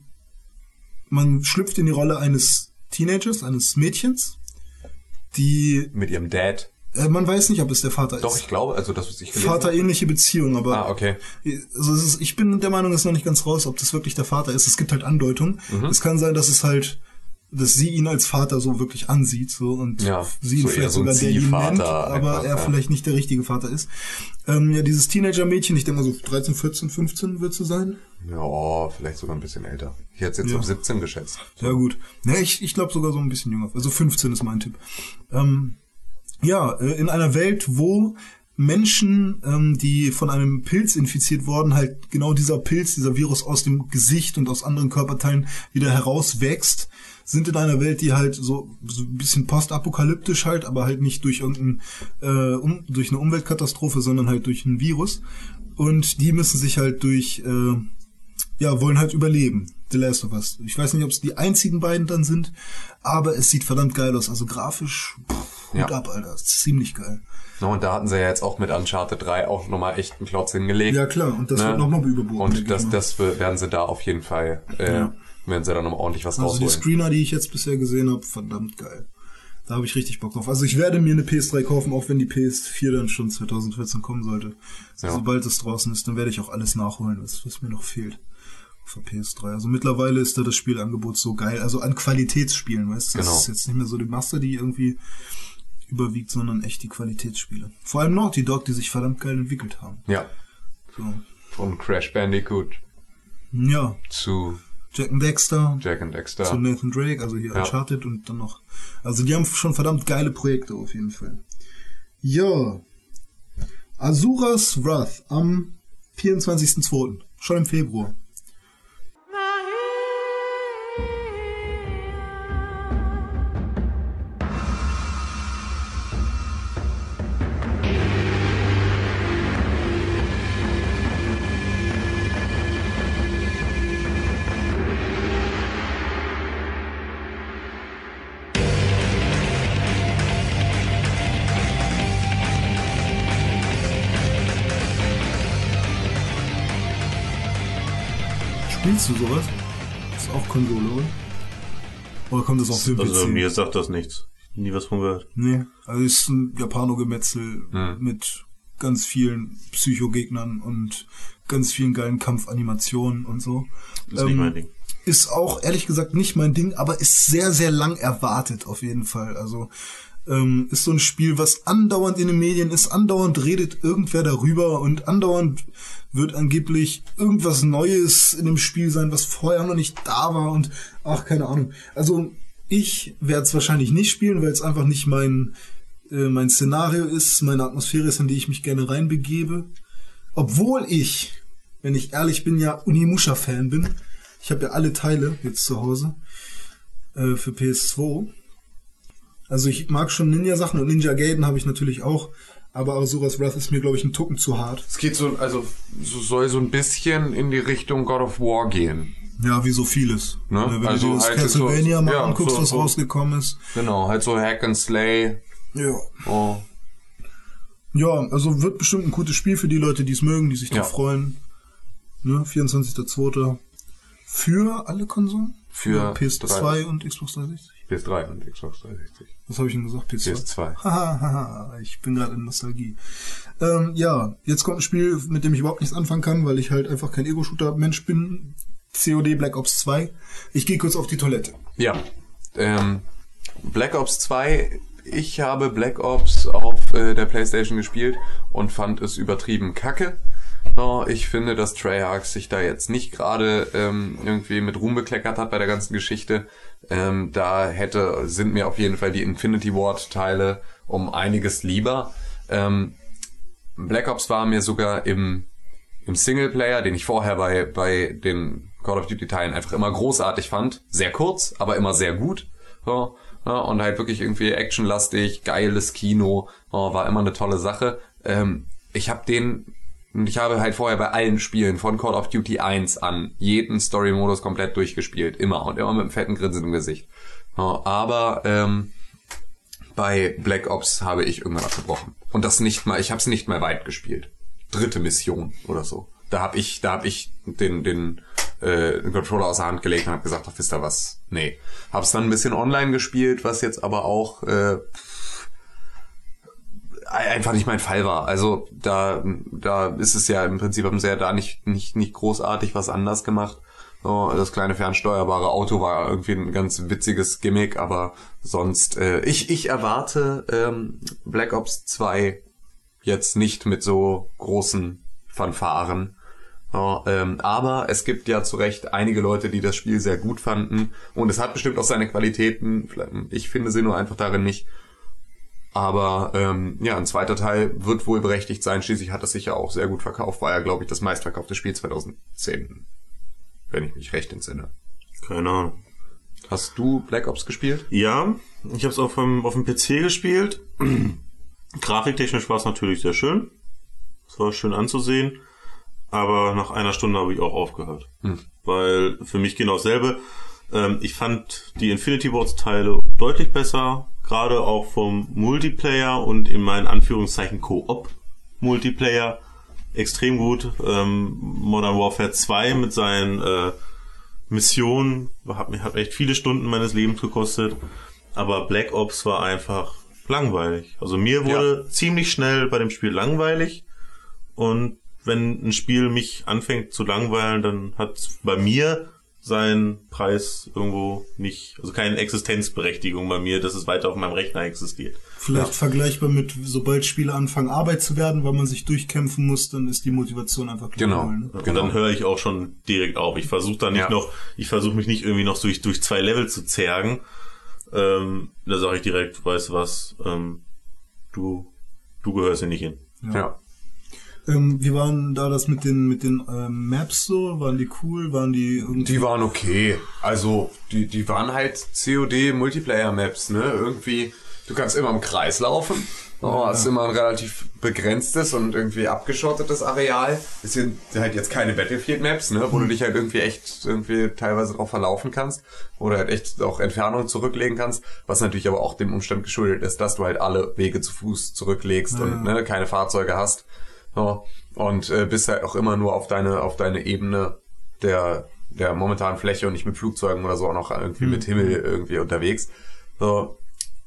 man schlüpft in die Rolle eines Teenagers, eines Mädchens, die, mit ihrem Dad. äh, man weiß nicht, ob es der Vater Doch, ist. ich glaube, also das, was ich gelesen. Vaterähnliche Beziehung, aber Ah, okay. also ist, ich bin der Meinung, es ist noch nicht ganz raus, ob das wirklich der Vater ist. Es gibt halt Andeutungen. Mhm. Es kann sein, dass es halt, dass sie ihn als Vater so wirklich ansieht, so und Ja, sie ihn so vielleicht so sogar der ihn nennt, aber einfach, er ja. vielleicht nicht der richtige Vater ist. Ähm, ja, dieses Teenager-Mädchen, ich denke mal so 13, 14, 15 wird sie sein. Ja, vielleicht sogar ein bisschen älter. Ich hätte es jetzt Ja. auf 17 geschätzt. Ja gut. Ne, ich, ich glaube sogar so ein bisschen jünger. Also 15 ist mein Tipp. Ähm, ja, äh, in einer Welt, wo Menschen, ähm, die von einem Pilz infiziert wurden, halt genau dieser Pilz, dieser Virus aus dem Gesicht und aus anderen Körperteilen wieder herauswächst, sind in einer Welt, die halt so, so ein bisschen postapokalyptisch halt, aber halt nicht durch irgendein, äh, um, durch eine Umweltkatastrophe, sondern halt durch ein Virus. Und die müssen sich halt durch, äh, ja, wollen halt überleben. The Last of Us. Ich weiß nicht, ob es die einzigen beiden dann sind, aber es sieht verdammt geil aus. Also grafisch, pff, Ja. ab, Alter. Ziemlich geil. No, und da hatten sie ja jetzt auch mit Uncharted 3 auch nochmal echt einen Klotz hingelegt. Ja, klar. Und das Ne? wird nochmal überboten. Und das, das werden sie da auf jeden Fall, äh, Ja. Werden sie da nochmal ordentlich was Also die rausholen. Screener, die ich jetzt bisher gesehen habe, verdammt geil. Da habe ich richtig Bock drauf. Also ich werde mir eine PS3 kaufen, auch wenn die PS4 dann schon 2014 kommen sollte. Ja. Sobald es draußen ist, dann werde ich auch alles nachholen, was, was mir noch fehlt. Auf der PS3. Also mittlerweile ist da das Spielangebot so geil. Also an Qualitätsspielen, weißt du? Das Genau. ist jetzt nicht mehr so die Masse, die irgendwie überwiegt, sondern echt die Qualitätsspiele. Vor allem Naughty Dog, die sich verdammt geil entwickelt haben. Ja, So. von Crash Bandicoot Ja, zu Jack and Dexter, Jack and Dexter. zu Nathan Drake, also hier Ja. Uncharted und dann noch. Also die haben schon verdammt geile Projekte auf jeden Fall. Ja. Asuras Wrath am 24.02. Schon im Februar. Spielst du sowas? ist auch Konsole, oder? Oder kommt das auch für den Also PC? mir sagt das nichts. Nie was von gehört. Nee, also ist ein Japano-Gemetzel Hm. mit ganz vielen Psychogegnern und ganz vielen geilen Kampfanimationen und so. Ist nicht Ähm, mein Ding. Ist auch ehrlich gesagt nicht mein Ding, aber ist sehr, sehr lang erwartet auf jeden Fall. Also ähm, ist so ein Spiel, was andauernd in den Medien ist, andauernd redet irgendwer darüber und andauernd wird angeblich irgendwas Neues in dem Spiel sein, was vorher noch nicht da war und ach, keine Ahnung. Also ich werde es wahrscheinlich nicht spielen, weil es einfach nicht mein, äh, mein Szenario ist, meine Atmosphäre ist, in die ich mich gerne reinbegebe. Obwohl ich, wenn ich ehrlich bin, ja Unimusha-Fan bin. Ich habe ja alle Teile jetzt zu Hause äh, für PS2. Also ich mag schon Ninja-Sachen und Ninja Gaiden habe ich natürlich auch. Aber Asuras Wrath ist mir, glaube ich, ein Tucken zu hart. Es geht so, also so soll so ein bisschen in die Richtung God of War gehen. Ja, wie so vieles. Ne? Äh, Wenn Also du das halt Castlevania so- mal ja, anguckst, so- was rausgekommen ist. Genau, halt so Hack and Slay. Ja. Oh. Ja, also wird bestimmt ein gutes Spiel für die Leute, die es mögen, die sich Ja. drauf freuen. Ne, 24.02. Für alle Konsolen? Für PS2 drei. und Xbox 360? PS3 und Xbox 360. Was habe ich denn gesagt? PS2? PS2. <laughs> Haha, haha, ich bin gerade in Nostalgie. Ähm, ja, jetzt kommt ein Spiel, mit dem ich überhaupt nichts anfangen kann, weil ich halt einfach kein Ego-Shooter-Mensch bin. COD Black Ops 2. Ich gehe kurz auf die Toilette. Ja. Ähm, Black Ops 2, ich habe Black Ops auf äh, der Playstation gespielt und fand es übertrieben kacke. No, ich finde, dass Treyarch sich da jetzt nicht gerade ähm, irgendwie mit Ruhm bekleckert hat bei der ganzen Geschichte. Ähm, da hätte, sind mir auf jeden Fall die Infinity Ward Teile um einiges lieber. Ähm, Black Ops war mir sogar im, im Singleplayer, den ich vorher bei, bei den Call of Duty Teilen einfach immer großartig fand. Sehr kurz, aber immer sehr gut. So, ja, und halt wirklich irgendwie actionlastig, geiles Kino, oh, war immer eine tolle Sache. Ähm, ich habe den, und ich habe halt vorher bei allen Spielen von Call of Duty 1 an jeden Story-Modus komplett durchgespielt. Immer und immer mit einem fetten Grinsen im Gesicht. Aber ähm, bei Black Ops habe ich irgendwann abgebrochen. Und das nicht mal, ich habe es nicht mal weit gespielt. Dritte Mission oder so. Da habe ich, da habe ich den, den, äh, den Controller aus der Hand gelegt und habe gesagt, ach, wisst ihr was? Nee. Hab's dann ein bisschen online gespielt, was jetzt aber auch äh, einfach nicht mein Fall war. Also da, da ist es ja im Prinzip sie ja da nicht, nicht, nicht großartig was anders gemacht. So, das kleine fernsteuerbare Auto war irgendwie ein ganz witziges Gimmick, aber sonst, äh, ich, ich erwarte ähm, Black Ops 2 jetzt nicht mit so großen Fanfaren. Ja, ähm, aber es gibt ja zu Recht einige Leute, die das Spiel sehr gut fanden und es hat bestimmt auch seine Qualitäten. Ich finde sie nur einfach darin nicht Aber ähm, ja, ein zweiter Teil wird wohl berechtigt sein. Schließlich hat es sich ja auch sehr gut verkauft. War ja, glaube ich, das meistverkaufte Spiel 2010. Wenn ich mich recht entsinne. Keine Ahnung. Hast du Black Ops gespielt? Ja, ich habe es auf dem, auf dem PC gespielt. <clears throat> Grafiktechnisch war es natürlich sehr schön. Es war schön anzusehen. Aber nach einer Stunde habe ich auch aufgehört. Weil für mich genau dasselbe. Ähm, ich fand die Infinity Wars Teile deutlich besser. Gerade auch vom Multiplayer und in meinen Anführungszeichen Co-op Multiplayer extrem gut. Ähm, Modern Warfare 2 mit seinen äh, Missionen hat mir hat echt viele Stunden meines Lebens gekostet. Aber Black Ops war einfach langweilig. Also mir wurde ziemlich schnell bei dem Spiel langweilig. Und wenn ein Spiel mich anfängt zu langweilen, dann hat bei mir seinen Preis irgendwo nicht, also keine Existenzberechtigung bei mir, dass es weiter auf meinem Rechner existiert. Vielleicht vergleichbar mit, sobald Spiele anfangen, Arbeit zu werden, weil man sich durchkämpfen muss, dann ist die Motivation einfach Genau. null, ne? Und dann höre ich auch schon direkt auf. Ich versuche dann nicht Ja. noch, ich versuche mich nicht irgendwie noch durch, durch zwei Level zu zergen. Ähm, da sage ich direkt, weißt du was, ähm, du, du gehörst hier nicht hin. Ja. Ähm, wie waren da das mit den mit den ähm, Maps so? Waren die cool? Waren die irgendwie? Die waren okay. Also, die, die waren halt COD Multiplayer Maps, ne? Irgendwie, du kannst immer im Kreis laufen. Oh, hast immer ein relativ begrenztes und irgendwie abgeschottetes Areal. Es sind halt jetzt keine Battlefield Maps, ne? Wo du dich halt irgendwie echt irgendwie teilweise drauf verlaufen kannst. Oder halt echt auch Entfernungen zurücklegen kannst. Was natürlich aber auch dem Umstand geschuldet ist, dass du halt alle Wege zu Fuß zurücklegst und ne, keine Fahrzeuge hast. So. Und äh, bist halt auch immer nur auf deine, auf deine Ebene der, der momentanen Fläche und nicht mit Flugzeugen oder so auch noch irgendwie mit Himmel irgendwie unterwegs. So,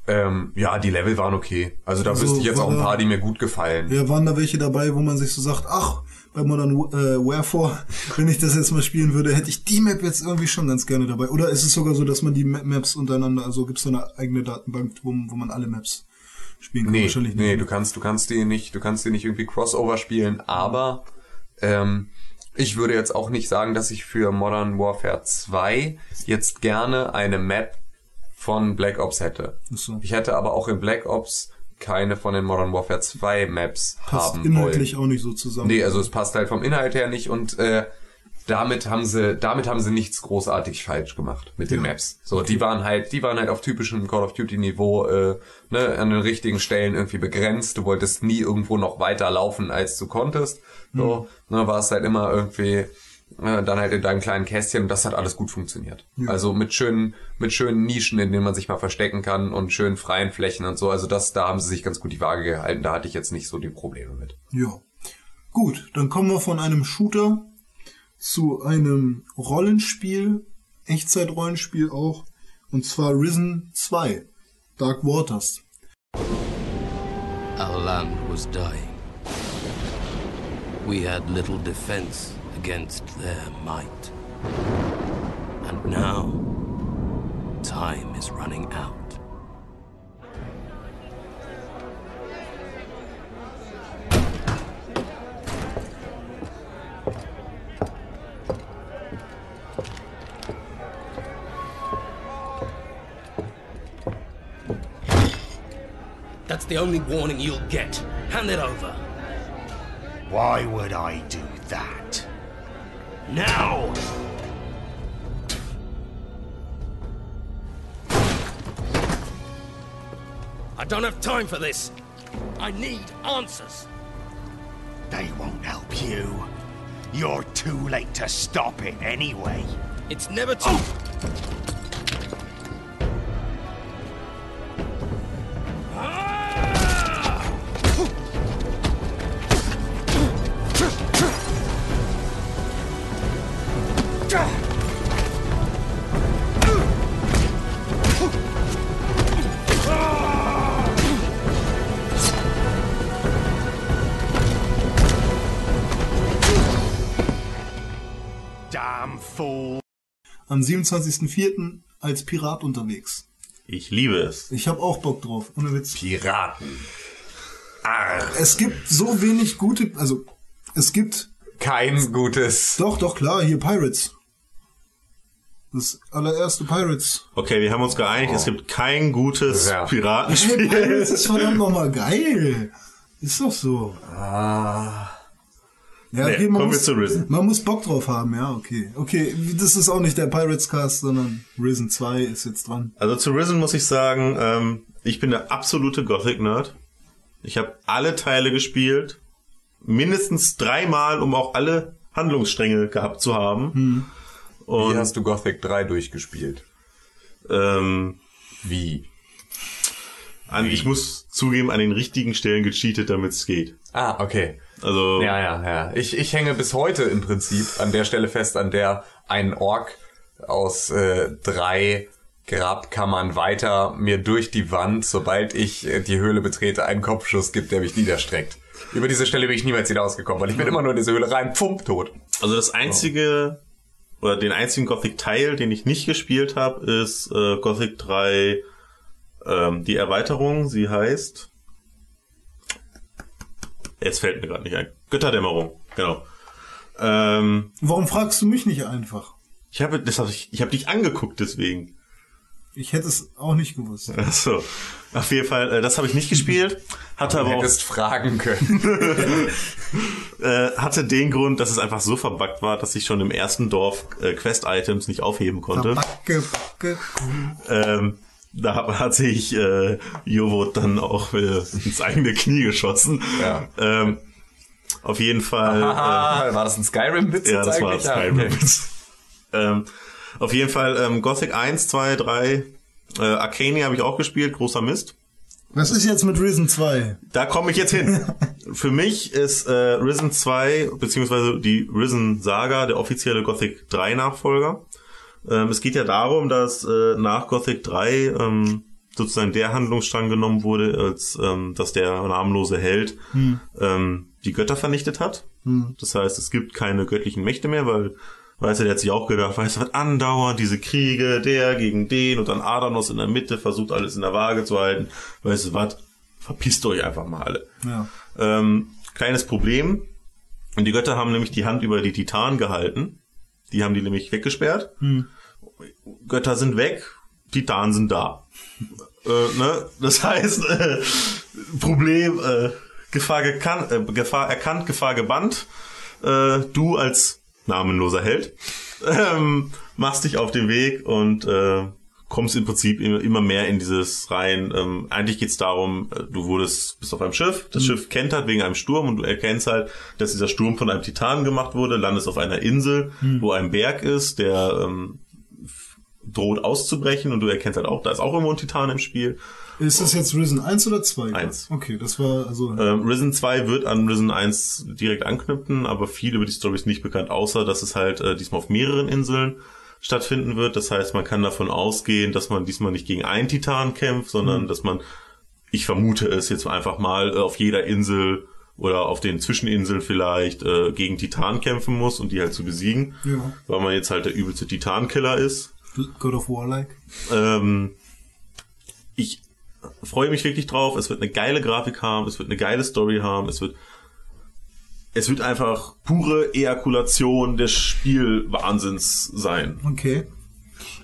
ähm, ja, die Level waren okay. Also da Also wüsste ich jetzt auch ein paar, die mir gut gefallen. Ja, waren da welche dabei, wo man sich so sagt, ach, bei Modern äh, Warfare, <laughs> wenn ich das jetzt mal spielen würde, hätte ich die Map jetzt irgendwie schon ganz gerne dabei. Oder ist es sogar so, dass man die Ma- Maps untereinander, also gibt es so eine eigene Datenbank, wo, wo man alle Maps spielen kann? Nee, Wahrscheinlich nee, nicht. du kannst, du kannst die nicht, du kannst die nicht irgendwie Crossover spielen, aber ähm, ich würde jetzt auch nicht sagen, dass ich für Modern Warfare 2 jetzt gerne eine Map von Black Ops hätte. So. Ich hätte aber auch in Black Ops keine von den Modern Warfare 2 Maps Passt haben inhaltlich wollen. auch nicht so zusammen. Nee, also es passt halt vom Inhalt her nicht und äh, damit haben sie, damit haben sie nichts großartig falsch gemacht mit den Maps. So, die waren halt, die waren halt auf typischem Call of Duty Niveau, äh, ne, an den richtigen Stellen irgendwie begrenzt. Du wolltest nie irgendwo noch weiter laufen, als du konntest. So, ne, war es halt immer irgendwie äh, dann halt in deinem kleinen Kästchen und das hat alles gut funktioniert. Also mit schönen, mit schönen Nischen, in denen man sich mal verstecken kann und schönen freien Flächen und so. Also das, da haben sie sich ganz gut die Waage gehalten. Da hatte ich jetzt nicht so die Probleme mit. Ja. Gut, dann kommen wir von einem Shooter zu einem Rollenspiel, Echtzeit-Rollenspiel auch, und zwar Risen 2, Dark Waters. Our land was dying. We had little defense against their might. And now, time is running out. That's the only warning you'll get. Hand it over. Why would I do that? Now! I don't have time for this. I need answers. They won't help you. You're too late to stop it anyway. It's never too. Damn fool. Am 27.04. als Pirat unterwegs. Ich liebe es. Ich habe auch Bock drauf, ohne Witz. Piraten. Es gibt so wenig gute, also es gibt, Kein gutes. doch, doch, klar, hier Pirates. Das allererste Pirates. Okay, wir haben uns geeinigt, es gibt kein gutes Ja. Hey, Piratenspiel. Pirates ist verdammt nochmal geil. Ist doch so. Ah. Ja, Nee, okay, man kommen wir muss, zu Risen. man muss Bock drauf haben, ja, okay. Okay, das ist auch nicht der Pirates Cast, sondern Risen 2 ist jetzt dran. Also zu Risen muss ich sagen, ähm, ich bin der absolute Gothic-Nerd. Ich habe alle Teile gespielt. Mindestens dreimal, um auch alle Handlungsstränge gehabt zu haben. Und Wie hast du Gothic 3 durchgespielt? ähm, Wie? an, ich muss zugeben, an den richtigen Stellen gecheatet, damit es geht. Ah, okay. Also Ja, ja, ja. Ich, ich hänge bis heute im Prinzip an der Stelle fest, an der ein Ork aus äh, drei Grabkammern weiter mir durch die Wand, sobald ich äh, die Höhle betrete, einen Kopfschuss gibt, der mich niederstreckt. Über diese Stelle bin ich niemals wieder ausgekommen, weil ich bin <laughs> immer nur in diese Höhle rein, pfump, tot. Also das einzige oder den einzigen Gothic-Teil, den ich nicht gespielt habe, ist äh, Gothic 3 ähm, die Erweiterung. Sie heißt Jetzt fällt mir gerade nicht ein. Götterdämmerung, genau. Ähm, Warum fragst du mich nicht einfach? ich habe das hab ich, ich habe dich angeguckt deswegen. Ich hätte es auch nicht gewusst. Achso. Auf jeden Fall, äh, das habe ich nicht gespielt. Hatte aber Du auch hättest fragen können. <laughs> äh, hatte den Grund, dass es einfach so verbuggt war, dass ich schon im ersten Dorf äh, Quest-Items nicht aufheben konnte. Backe, backe. Ähm, da hat, sich äh, Jovot dann auch äh, ins eigene Knie geschossen. Ja. Ähm, auf jeden Fall. Haha, war das ein Skyrim-Witz? äh, ja, das war? Skyrim. Ah, okay. ähm, auf jeden Fall ähm, Gothic 1, 2, 3. Äh, Arcania habe ich auch gespielt, großer Mist. Was ist jetzt mit Risen 2? Da komme ich jetzt hin. <laughs> Für mich ist äh, Risen 2, beziehungsweise die Risen Saga, der offizielle Gothic 3 Nachfolger. Ähm, es geht ja darum, dass äh, nach Gothic 3 ähm, sozusagen der Handlungsstrang genommen wurde, als ähm, dass der namenlose Held ähm, die Götter vernichtet hat. Das heißt, es gibt keine göttlichen Mächte mehr, weil Weißt du, der hat sich auch gedacht, weißt du, was andauernd diese Kriege, der gegen den und dann Adanos in der Mitte versucht alles in der Waage zu halten. Weißt du was? Verpisst euch einfach mal alle. Ja. Ähm, kleines Problem. Und die Götter haben nämlich die Hand über die Titanen gehalten. Die haben die nämlich weggesperrt. Götter sind weg, Titanen sind da. äh, ne? Das heißt, äh, Problem, äh, Gefahr, gekannt, äh, Gefahr erkannt, Gefahr gebannt. Äh, du als namenloser Held <laughs> ähm, machst dich auf den Weg und äh, kommst im Prinzip immer, immer mehr in dieses rein. Ähm, eigentlich geht's darum, äh, du wurdest bist auf einem Schiff, das Schiff kentert wegen einem Sturm und du erkennst halt, dass dieser Sturm von einem Titan gemacht wurde, landest auf einer Insel, wo ein Berg ist, der ähm, droht auszubrechen und du erkennst halt auch, da ist auch irgendwo ein Titan im Spiel. Ist das jetzt Risen 1 oder 2? Eins. Okay, das war also. Ähm, Risen 2 wird an Risen 1 direkt anknüpfen, aber viel über die Story ist nicht bekannt, außer dass es halt äh, diesmal auf mehreren Inseln stattfinden wird. Das heißt, man kann davon ausgehen, dass man diesmal nicht gegen einen Titan kämpft, sondern dass man, ich vermute es jetzt einfach mal, äh, auf jeder Insel oder auf den Zwischeninseln vielleicht äh, gegen Titan kämpfen muss und die halt zu besiegen, Ja. weil man jetzt halt der übelste Titankiller ist. God of War like. Ähm, ich freue mich wirklich drauf. Es wird eine geile Grafik haben, es wird eine geile Story haben, es wird es wird einfach pure Ejakulation des Spielwahnsinns sein. Okay.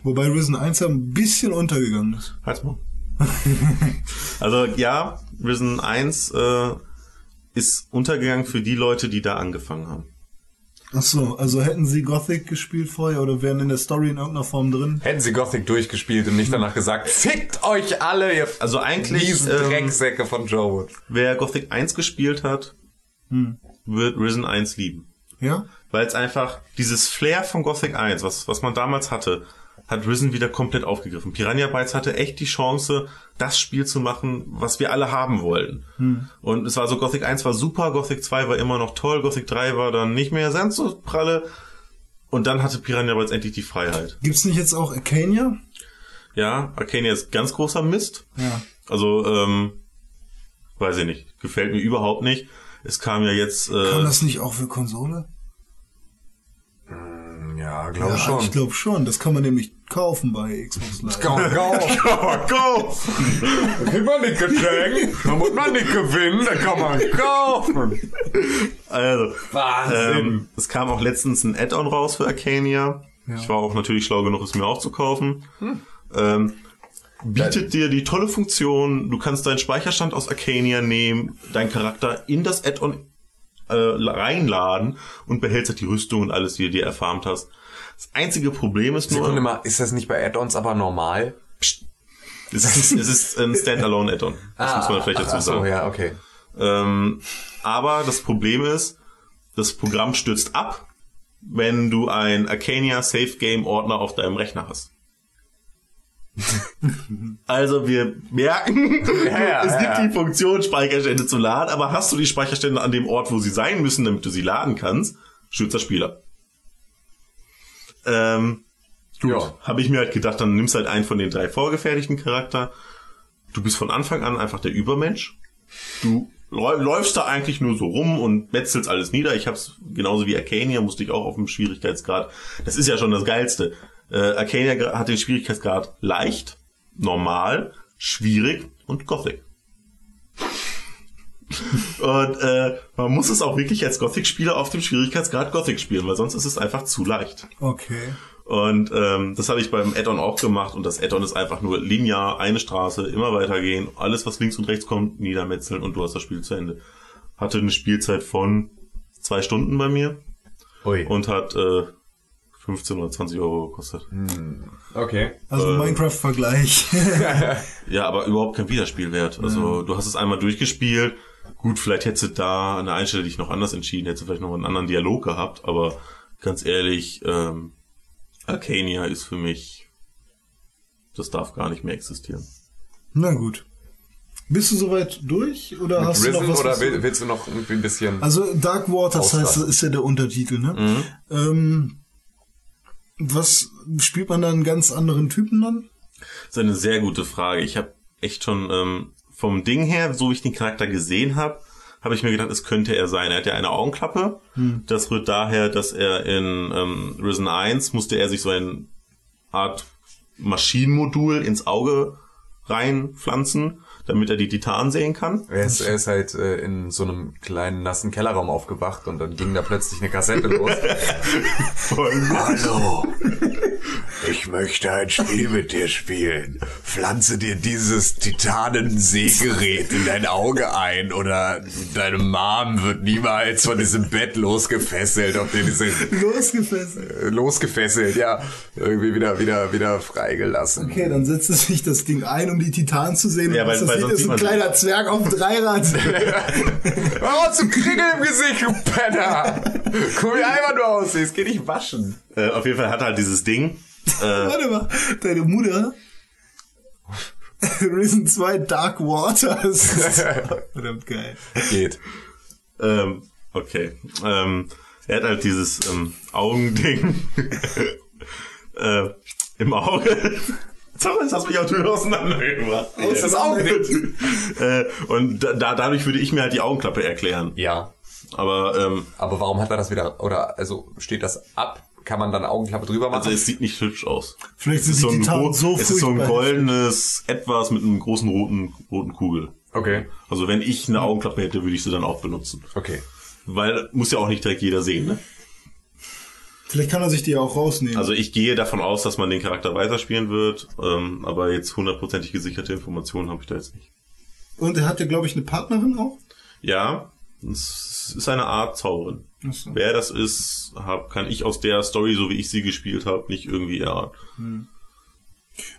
Wobei Risen 1 ja ein bisschen untergegangen ist. Halt's mal. <laughs> also ja, Risen 1 äh, ist untergegangen für die Leute, die da angefangen haben. Ach so, also hätten sie Gothic gespielt vorher oder wären in der Story in irgendeiner Form drin? Hätten sie Gothic durchgespielt und nicht danach gesagt, fickt euch alle, ihr Also eigentlich, ähm, Drecksäcke von Joe Wood. Wer Gothic 1 gespielt hat, wird Risen 1 lieben. Ja? Weil es einfach dieses Flair von Gothic 1, was, was man damals hatte, hat Risen wieder komplett aufgegriffen. Piranha Bytes hatte echt die Chance, das Spiel zu machen, was wir alle haben wollten. Und es war so, Gothic 1 war super, Gothic 2 war immer noch toll, Gothic 3 war dann nicht mehr ganz so pralle. Und dann hatte Piranha Bytes endlich die Freiheit. Gibt's nicht jetzt auch Arcania? Ja, Arcania ist ganz großer Mist. Ja. Also, ähm, weiß ich nicht. Gefällt mir überhaupt nicht. Es kam ja jetzt, Kann äh, das nicht auch für Konsole? Ja, glaube ja, schon. ich glaube schon. Das kann man nämlich kaufen bei Xbox Live. Go, go. go! Kriegt man nicht geschenkt, dann muss man nicht gewinnen, dann kann man kaufen. Also, Wahnsinn. ähm, es kam auch letztens ein Add-on raus für Arcania. Ich war auch natürlich schlau genug, es mir auch zu kaufen. Hm. Ähm, bietet dir die tolle Funktion, du kannst deinen Speicherstand aus Arcania nehmen, deinen Charakter in das Add-on äh, reinladen und behältst halt die Rüstung und alles, die du dir erfarmt hast. Das einzige Problem ist nur... Sekunde mal, ist das nicht bei Add-ons aber normal? Es ist, es ist ein <laughs> Standalone-Add-on. Das muss man vielleicht dazu ach so, sagen. ja, okay. Ähm, aber das Problem ist, das Programm stürzt ab, wenn du ein Arcania Safe Game Ordner auf deinem Rechner hast. <laughs> also wir merken, Ja, ja, es gibt ja. die Funktion, Speicherstände zu laden, aber hast du die Speicherstände an dem Ort, wo sie sein müssen, damit du sie laden kannst, stürzt der Spieler. Ähm, gut, Ja. habe ich mir halt gedacht, dann nimmst halt einen von den drei vorgefertigten Charakter. Du bist von Anfang an einfach der Übermensch. Du läu- läufst da eigentlich nur so rum und metzelst alles nieder. Ich hab's genauso wie Arcania, musste ich auch auf dem Schwierigkeitsgrad. Das ist ja schon das Geilste. Äh, Arcania hat den Schwierigkeitsgrad leicht, normal, schwierig und Gothic. <laughs> und äh, man muss es auch wirklich als Gothic-Spieler auf dem Schwierigkeitsgrad Gothic spielen, weil sonst ist es einfach zu leicht. Okay. Und ähm, das habe ich beim Add-on auch gemacht und das Add-on ist einfach nur linear, eine Straße, immer weitergehen, alles was links und rechts kommt, niedermetzeln und du hast das Spiel zu Ende. Hatte eine Spielzeit von zwei Stunden bei mir Ui. und hat äh, 15 oder 20 Euro gekostet. Okay. Also Ähm. Minecraft-Vergleich. <laughs> Ja, aber überhaupt kein Wiederspielwert. Also du hast es einmal durchgespielt. Gut, vielleicht hättest du da an der einen Stelle dich noch anders entschieden, hättest du vielleicht noch einen anderen Dialog gehabt, aber ganz ehrlich, ähm, Arcania ist für mich, das darf gar nicht mehr existieren. Na gut. Bist du soweit durch? Oder hast Risen du noch was? oder willst du noch irgendwie ein bisschen... Also Dark Waters heißt, ist ja der Untertitel, ne? Mhm. Ähm, was spielt man da einen ganz anderen Typen dann? Das ist eine sehr gute Frage. Ich habe echt schon ähm, vom Ding her, so wie ich den Charakter gesehen habe, habe ich mir gedacht, es könnte er sein. Er hat ja eine Augenklappe. Hm. Das rührt daher, dass er in ähm, Risen 1 musste er sich so eine Art Maschinenmodul ins Auge reinpflanzen, damit er die Titanen sehen kann. Er ist, er ist halt äh, in so einem kleinen nassen Kellerraum aufgewacht und dann ging da plötzlich eine Kassette los. <laughs> Hallo. Ich möchte ein Spiel mit dir spielen. Pflanze dir dieses Titanen-Sehgerät in dein Auge ein oder deine Mom wird niemals von diesem Bett losgefesselt, auf dem diese Losgefesselt. äh, losgefesselt, ja, irgendwie wieder wieder wieder freigelassen. Okay, dann setzt es sich das Ding ein, um die Titanen zu sehen. Ja, weil- das weil sieht, sonst ist sieht ein kleiner Zwerg auf dem Dreirad. <laughs> Oh, zu Kringel im Gesicht, du Penner! Guck wie einfach du aussiehst, geh dich waschen. Äh, auf jeden Fall hat er halt dieses Ding. Äh, <laughs> Warte mal, deine Mutter. <laughs> Risen 2 Dark Waters. Verdammt geil. Geht. Ähm, okay. Ähm, er hat halt dieses ähm, Augending äh, im Auge. Sorry, das hast mich auch Tür auseinandergebracht. Das Augending. <laughs> äh, und da, da, dadurch würde ich mir halt die Augenklappe erklären. Ja. Aber ähm, Aber warum hat er das wieder, oder, also, steht das ab? Kann man dann eine Augenklappe drüber machen? also es sieht nicht hübsch aus. Vielleicht Es sind ist die so ein, gro- so es ist so ein goldenes Etwas mit einem großen roten, roten Kugel. okay. Also wenn ich eine Augenklappe hätte, würde ich sie dann auch benutzen. Okay. Weil muss ja auch nicht direkt jeder sehen, ne? Vielleicht kann er sich die auch rausnehmen. Also ich gehe davon aus, dass man den Charakter weiterspielen wird, ähm, aber jetzt hundertprozentig gesicherte Informationen habe ich da jetzt nicht. Und er hat ja, glaube ich, eine Partnerin auch. Ja, es ist eine Art Zauberin. So. Wer das ist, hab, kann ich aus der Story, so wie ich sie gespielt habe, nicht irgendwie erahnen.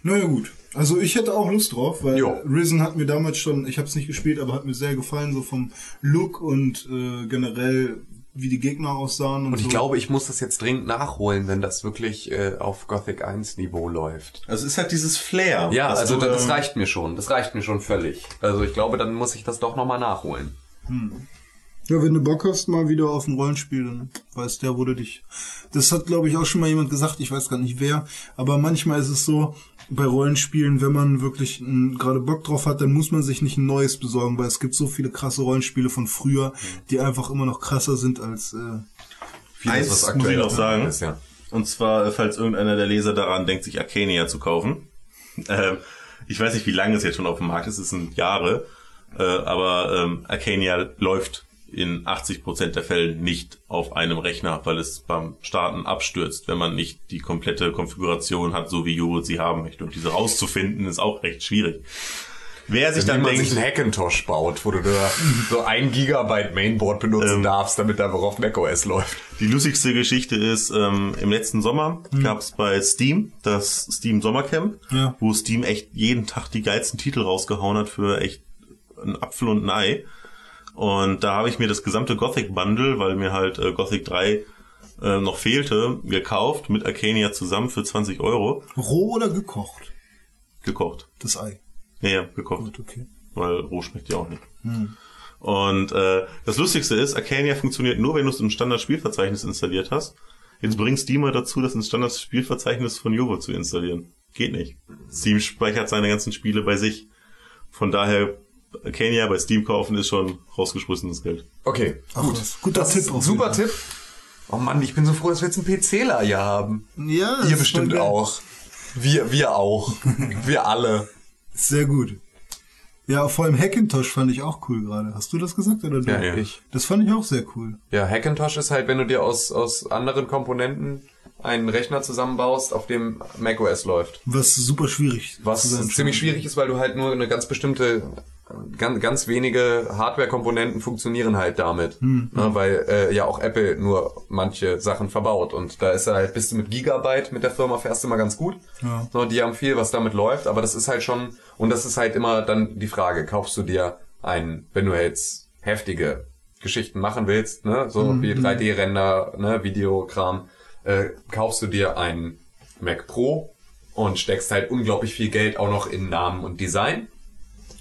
Naja gut. Also ich hätte auch Lust drauf, weil Jo. Risen hat mir damals schon, ich habe es nicht gespielt, aber hat mir sehr gefallen, so vom Look und äh, generell, wie die Gegner aussahen und, Und ich so. glaube, ich muss das jetzt dringend nachholen, wenn das wirklich äh, auf Gothic 1 Niveau läuft. Also es ist halt dieses Flair. Ja, also du, das ähm, reicht mir schon. Das reicht mir schon völlig. Also ich glaube, dann muss ich das doch nochmal nachholen. Ja, wenn du Bock hast, mal wieder auf ein Rollenspiel, dann weiß der, wo du dich. Das hat, glaube ich, auch schon mal jemand gesagt, ich weiß gar nicht wer, aber manchmal ist es so, bei Rollenspielen, wenn man wirklich gerade Bock drauf hat, dann muss man sich nicht ein neues besorgen, weil es gibt so viele krasse Rollenspiele von früher, die einfach immer noch krasser sind als äh, Eins muss ich noch sagen. ist, ja. Und zwar, falls irgendeiner der Leser daran denkt, sich Arcania zu kaufen. <laughs> Ähm, ich weiß nicht, wie lange es jetzt schon auf dem Markt ist, es sind Jahre. Äh, aber ähm, Arcania läuft in 80% der Fälle nicht auf einem Rechner, weil es beim Starten abstürzt, wenn man nicht die komplette Konfiguration hat, so wie Jovo sie haben möchte. Und diese rauszufinden ist auch recht schwierig. Wer sich Wenn dann man denkt, sich einen Hackintosh baut, wo du da so ein Gigabyte Mainboard benutzen darfst, damit da auf macOS läuft. Die lustigste Geschichte ist, ähm, im letzten Sommer gab es bei Steam das Steam Sommercamp, Ja. wo Steam echt jeden Tag die geilsten Titel rausgehauen hat für echt einen Apfel und ein Ei. Und da habe ich mir das gesamte Gothic Bundle, weil mir halt äh, Gothic 3 äh, noch fehlte, gekauft mit Arcania zusammen für 20 Euro. Roh oder gekocht? Gekocht. Das Ei. Ja, ja, gekocht. Gut, okay. Weil roh schmeckt ja auch nicht. Hm. Und äh, das Lustigste ist, Arcania funktioniert nur, wenn du es im Standard-Spielverzeichnis installiert hast. Jetzt bringt Steam mal dazu, das ins Standard-Spielverzeichnis von Jovo zu installieren. Geht nicht. Steam speichert seine ganzen Spiele bei sich. Von daher, Arcania bei Steam kaufen ist schon rausgeschmissenes Geld. Okay, gut. Guter das Tipp Ist ein auf super Tipp. Oh Mann, ich bin so froh, dass wir jetzt einen PCler hier haben. Ja, das Ihr ist bestimmt auch. Wir, wir auch. <laughs> wir alle. Sehr gut. Ja, vor allem Hackintosh fand ich auch cool gerade. Hast du das gesagt oder du? Ja, ja. ich. Das fand ich auch sehr cool. Ja, Hackintosh ist halt, wenn du dir aus, aus anderen Komponenten einen Rechner zusammenbaust, auf dem macOS läuft. Was super schwierig Was ziemlich schwierig ist, weil du halt nur eine ganz bestimmte, ganz, ganz wenige Hardware-Komponenten funktionieren halt damit. Hm. Ne, weil äh, ja auch Apple nur manche Sachen verbaut. Und da ist halt, bist du mit Gigabyte mit der Firma fährst du immer ganz gut. Ja. Ne, die haben viel, was damit läuft, aber das ist halt schon, und das ist halt immer dann die Frage, kaufst du dir einen, wenn du jetzt heftige Geschichten machen willst, ne, so Mhm. wie 3D-Render, ne, Videokram, äh, kaufst du dir einen Mac Pro und steckst halt unglaublich viel Geld auch noch in Namen und Design.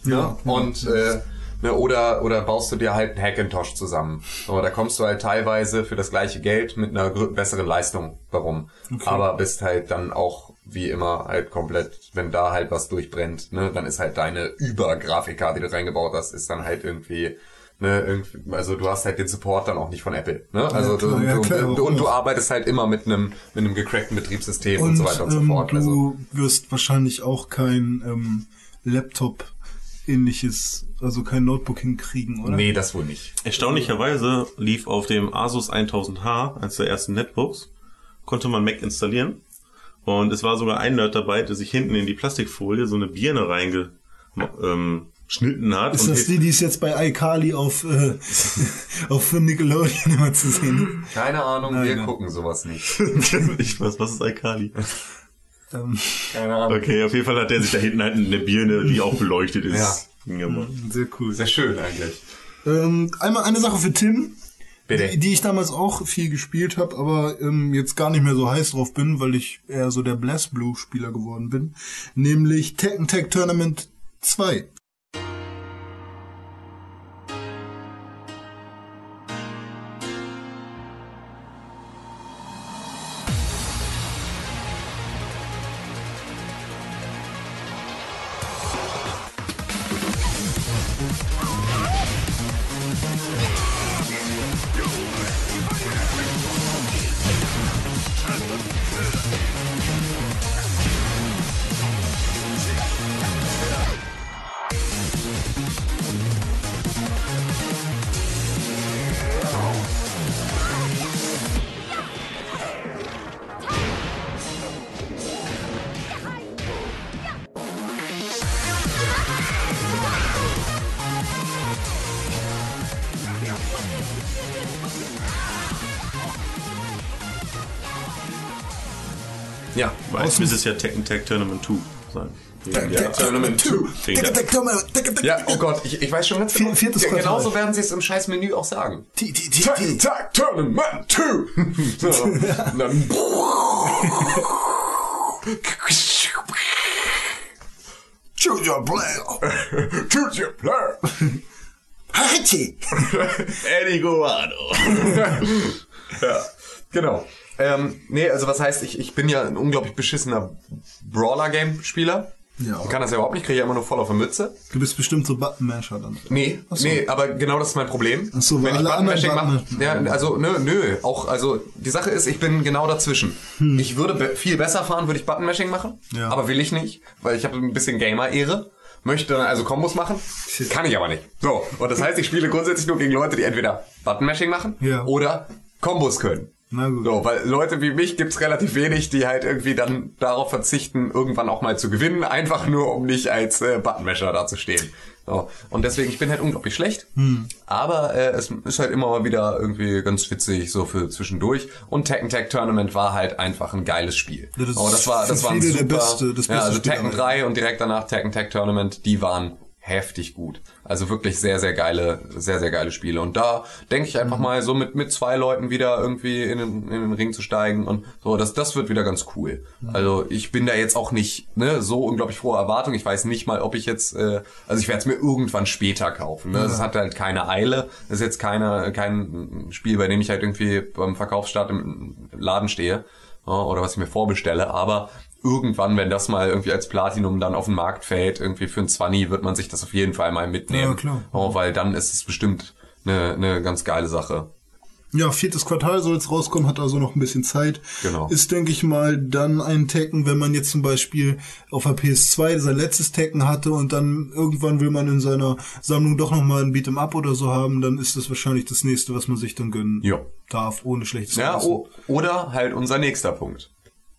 Ja, Ja, und äh, ne, oder oder baust du dir halt einen Hackintosh zusammen. Aber da kommst du halt teilweise für das gleiche Geld mit einer besseren Leistung warum. Okay. Aber bist halt dann auch wie immer halt komplett, wenn da halt was durchbrennt, ne, dann ist halt deine Übergrafikkarte, die du reingebaut hast, ist dann halt irgendwie Ne, irgendwie, also du hast halt den Support dann auch nicht von Apple. Ne? Also klar, du, ja, klar, du, und du arbeitest halt immer mit einem mit einem gecrackten Betriebssystem und, Und so weiter und so ähm, fort. du Also wirst wahrscheinlich auch kein ähm, Laptop ähnliches, also kein Notebook hinkriegen, oder? nee, das wohl nicht. Erstaunlicherweise lief auf dem Asus 1000H, eines der ersten Netbooks, konnte man Mac installieren. Und es war sogar ein Nerd dabei, der sich hinten in die Plastikfolie so eine Birne reingeschnitten ähm, hat. Ist das die, die ist jetzt bei iCarly auf, äh, <laughs> auf Nickelodeon immer zu sehen? Keine Ahnung, Nein, wir nein. gucken sowas nicht. <laughs> ich weiß, was ist Alkali? <laughs> Ähm, Keine Ahnung. Okay, auf jeden Fall hat der sich da hinten halt eine Birne, die auch beleuchtet ist, hingemacht. sehr cool. Sehr schön eigentlich. Ähm, einmal eine Sache für Tim, Bitte. Die, die ich damals auch viel gespielt habe, aber ähm, jetzt gar nicht mehr so heiß drauf bin, weil ich eher so der Blast Blue Spieler geworden bin, nämlich Tekken Tag Tournament 2. Meist müsste es ja Tekken Tag Tournament 2 sein. Ja. Tag Tournament 2. Wegen der- Tekken Tag Tournament. Tekken Tag Ja, oh Gott, ich, ich weiß schon ganz genau. viertes Ja. Genauso werden sie es im scheiß Menü auch sagen. Tag Tournament 2. <laughs> So, und dann Choose your player. <laughs> Choose your player. Hachi. <laughs> Eddie Guado. ja, genau. Ähm, nee, also was heißt, ich, ich bin ja ein unglaublich beschissener Brawler-Game-Spieler. Ja. Ich kann das ja überhaupt nicht, kriege ja immer nur voll auf der Mütze. Du bist bestimmt so Button-Masher dann. Nee, so. nee, aber genau das ist mein Problem. Ach so, Wenn ich Buttonmashing mache, ja, also nö, nö, auch, also die Sache ist, ich bin genau dazwischen. Hm. Ich würde be viel besser fahren, würde ich Buttonmashing machen, Ja. aber will ich nicht, weil ich habe ein bisschen Gamer-Ehre möchte dann also Kombos machen, kann ich aber nicht. So, und das heißt, ich spiele grundsätzlich nur gegen Leute, die entweder Button-Mashing machen Ja. oder Kombos können. Na gut. So, weil Leute wie mich gibt's relativ wenig, die halt irgendwie dann darauf verzichten, irgendwann auch mal zu gewinnen, einfach nur um nicht als äh, Buttonmesher dazustehen. So. Und deswegen, ich bin halt unglaublich schlecht, Hm. aber äh, es ist halt immer mal wieder irgendwie ganz witzig, so für zwischendurch. Und Tekken Tag Tournament war halt einfach ein geiles Spiel. Ja, das oh, das war, das war super, der beste- das ja, beste also Spiel Tekken aller 3 und direkt danach Tekken Tag Tournament, die waren heftig gut. Also wirklich sehr, sehr geile, sehr, sehr geile Spiele. Und da denke ich einfach mal so mit, mit zwei Leuten wieder irgendwie in den, in den Ring zu steigen und so, das, das wird wieder ganz cool. Also ich bin da jetzt auch nicht ne, so unglaublich frohe Erwartung. Ich weiß nicht mal, ob ich jetzt, äh, also ich werde es mir irgendwann später kaufen. Ne? Das hat halt keine Eile. Das ist jetzt keine, kein Spiel, bei dem ich halt irgendwie beim Verkaufsstart im Laden stehe ja, oder was ich mir vorbestelle, aber irgendwann, wenn das mal irgendwie als Platinum dann auf den Markt fällt, irgendwie für ein 20, wird man sich das auf jeden Fall mal mitnehmen. Ja, klar. Oh, weil dann ist es bestimmt eine, eine ganz geile Sache. Ja, viertes Quartal soll jetzt rauskommen, hat also noch ein bisschen Zeit. Genau. Ist, denke ich mal, dann ein Tekken, wenn man jetzt zum Beispiel auf der PS2 sein letztes Tekken hatte und dann irgendwann will man in seiner Sammlung doch nochmal ein Beat'em Up oder so haben, dann ist das wahrscheinlich das nächste, was man sich dann gönnen Ja. darf, ohne schlechtes Ja, oder halt unser nächster Punkt.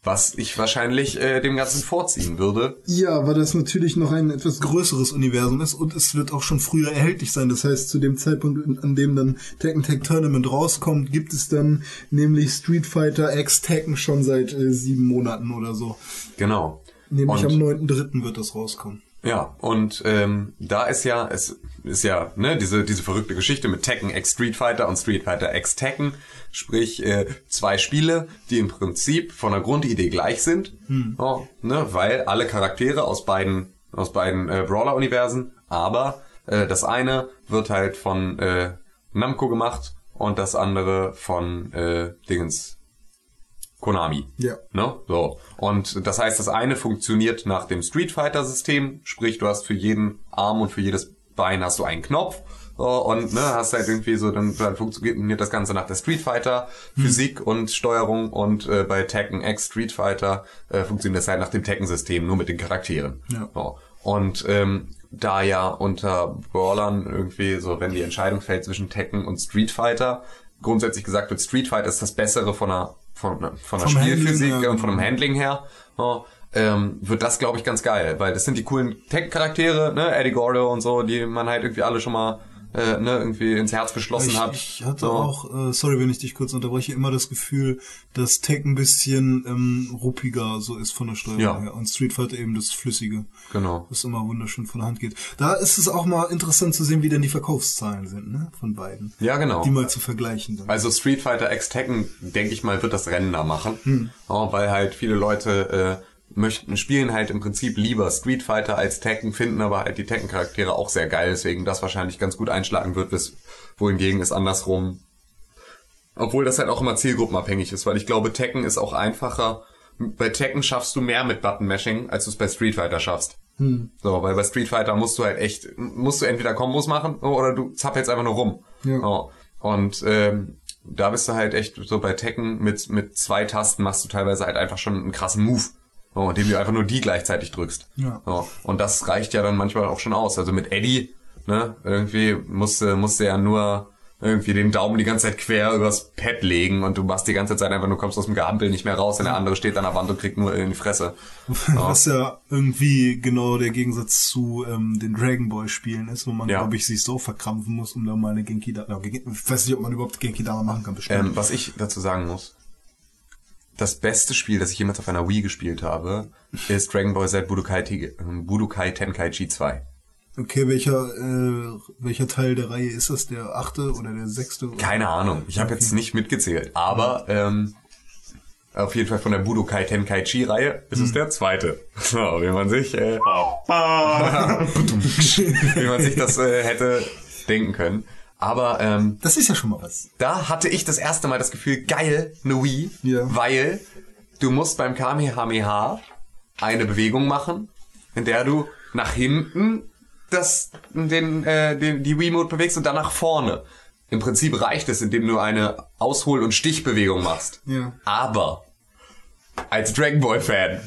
Was ich wahrscheinlich äh, dem Ganzen vorziehen würde. Ja, weil das natürlich noch ein etwas größeres Universum ist und es wird auch schon früher erhältlich sein. Das heißt, zu dem Zeitpunkt, an dem dann Tekken Tag Tournament rauskommt, gibt es dann nämlich Street Fighter X Tekken schon seit äh, sieben Monaten oder so. Genau. Nämlich Und- am 9.3. wird das rauskommen. Ja, und ähm, da ist ja, es ist ja, ne, diese, diese verrückte Geschichte mit Tekken X Street Fighter und Street Fighter X Tekken, sprich äh, zwei Spiele, die im Prinzip von der Grundidee gleich sind, Hm. ja, ne, weil alle Charaktere aus beiden, aus beiden äh, Brawler-Universen, aber äh, das eine wird halt von äh, Namco gemacht und das andere von äh, Dingens Konami. Ja. Ne? So. Und das heißt, das eine funktioniert nach dem Street Fighter System, sprich, du hast für jeden Arm und für jedes Bein hast du einen Knopf. So, und ne, hast halt irgendwie so, dann, dann funktioniert das Ganze nach der Street Fighter Physik und Steuerung und äh, bei Tekken X Street Fighter äh, funktioniert das halt nach dem Tekken-System, nur mit den Charakteren. Ja. So. Und ähm, da ja unter Brawlern irgendwie so, wenn die Entscheidung fällt zwischen Tekken und Street Fighter, grundsätzlich gesagt wird, Street Fighter ist das Bessere von der, von, von der Spielphysik Handling und von dem genau. Handling her, ja, ähm, wird das, glaube ich, ganz geil, weil das sind die coolen Tekken-Charaktere, ne, Eddie Gordo und so, die man halt irgendwie alle schon mal äh, ne, irgendwie ins Herz geschlossen ich, hat. ich hatte So. auch, äh, sorry, wenn ich dich kurz unterbreche, immer das Gefühl, dass Tekken ein bisschen ähm, ruppiger so ist von der Steuerung Ja. her und Street Fighter eben das Flüssige, Genau. das immer wunderschön von der Hand geht. Da ist es auch mal interessant zu sehen, wie denn die Verkaufszahlen sind, ne, von beiden. Ja, genau. Die mal zu vergleichen. Dann. Also Street Fighter X Tekken, denke ich mal, wird das Rennen da machen. Hm. Ja, weil halt viele Leute äh, möchten, spielen halt im Prinzip lieber Street Fighter als Tekken, finden aber halt die Tekken-Charaktere auch sehr geil, deswegen das wahrscheinlich ganz gut einschlagen wird, bis, wohingegen es andersrum. Obwohl das halt auch immer zielgruppenabhängig ist, weil ich glaube, Tekken ist auch einfacher. Bei Tekken schaffst du mehr mit Button-Mashing, als du es bei Street Fighter schaffst. Hm. So, weil bei Street Fighter musst du halt echt, musst du entweder Kombos machen oder du zappelst einfach nur rum. Ja. So. Und ähm, da bist du halt echt so bei Tekken mit, mit zwei Tasten machst du teilweise halt einfach schon einen krassen Move. So, indem du einfach nur die gleichzeitig drückst. Ja. So. Und das reicht ja dann manchmal auch schon aus. Also mit Eddie, ne, irgendwie musste, musste ja nur irgendwie den Daumen die ganze Zeit quer übers Pad legen und du machst die ganze Zeit einfach, du kommst aus dem Gehampel nicht mehr raus und der andere steht an der Wand und kriegt nur in die Fresse. Was ja irgendwie genau der Gegensatz zu ähm, den Dragon Ball Spielen ist, wo man, Ja. glaube ich, sich so verkrampfen muss, um da mal eine Genki Dama, ich weiß nicht, ob man überhaupt Genki Dama machen kann, bestimmt. Ähm, was ich dazu sagen muss, das beste Spiel, das ich jemals auf einer Wii gespielt habe, ist Dragon Ball Z Budokai, Budokai Tenkaichi 2. Okay, welcher, äh, welcher Teil der Reihe ist das? Der achte oder der sechste? Oder? Keine Ahnung, ich habe jetzt nicht mitgezählt, aber ähm, auf jeden Fall von der Budokai Tenkaichi Reihe ist es der zweite. <laughs> So, wie man sich äh, <laughs> wie man sich das äh, hätte denken können. Aber ähm, Das ist ja schon mal was. da hatte ich das erste Mal das Gefühl, geil, eine Wii, Ja. weil du musst beim Kamehameha eine Bewegung machen, in der du nach hinten das, den, äh, den, die Wii-Mode bewegst und dann nach vorne. Im Prinzip reicht es, indem du eine Aushol- und Stichbewegung machst. Ja. Aber als Dragon Ball Fan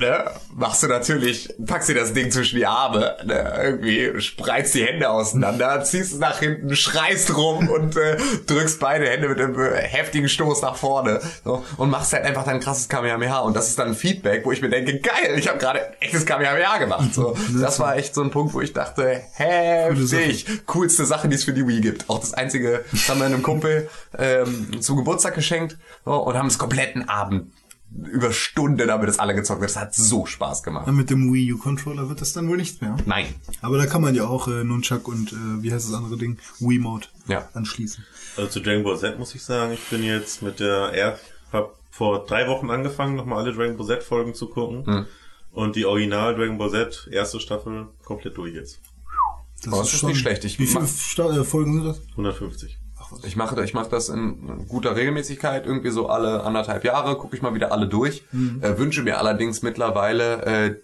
ne, machst du natürlich, packst dir das Ding zwischen die Arme, ne, irgendwie spreizt die Hände auseinander, ziehst es nach hinten, schreist rum und äh, drückst beide Hände mit einem äh, heftigen Stoß nach vorne so, und machst halt einfach dein krasses Kamehameha und das ist dann ein Feedback, wo ich mir denke, geil, ich habe gerade echtes Kamehameha gemacht. So, <laughs> das war echt so ein Punkt, wo ich dachte, heftig, coolste Sache, die es für die Wii gibt. Auch das einzige, das haben wir einem Kumpel ähm, zum Geburtstag geschenkt so, und haben es kompletten Abend über Stunden damit das alle gezockt. Das hat so Spaß gemacht. Ja, mit dem Wii U Controller wird das dann wohl nichts mehr. Nein. Aber da kann man ja auch äh, Nunchuck und äh, wie heißt das andere Ding? Wii Mode Ja. anschließen. Also zu Dragon Ball Z muss ich sagen, ich bin jetzt mit der R, hab vor drei Wochen angefangen, nochmal alle Dragon Ball Z Folgen zu gucken. Hm. Und die Original Dragon Ball Z, erste Staffel, komplett durch jetzt. Das Oh, ist ist nicht schlecht. Ich wie viele äh, Folgen sind das? 150. Ich mache, ich mache das in guter Regelmäßigkeit, irgendwie so alle anderthalb Jahre, gucke ich mal wieder alle durch. Mhm. Äh, wünsche mir allerdings mittlerweile äh,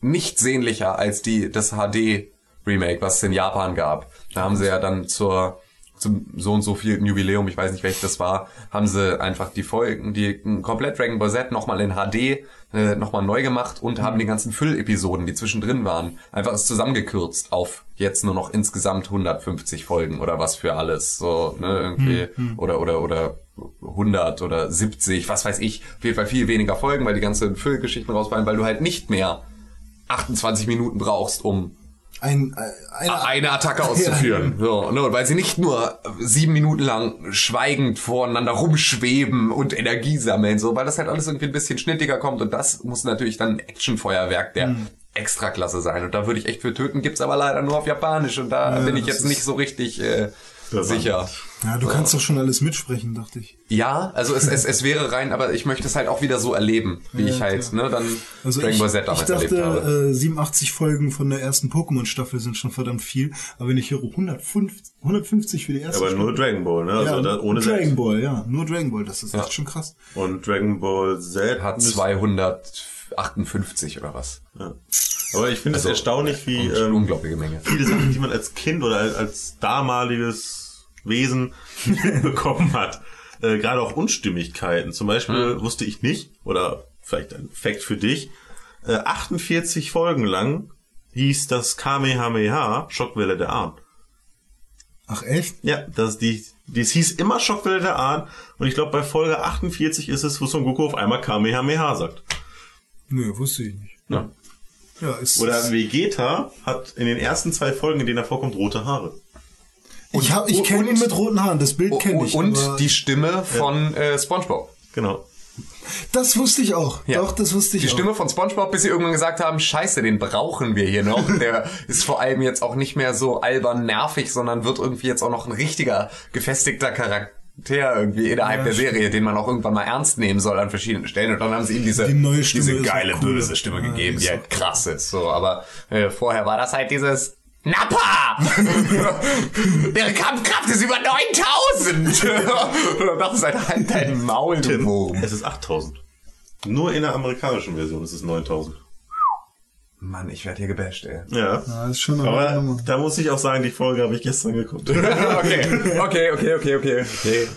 nicht sehnlicher als die das HD Remake, was es in Japan gab. Da haben sie ja dann zur zum so und so viel Jubiläum, ich weiß nicht welches das war, haben sie einfach die Folgen, die komplett Dragon Ball Z nochmal in HD äh, nochmal neu gemacht und haben die ganzen Füllepisoden, die zwischendrin waren, einfach zusammengekürzt auf jetzt nur noch insgesamt 150 Folgen oder was für alles, so, ne, irgendwie, Hm, oder, oder, oder 100 oder 70, was weiß ich, auf jeden Fall viel weniger Folgen, weil die ganzen Füllgeschichten rausfallen, weil du halt nicht mehr 28 Minuten brauchst, um Ein, äh, eine, eine Attacke <laughs> auszuführen. So, ne, weil sie nicht nur sieben Minuten lang schweigend voreinander rumschweben und Energie sammeln, so, weil das halt alles irgendwie ein bisschen schnittiger kommt und das muss natürlich dann ein Actionfeuerwerk der Mhm. Extraklasse sein. Und da würde ich echt für töten, gibt's aber leider nur auf Japanisch und da Ja, bin ich jetzt nicht so richtig äh, sicher. Ja, du kannst doch schon alles mitsprechen, dachte ich. Ja, also es, es, es wäre rein, aber ich möchte es halt auch wieder so erleben, wie Ja, ich halt, ne, dann Also Dragon ich, Ball Z ich damals erlebt habe. dachte, äh, 87 Folgen von der ersten Pokémon-Staffel sind schon verdammt viel. Aber wenn ich höre 150, 150 für die erste Aber nur. Dragon Ball, ne? Also ja, da, ohne Dragon Z. Ball, ja. Nur Dragon Ball, das ist echt schon krass. Und Dragon Ball Z hat 258 oder was. Ja. Aber ich finde es Also, erstaunlich, wie un- ähm, unglaubliche Menge. viele Sachen, die man als Kind oder als, als damaliges Wesen <laughs> bekommen hat. Äh, Gerade auch Unstimmigkeiten. Zum Beispiel wusste ich nicht, oder vielleicht ein Fact für dich, äh, 48 Folgen lang hieß das Kamehameha Schockwelle der Ahn. Ach echt? Ja, das, die, das hieß immer Schockwelle der Ahn. Und ich glaube, bei Folge 48 ist es, wo Son Goku auf einmal Kamehameha sagt. Nö, wusste ich nicht. Ja. Ja, ist. Oder Vegeta hat in den ersten zwei Folgen, in denen er vorkommt, rote Haare. Ich hab, ich kenne ihn mit roten Haaren, das Bild kenne ich. Und aber die Stimme von äh, SpongeBob. Genau. das wusste ich auch. Ja. Doch, das wusste ich Die auch. Stimme von SpongeBob, bis sie irgendwann gesagt haben, scheiße, den brauchen wir hier noch. Der <laughs> ist vor allem jetzt auch nicht mehr so albern nervig, sondern wird irgendwie jetzt auch noch ein richtiger, gefestigter Charakter irgendwie innerhalb Ja, der stimmt. Serie, den man auch irgendwann mal ernst nehmen soll an verschiedenen Stellen. Und dann haben sie ihm diese, Die diese geile, auch cool. böse Stimme Ja, gegeben, die halt krass ist. So, aber äh, vorher war das halt dieses Nappa! Ihre Kampfkraft ist über 9000! Und dann dachte ich halt, dein Maul, du Tim, Wurm. es ist 8000. Nur in der amerikanischen Version ist es 9000. Mann, ich werde hier gebasht, ey. Ja. Ja, ist schon Aber Nummer. da muss ich auch sagen, die Folge habe ich gestern geguckt. <laughs> okay, okay, okay, okay, okay. okay.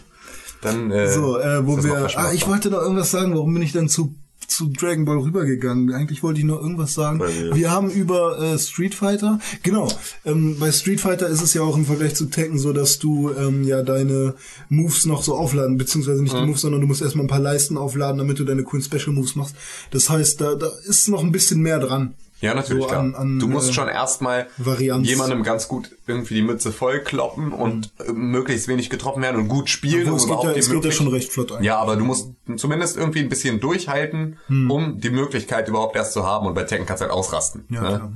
Dann, äh, So, äh, wo ist das wir. Ah, ich wollte noch irgendwas sagen. Warum bin ich dann zu zu Dragon Ball rübergegangen? Eigentlich wollte ich noch irgendwas sagen. Weil wir- Wir haben über äh, Street Fighter. Genau. Ähm, bei Street Fighter ist es ja auch im Vergleich zu Tekken so, dass du ähm, ja deine Moves noch so aufladen, beziehungsweise nicht die Moves, sondern du musst erstmal ein paar Leisten aufladen, damit du deine coolen Special Moves machst. Das heißt, da, da ist noch ein bisschen mehr dran. Ja, natürlich, So klar. an- an, du musst äh, schon erstmal jemandem ganz gut irgendwie die Mütze voll kloppen und äh, möglichst wenig getroffen werden und gut spielen. Um es geht ja- es geht ja schon recht flott eigentlich. Ja, aber du musst zumindest irgendwie ein bisschen durchhalten, um die Möglichkeit überhaupt erst zu haben. Und bei Tekken kannst du halt ausrasten. Ja, ne? klar.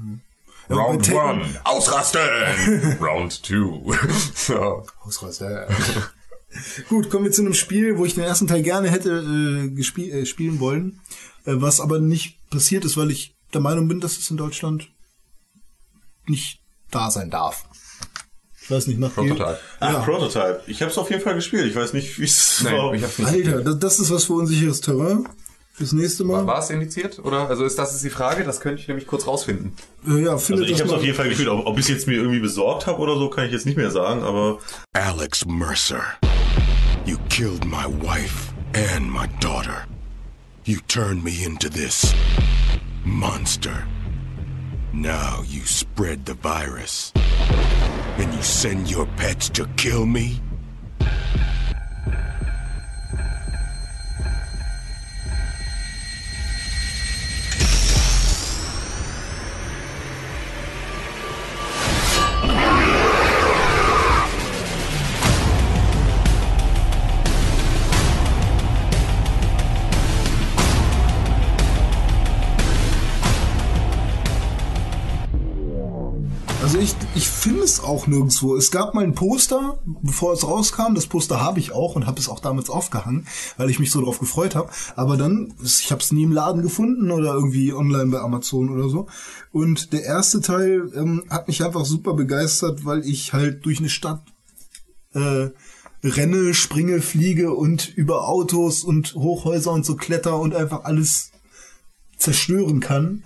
Ja, Round one, ausrasten! <laughs> Round two. <laughs> so. Ausreißer. <laughs> Gut, kommen wir zu einem Spiel, wo ich den ersten Teil gerne hätte äh, äh, spielen wollen, äh, was aber nicht passiert ist, weil ich der Meinung bin, dass es in Deutschland nicht da sein darf. Ich weiß nicht, nach Prototype. Ach, Ja. Prototype. Ich habe es auf jeden Fall gespielt. Ich weiß nicht, wie es Nein, war. ich hab's nicht. Alter, das, das ist was für unsicheres Terrain. Fürs nächste Mal. War es indiziert? Oder? Also ist das ist die Frage, das könnte ich nämlich kurz rausfinden. Äh, ja, Also ich das habe es auf jeden Fall gespielt. Ob, ob ich es jetzt mir irgendwie besorgt habe oder so, kann ich jetzt nicht mehr sagen. Aber Alex Mercer, you killed my wife and my daughter. You turned me into this monster. Now you spread the virus. And you send your pets to kill me? Also ich, ich finde es auch nirgendwo. Es gab mal ein Poster, bevor es rauskam. Das Poster habe ich auch und habe es auch damals aufgehangen, weil ich mich so drauf gefreut habe. Aber dann, ich habe es nie im Laden gefunden oder irgendwie online bei Amazon oder so. Und der erste Teil ähm, hat mich einfach super begeistert, weil ich halt durch eine Stadt äh, renne, springe, fliege und über Autos und Hochhäuser und so kletter und einfach alles zerstören kann.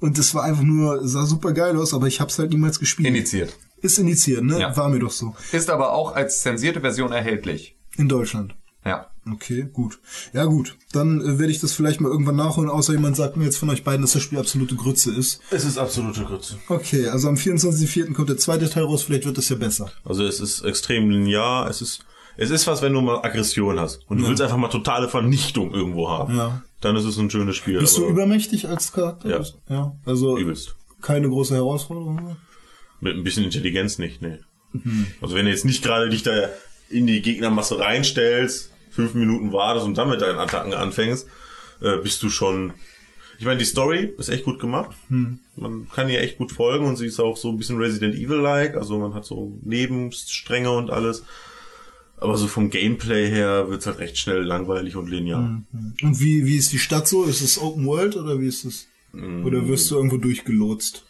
Und das war einfach nur, sah super geil aus, aber ich hab's halt niemals gespielt. Initiiert. Ist initiiert, ne? Ja. War mir doch so. Ist aber auch als zensierte Version erhältlich. In Deutschland. Ja. Okay, gut. Ja, gut. Dann äh, werde ich das vielleicht mal irgendwann nachholen, außer jemand sagt mir jetzt von euch beiden, dass das Spiel absolute Grütze ist. Es ist absolute Grütze. Okay, also am 24.04. kommt der zweite Teil raus, vielleicht wird das ja besser. Also es ist extrem linear, es ist, es ist was, wenn du mal Aggression hast und du Ja. willst einfach mal totale Vernichtung irgendwo haben. Ja. Dann ist es ein schönes Spiel. Bist du übermächtig als Charakter? Ja. Ja. Also Übelst. keine große Herausforderung. Mit ein bisschen Intelligenz nicht, nee. Mhm. Also wenn du jetzt nicht gerade dich da in die Gegnermasse reinstellst, fünf Minuten wartest und dann mit deinen Attacken anfängst, äh, bist du schon. Ich meine, die Story ist echt gut gemacht. Hm. Man kann ihr echt gut folgen und sie ist auch so ein bisschen Resident Evil-like. Also man hat so Nebenstränge und alles. Aber so vom Gameplay her wird's halt recht schnell langweilig und linear. Mhm. Und wie, wie ist die Stadt so? Ist es Open World oder wie ist es? Mm. Oder wirst du irgendwo durchgelotst?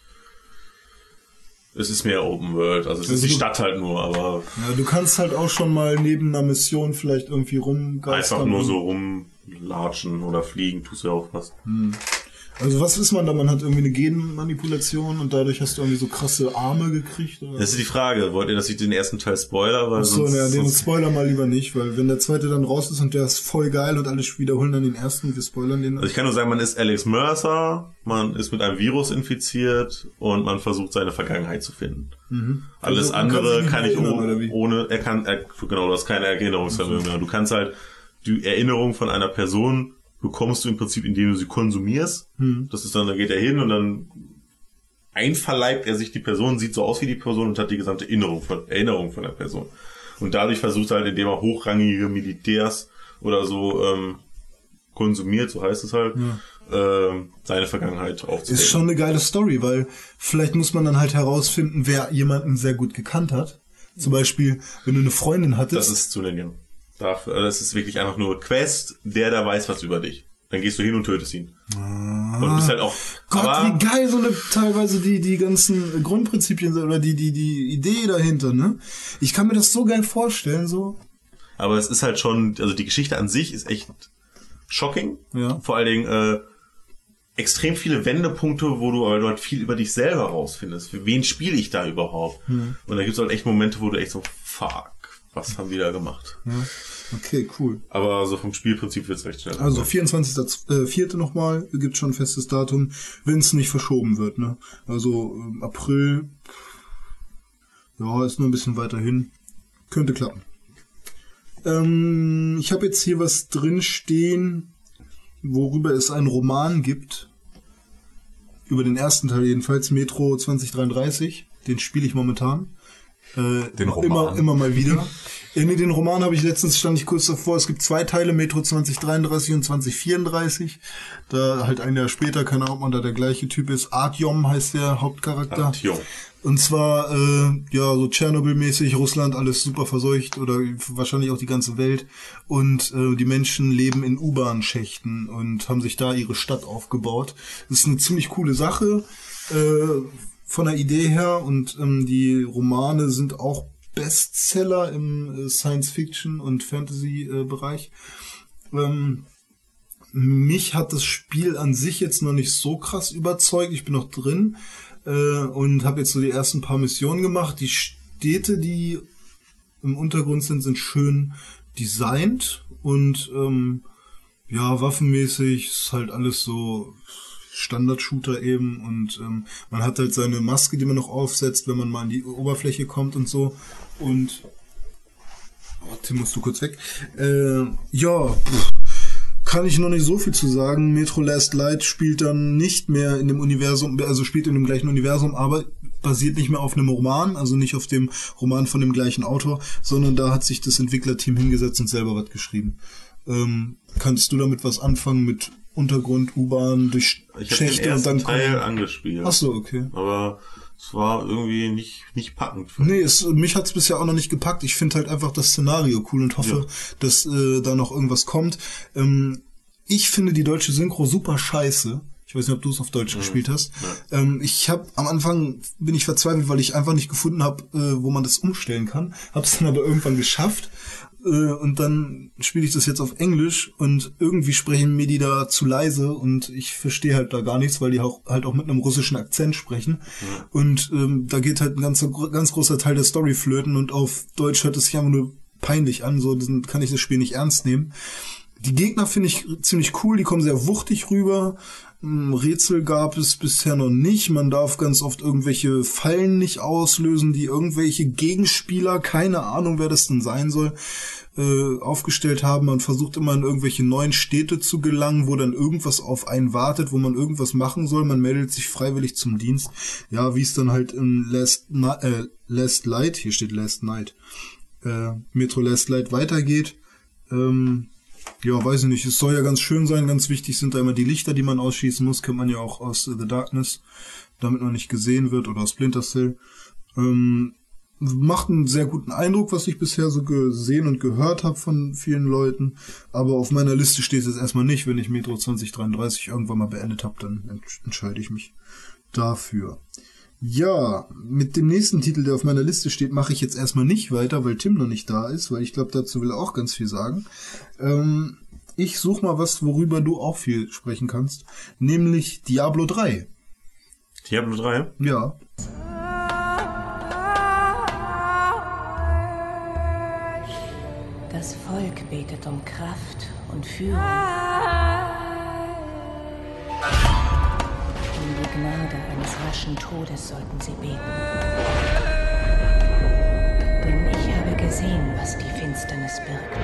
Es ist mehr Open World, also es Also ist die du- Stadt halt nur, aber Ja, du kannst halt auch schon mal neben einer Mission vielleicht irgendwie rumgeistern. einfach nur so rumlatschen oder fliegen tust du ja auch was. Hm. Also was ist man da? Man hat irgendwie eine Genmanipulation und dadurch hast du irgendwie so krasse Arme gekriegt? Oder? Das ist die Frage, wollt ihr, dass ich den ersten Teil spoiler? Weil Achso, sonst, ja, den sonst, Spoiler mal lieber nicht, weil wenn der zweite dann raus ist und der ist voll geil und alle wiederholen dann den ersten und wir spoilern den. also ich kann nur sagen, man ist Alex Mercer, man ist mit einem Virus infiziert und man versucht seine Vergangenheit zu finden. Mhm. Alles Also, kann andere kann mehr ich erinnern, ohne, er kann, er, genau, du hast keine Erinnerungsvermögen mehr. Du kannst halt die Erinnerung von einer Person bekommst du im Prinzip, indem du sie konsumierst. Hm. Das ist dann, da geht er hin und dann einverleibt er sich die Person, sieht so aus wie die Person und hat die gesamte Erinnerung von, Erinnerung von der Person. Und dadurch versucht er halt, indem er hochrangige Militärs oder so ähm, konsumiert, so heißt es halt, ähm, seine Vergangenheit aufzudecken. Ist schon eine geile Story, weil vielleicht muss man dann halt herausfinden, wer jemanden sehr gut gekannt hat. Zum Beispiel, wenn du eine Freundin hattest. Das ist zu linear. Dafür, das ist wirklich einfach nur Quest, der da weiß was über dich. Dann gehst du hin und tötest ihn. Und du bist halt auch. Gott, aber, wie geil so eine teilweise die die ganzen Grundprinzipien sind oder die die die Idee dahinter, ne? Ich kann mir das so geil vorstellen, so. aber es ist halt schon, also die Geschichte an sich ist echt shocking. Ja. Vor allen Dingen äh, extrem viele Wendepunkte, wo du, weil du halt viel über dich selber rausfindest. Für wen spiele ich da überhaupt? Hm. Und da gibt's halt echt Momente, wo du echt so, fuck, was haben die da gemacht? Ja. Okay, cool. Aber so vom Spielprinzip wird's recht schnell. Also 24.04. nochmal, gibt schon ein festes Datum, wenn es nicht verschoben wird, ne? Also ähm, April, ja, ist nur ein bisschen weiter hin. Könnte klappen. Ähm, ich habe jetzt hier was drin stehen, worüber es einen Roman gibt. Über den ersten Teil jedenfalls, Metro 2033. Den spiele ich momentan. Äh, Den Roman. Immer, immer mal wieder. <laughs> äh, nee, den Roman habe ich letztens, stand ich kurz davor. Es gibt zwei Teile, Metro 2033 und 2034. Da halt ein Jahr später, keine Ahnung, ob man da der gleiche Typ ist. Artyom heißt der Hauptcharakter. Artyom. Und zwar, äh, ja, so Tschernobyl-mäßig, Russland, alles super verseucht oder wahrscheinlich auch die ganze Welt. Und äh, die Menschen leben in U-Bahn-Schächten und haben sich da ihre Stadt aufgebaut. Das ist eine ziemlich coole Sache äh, von der Idee her und ähm, die Romane sind auch Bestseller im äh, Science-Fiction- und Fantasy-Bereich. Ähm, mich hat das Spiel an sich jetzt noch nicht so krass überzeugt. Ich bin noch drin äh, und habe jetzt so die ersten paar Missionen gemacht. Die Städte, die im Untergrund sind, sind schön designt und ähm, Ja, waffenmäßig ist halt alles so Standard-Shooter eben und ähm, man hat halt seine Maske, die man noch aufsetzt, wenn man mal an die Oberfläche kommt und so. Und oh, Tim, musst du kurz weg. Äh, ja, pff, kann ich noch nicht so viel zu sagen. Metro Last Light spielt dann nicht mehr in dem Universum, also spielt in dem gleichen Universum, aber basiert nicht mehr auf einem Roman, also nicht auf dem Roman von dem gleichen Autor, sondern da hat sich das Entwicklerteam hingesetzt und selber was geschrieben. Ähm, kannst du damit was anfangen mit Untergrund, U-Bahn, durch Ich habe den Schächte und ersten dann Teil angespielt. Ach so, okay. Aber es war irgendwie nicht, nicht packend. Nee, es, mich hat's bisher auch noch nicht gepackt. Ich finde halt einfach das Szenario cool und hoffe, dass äh, da noch irgendwas kommt. Ähm, ich finde die deutsche Synchro super scheiße. Ich weiß nicht, ob du es auf Deutsch gespielt hast. Ähm, ich habe am Anfang bin ich verzweifelt, weil ich einfach nicht gefunden habe, äh, wo man das umstellen kann. Hab's dann aber irgendwann geschafft. Äh, und dann spiele ich das jetzt auf Englisch und irgendwie sprechen mir die da zu leise und ich verstehe halt da gar nichts, weil die auch, halt auch mit einem russischen Akzent sprechen. Und ähm, da geht halt ein ganzer, ganz großer Teil der Story flöten und auf Deutsch hört es sich einfach nur peinlich an, so dann kann ich das Spiel nicht ernst nehmen. Die Gegner finde ich ziemlich cool, die kommen sehr wuchtig rüber. Rätsel gab es bisher noch nicht. Man darf ganz oft irgendwelche Fallen nicht auslösen, die irgendwelche Gegenspieler, keine Ahnung, wer das denn sein soll, äh, aufgestellt haben. Man versucht immer in irgendwelche neuen Städte zu gelangen, wo dann irgendwas auf einen wartet, wo man irgendwas machen soll. Man meldet sich freiwillig zum Dienst. Ja, wie es dann halt in Last, Ni äh, Last Light, hier steht Last Night, äh, Metro Last Light weitergeht. Ähm, ja, weiß ich nicht. Es soll ja ganz schön sein. Ganz wichtig sind da immer die Lichter, die man ausschießen muss. Kennt man ja auch aus äh, The Darkness, damit man nicht gesehen wird oder aus Splinter Cell. Ähm, macht einen sehr guten Eindruck, was ich bisher so gesehen und gehört habe von vielen Leuten. Aber auf meiner Liste steht es jetzt erstmal nicht. Wenn ich Metro 2033 irgendwann mal beendet habe, dann ent entscheide ich mich dafür. Ja, mit dem nächsten Titel, der auf meiner Liste steht, mache ich jetzt erstmal nicht weiter, weil Tim noch nicht da ist, weil ich glaube, dazu will er auch ganz viel sagen. Ähm, ich suche mal was, worüber du auch viel sprechen kannst, nämlich Diablo 3. Diablo 3? Ja. Das Volk betet um Kraft und Führung. Gnade eines raschen Todes sollten sie beten. Denn ich habe gesehen, was die Finsternis birgt.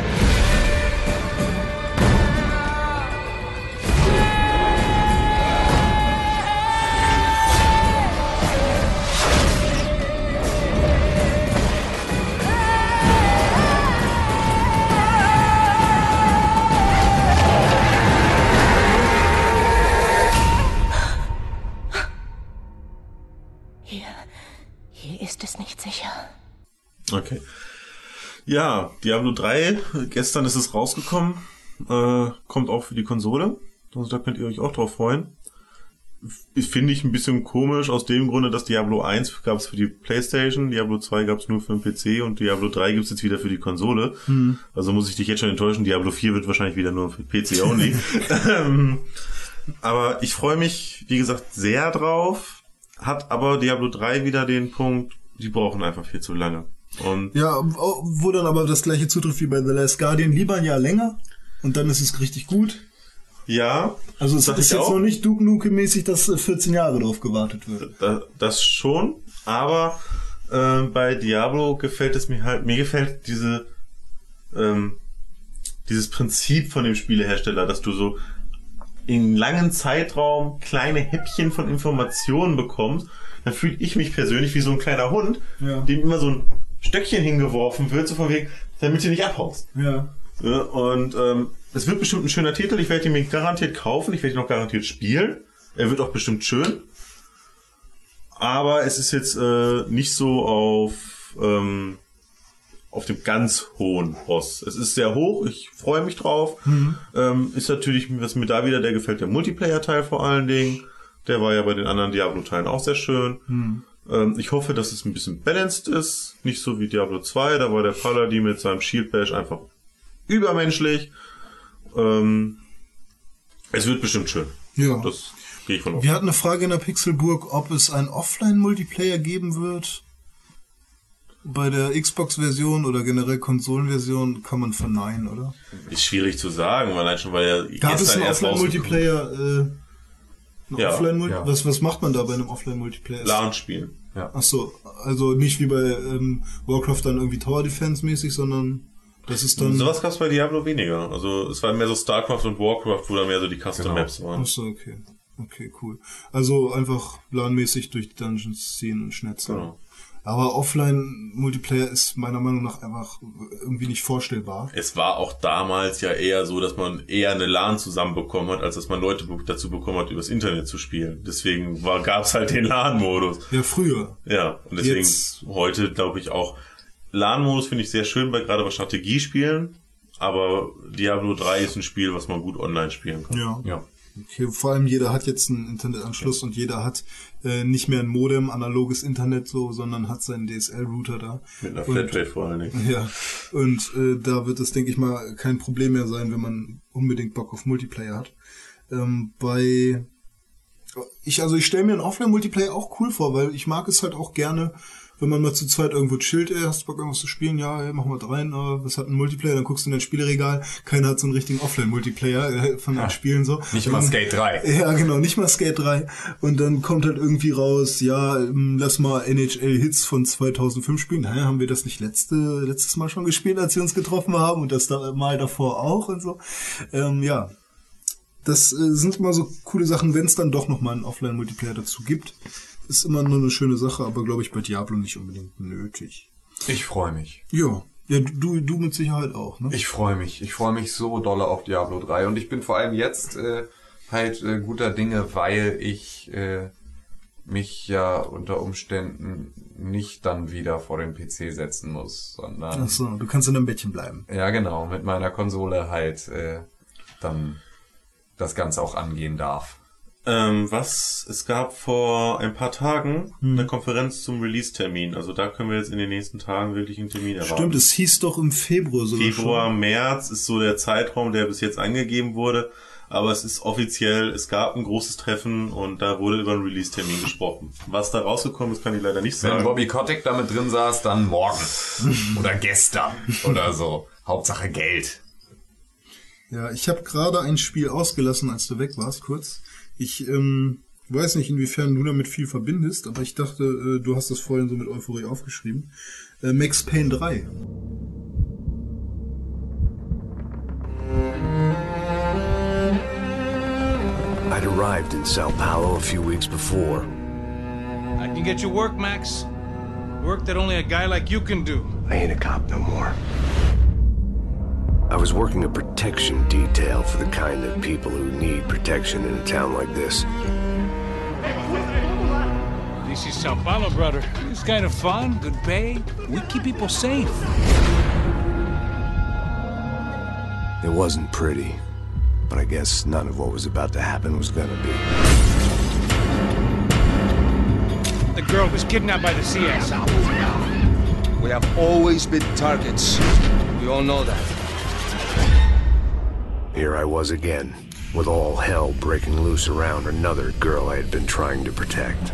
Okay. Ja, Diablo 3, gestern ist es rausgekommen. Äh, kommt auch für die Konsole. Also da könnt ihr euch auch drauf freuen. Finde ich ein bisschen komisch, aus dem Grunde, dass Diablo 1 gab es für die Playstation, Diablo 2 gab es nur für den PC und Diablo 3 gibt es jetzt wieder für die Konsole. Hm. Also muss ich dich jetzt schon enttäuschen, Diablo 4 wird wahrscheinlich wieder nur für PC only. <laughs> Ähm, aber ich freue mich, wie gesagt, sehr drauf. Hat aber Diablo 3 wieder den Punkt, die brauchen einfach viel zu lange. Und Ja, wo dann aber das gleiche zutrifft wie bei The Last Guardian, lieber ein Jahr länger und dann ist es richtig gut. ja, Also es ist jetzt auch. noch nicht Duke Nukem-mäßig, dass äh, 14 Jahre drauf gewartet wird. Da, das schon, aber äh, bei Diablo gefällt es mir halt, mir gefällt diese ähm, dieses Prinzip von dem Spielehersteller, dass du so in langen Zeitraum kleine Häppchen von Informationen bekommst, dann fühle ich mich persönlich wie so ein kleiner Hund, Ja. dem immer so ein Stöckchen hingeworfen wird, so von wegen, damit du nicht abhaust. Ja. Ja, und ähm, es wird bestimmt ein schöner Titel. Ich werde ihn mir garantiert kaufen. Ich werde ihn auch garantiert spielen. Er wird auch bestimmt schön. Aber es ist jetzt äh, nicht so auf ähm, auf dem ganz hohen Ross. Es ist sehr hoch. Ich freue mich drauf. Ähm, ist natürlich, was mir da wieder, der gefällt der Multiplayer-Teil vor allen Dingen. Der war ja bei den anderen Diablo-Teilen auch sehr schön. Hm. Ähm, ich hoffe, dass es ein bisschen balanced ist. Nicht so wie Diablo 2. Da war der Paladin mit seinem Shield Bash einfach übermenschlich. Ähm, es wird bestimmt schön. Ja. Das gehe ich von aus. Wir hatten eine Frage in der Pixelburg, ob es einen Offline-Multiplayer geben wird. bei der Xbox-Version oder generell Konsolenversion kann man verneinen, oder? Ist schwierig zu sagen, weil schon, weil er Gab es einen Offline-Multiplayer? Äh, Ja, Offline ja. was, was macht man da bei einem Offline-Multiplayer? LAN spielen. Ja. Ach so, also nicht wie bei ähm, Warcraft dann irgendwie Tower Defense mäßig, sondern das ist dann. Sowas gab's bei Diablo weniger. Also es war mehr so StarCraft und Warcraft, wo dann mehr so die Custom Genau. Maps waren. Ach so, okay. Okay, cool. Also einfach LAN-mäßig durch die Dungeons ziehen und schnetzeln. Genau. Aber Offline-Multiplayer ist meiner Meinung nach einfach irgendwie nicht vorstellbar. Es war auch damals ja eher so, dass man eher eine LAN zusammenbekommen hat, als dass man Leute dazu bekommen hat, übers Internet zu spielen. Deswegen war, gab's halt den LAN-Modus. Ja, früher. Ja, und deswegen Jetzt- heute glaube ich auch. LAN-Modus finde ich sehr schön, bei gerade bei Strategiespielen. Aber Diablo 3 ist ein Spiel, was man gut online spielen kann. Ja. Ja. Okay, vor allem jeder hat jetzt einen Internetanschluss und jeder hat äh, nicht mehr ein Modem, analoges Internet so, sondern hat seinen DSL-Router da. Mit einer Und- Flatrate vor allen Dingen. <laughs> Ja, und äh, da wird es, denke ich mal, kein Problem mehr sein, wenn man unbedingt Bock auf Multiplayer hat. Ähm, bei ich also ich stelle mir einen Offline-Multiplayer auch cool vor, weil ich mag es halt auch gerne, wenn man mal zu zweit irgendwo chillt, ey, hast du Bock irgendwas zu spielen? Ja, ey, machen wir da rein, äh, was hat ein Multiplayer? Dann guckst du in dein Spieleregal, keiner hat so einen richtigen Offline-Multiplayer äh, von den Spielen so. Nicht mal Skate 3. <laughs> ja, genau, nicht mal Skate 3. Und dann kommt halt irgendwie raus, ja, ähm, lass mal NHL Hits von 2005 spielen. Naja, haben wir das nicht letzte, letztes Mal schon gespielt, als wir uns getroffen haben und das da, mal davor auch und so. Ähm, ja. Das äh, sind immer so coole Sachen, wenn es dann doch nochmal einen Offline-Multiplayer dazu gibt. Ist immer nur eine schöne Sache, aber glaube ich bei Diablo nicht unbedingt nötig. Ich freue mich. Ja. Ja, du, du mit Sicherheit auch, ne? Ich freue mich. Ich freue mich so dolle auf Diablo 3 und ich bin vor allem jetzt äh, halt äh, guter Dinge, weil ich äh, mich ja unter Umständen nicht dann wieder vor den PC setzen muss, sondern Ach so, du kannst in deinem Bettchen bleiben. ja genau mit meiner Konsole halt äh, dann das Ganze auch angehen darf. Ähm, was, es gab vor ein paar Tagen Hm. eine Konferenz zum Release-Termin. Also da können wir jetzt in den nächsten Tagen wirklich einen Termin erwarten. Stimmt, es hieß doch im Februar sogar Februar, schon. März ist so der Zeitraum, der bis jetzt angegeben wurde. Aber es ist offiziell, es gab ein großes Treffen und da wurde über einen Release-Termin gesprochen. Was da rausgekommen ist, kann ich leider nicht Wenn sagen. Bobby Kotick damit drin saß, dann morgen <laughs> oder gestern oder so. Hauptsache Geld. Ja, ich habe gerade ein Spiel ausgelassen, als du weg warst, kurz. Ich ähm, weiß nicht, inwiefern du damit viel verbindest, aber ich dachte, äh, du hast das vorhin so mit Euphorie aufgeschrieben. Äh, Max Payne 3. I'd arrived in Sao Paulo a few weeks before. I can get you work, Max. Work that only a guy like you can do. I ain't a cop no more. I was working a protection detail for the kind of people who need protection in a town like this. This is Sao Paulo, brother. It's kind of fun, good pay. We keep people safe. It wasn't pretty, but I guess none of what was about to happen was gonna be. The girl was kidnapped by the CS. We have always been targets. We all know that. Here I was again, with all hell breaking loose around another girl I had been trying to protect.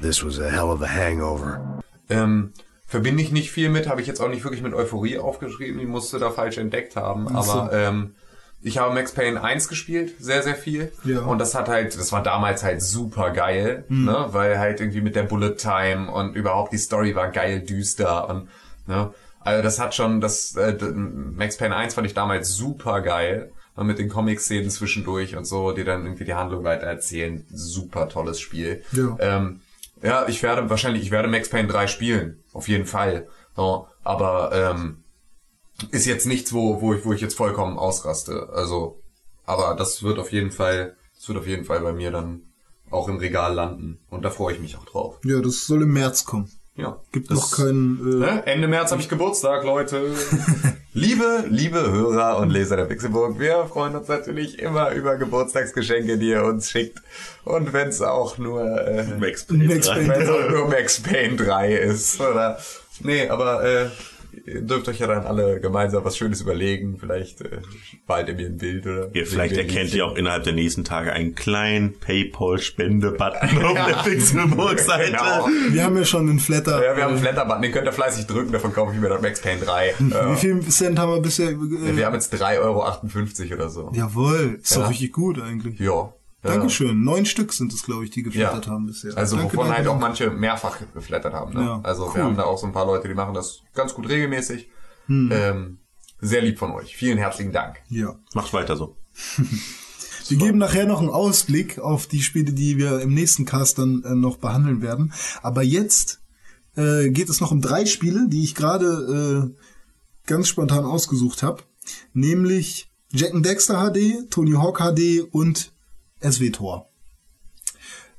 This was a hell of a hangover. Ähm, verbinde ich nicht viel mit, habe ich jetzt auch nicht wirklich mit Euphorie aufgeschrieben, die musste da falsch entdeckt haben, Ach so. aber ähm, ich habe Max Payne 1 gespielt, sehr, sehr viel. Ja. Und das hat halt, das war damals halt super geil, Mhm. ne? Weil halt irgendwie mit der Bullet Time und überhaupt die Story war geil düster und ne? Also das hat schon, das äh, Max Payne 1 fand ich damals super geil. Und mit den Comic-Szenen zwischendurch und so, die dann irgendwie die Handlung weiter erzählen. Super tolles Spiel. Ja. Ähm, ja, ich werde wahrscheinlich, ich werde Max Payne 3 spielen. Auf jeden Fall. So, aber ähm, ist jetzt nichts, wo, wo ich, wo ich jetzt vollkommen ausraste. Also, aber das wird auf jeden Fall, das wird auf jeden Fall bei mir dann auch im Regal landen. Und da freue ich mich auch drauf. Ja, das soll im März kommen. Ja. Gibt Das- noch keinen. Äh, Ne? Ende März habe ich Geburtstag, Leute. <laughs> liebe, liebe Hörer und Leser der Pixelburg, wir freuen uns natürlich immer über Geburtstagsgeschenke, die ihr uns schickt. Und wenn es auch nur äh, Max Payne Max 3. Payne wenn es auch nur Max Payne 3 ist, oder? Nee, aber äh, ihr dürft euch ja dann alle gemeinsam was Schönes überlegen. Vielleicht äh, malt ihr mir ein Bild oder. Ihr vielleicht erkennt ihr auch innerhalb der nächsten Tage einen kleinen Paypal-Spende-Button <laughs> auf der Pixelburg-Seite. Genau. Wir haben ja schon einen Flatter. Ja, wir haben einen Flatter-Button, den könnt ihr fleißig drücken, davon kaufe ich mir das Max Payne 3. Wie Äh, viel Cent haben wir bisher? Äh, wir haben jetzt 3,58 Euro oder so. Jawohl, ist Ja. doch richtig gut eigentlich. Ja. Ja. Dankeschön. Neun Stück sind es, glaube ich, die geflattert haben bisher. Also danke, wovon danke, halt auch danke. manche mehrfach geflattert haben. Ne? Ja, also cool. wir haben da auch so ein paar Leute, die machen das ganz gut regelmäßig. Hm. Ähm, sehr lieb von euch. Vielen herzlichen Dank. Ja. Macht weiter so. <laughs> Wir geben nachher noch einen Ausblick auf die Spiele, die wir im nächsten Cast dann äh, noch behandeln werden. Aber jetzt äh, geht es noch um drei Spiele, die ich gerade äh, ganz spontan ausgesucht habe. Nämlich Jack and Dexter HD, Tony Hawk HD und SW Tor.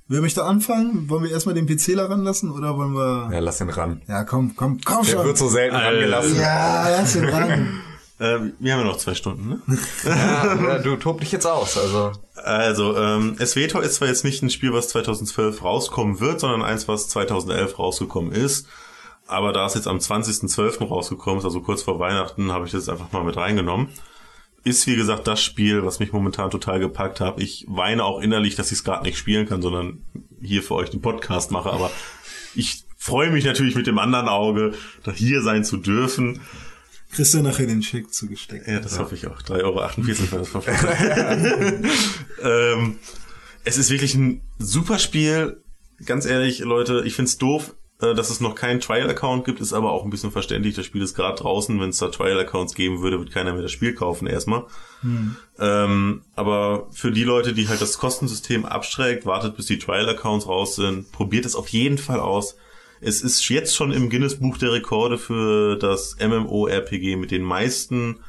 Wer möchte anfangen? Wollen wir erstmal den PCler ranlassen oder wollen wir... Ja, lass ihn ran. Ja, komm, komm, komm Der schon. wird so selten rangelassen. Ja, lass ihn ran. <laughs> Äh, wir haben ja noch zwei Stunden, ne? <laughs> Ja, ja, du tob dich jetzt aus. Also Also, ähm, SWTOR ist zwar jetzt nicht ein Spiel, was 2012 rauskommen wird, sondern eins, was 2011 rausgekommen ist. Aber da es jetzt am 20.12. rausgekommen ist, also kurz vor Weihnachten, habe ich das einfach mal mit reingenommen. Ist, wie gesagt, das Spiel, was mich momentan total gepackt hat. Ich weine auch innerlich, dass ich es gerade nicht spielen kann, sondern hier für euch den Podcast mache. Aber ich freue mich natürlich mit dem anderen Auge, da hier sein zu dürfen. Kriegst du nachher den Check zugesteckt. Ja, das hoffe ich auch. 3,48 Euro <laughs> war das Verfahren. <laughs> ähm, es ist wirklich ein super Spiel. Ganz ehrlich, Leute, ich find's doof, äh, dass es noch keinen Trial-Account gibt, ist aber auch ein bisschen verständlich. Das Spiel ist gerade draußen. Wenn es da Trial-Accounts geben würde, wird keiner mehr das Spiel kaufen erstmal. Hm. Ähm, aber für die Leute, die halt das Kostensystem abschreckt, wartet bis die Trial-Accounts raus sind, probiert es auf jeden Fall aus. Es ist jetzt schon im Guinness-Buch der Rekorde für das MMORPG mit den meisten,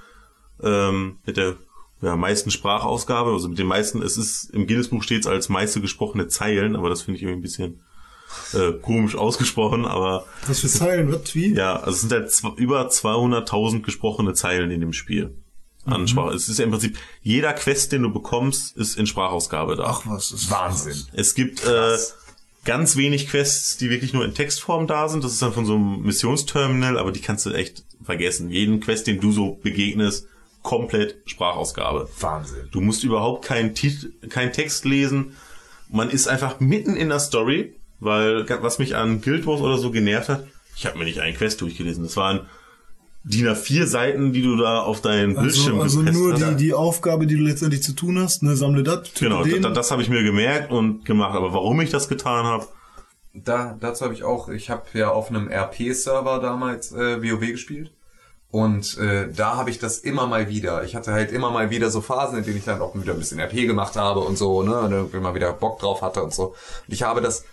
ähm, mit der ja, meisten Sprachausgabe, also mit den meisten, es ist, im Guinness-Buch steht es als meiste gesprochene Zeilen, aber das finde ich irgendwie ein bisschen äh, komisch ausgesprochen, aber Was für Zeilen, was, wie? ja, also es sind halt über 200.000 gesprochene Zeilen in dem Spiel. An Mhm. Sprache. Es ist ja im Prinzip, jeder Quest, den du bekommst, ist in Sprachausgabe da. Ach was, ist Wahnsinn. Es gibt äh, ganz wenig Quests, die wirklich nur in Textform da sind. Das ist dann von so einem Missionsterminal, aber die kannst du echt vergessen. Jeden Quest, den du so begegnest, komplett Sprachausgabe. Wahnsinn. Du musst überhaupt keinen Tit keinen Text lesen. Man ist einfach mitten in der Story, weil was mich an Guild Wars oder so genervt hat, ich habe mir nicht einen Quest durchgelesen. Das waren DIN A4 Seiten, die du da auf deinen Bildschirm Also, also gepresst nur hast. die, die Aufgabe, die du letztendlich zu tun hast, ne, sammle das, Genau, den. das, das habe ich mir gemerkt und gemacht. Aber warum ich das getan habe, Da, dazu habe ich auch, ich habe ja auf einem RP-Server damals äh, WoW gespielt. Und äh, da habe ich das immer mal wieder. Ich hatte halt immer mal wieder so Phasen, in denen ich dann auch wieder ein bisschen RP gemacht habe und so, ne, und irgendwie mal wieder Bock drauf hatte und so. Und ich habe das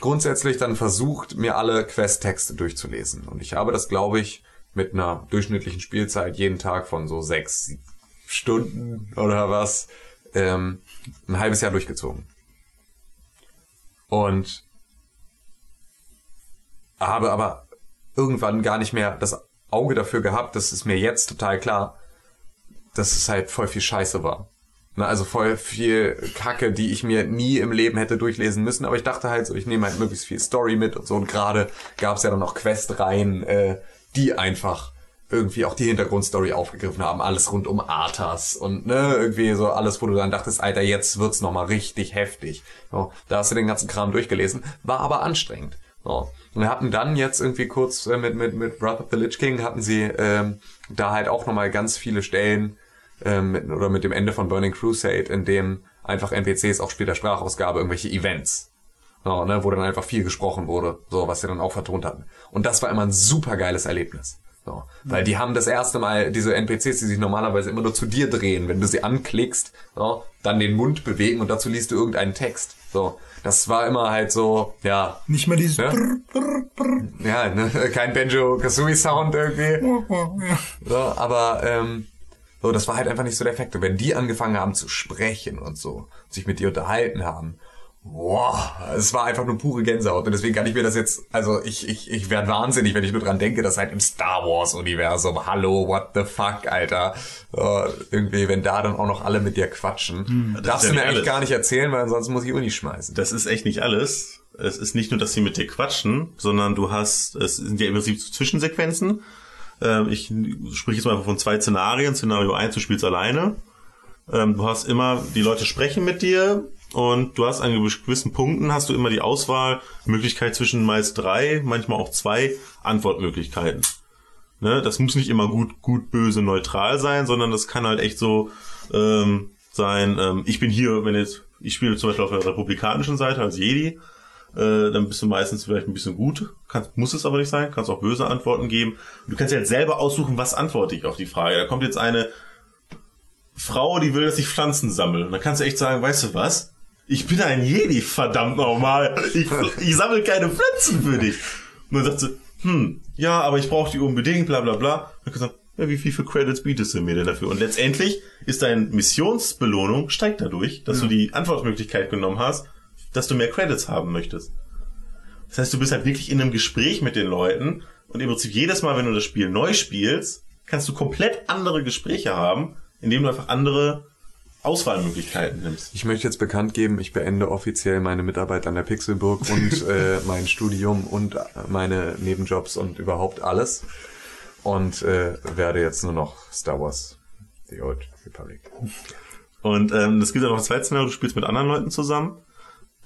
grundsätzlich dann versucht, mir alle Quest-Texte durchzulesen. Und ich habe das, glaube ich, mit einer durchschnittlichen Spielzeit jeden Tag von so sechs Stunden oder was ähm, ein halbes Jahr durchgezogen. Und habe aber irgendwann gar nicht mehr das Auge dafür gehabt, das ist mir jetzt total klar, dass es halt voll viel Scheiße war. Na, also voll viel Kacke, die ich mir nie im Leben hätte durchlesen müssen. Aber ich dachte halt so, ich nehme halt möglichst viel Story mit und so. Und gerade gab es ja dann noch Questreihen, äh, die einfach irgendwie auch die Hintergrundstory aufgegriffen haben. Alles rund um Arthas und ne, irgendwie so alles, wo du dann dachtest, Alter, jetzt wird's nochmal richtig heftig. So, da hast du den ganzen Kram durchgelesen. War aber anstrengend. So. Und wir hatten dann jetzt irgendwie kurz äh, mit, mit, mit Wrath of the Lich King hatten sie ähm, da halt auch nochmal ganz viele Stellen ähm, mit, oder mit dem Ende von Burning Crusade, in dem einfach NPCs auch später Sprachausgabe irgendwelche Events, so, ne, wo dann einfach viel gesprochen wurde, so was sie dann auch vertont hatten. Und das war immer ein super geiles Erlebnis. So, weil die haben das erste Mal diese NPCs, die sich normalerweise immer nur zu dir drehen, wenn du sie anklickst, so, dann den Mund bewegen und dazu liest du irgendeinen Text. So, das war immer halt so, ja. Nicht mal dieses Ja? Brr, brr, brr. Ja, ne, <laughs> kein Banjo Kazooie Sound irgendwie. So, aber ähm, so, das war halt einfach nicht so der Effekt. Und wenn die angefangen haben zu sprechen und so, sich mit dir unterhalten haben, wow, es war einfach nur pure Gänsehaut. Und deswegen kann ich mir das jetzt, also ich, ich, ich werde wahnsinnig, wenn ich nur dran denke, dass halt im Star Wars Universum, hallo, what the fuck, Alter. So, irgendwie, wenn da dann auch noch alle mit dir quatschen, Hm, darfst du mir eigentlich gar nicht erzählen, weil ansonsten muss ich Uni schmeißen. Das ist echt nicht alles. Es ist nicht nur, dass sie mit dir quatschen, sondern du hast, es sind ja im Prinzip so Zwischensequenzen. Ähm, ich spreche jetzt mal von zwei Szenarien. Szenario 1, du spielst alleine. Ähm, du hast immer, die Leute sprechen mit dir und du hast an gewissen Punkten hast du immer die Auswahl, Möglichkeit zwischen meist drei, manchmal auch zwei Antwortmöglichkeiten. Ne? Das muss nicht immer gut, gut, böse, neutral sein, sondern das kann halt echt so ähm, sein, ähm, ich bin hier, wenn jetzt, ich spiele zum Beispiel auf der republikanischen Seite als Jedi, äh, dann bist du meistens vielleicht ein bisschen gut, kannst, muss es aber nicht sein, kannst auch böse Antworten geben. Du kannst ja jetzt selber aussuchen, was antworte ich auf die Frage. Da kommt jetzt eine Frau, die will, dass ich Pflanzen sammle. Und dann kannst du echt sagen, weißt du was? Ich bin ein Jedi, verdammt nochmal. Ich, ich sammle keine Pflanzen für dich. Und dann sagt sie, hm, ja, aber ich brauche die unbedingt, bla bla bla. Dann kannst du sagen, ja, wie, viel Credits bietest du mir denn dafür? Und letztendlich ist deine Missionsbelohnung steigt dadurch, dass Ja. du die Antwortmöglichkeit genommen hast, dass du mehr Credits haben möchtest. Das heißt, du bist halt wirklich in einem Gespräch mit den Leuten und im Prinzip jedes Mal, wenn du das Spiel neu spielst, kannst du komplett andere Gespräche haben, indem du einfach andere Auswahlmöglichkeiten nimmst. Ich möchte jetzt bekannt geben, ich beende offiziell meine Mitarbeit an der Pixelburg und <laughs> äh, mein Studium und meine Nebenjobs und überhaupt alles. Und äh, werde jetzt nur noch Star Wars The Old Republic. Und ähm, es gibt ja noch ein zweites Szenario, du spielst mit anderen Leuten zusammen.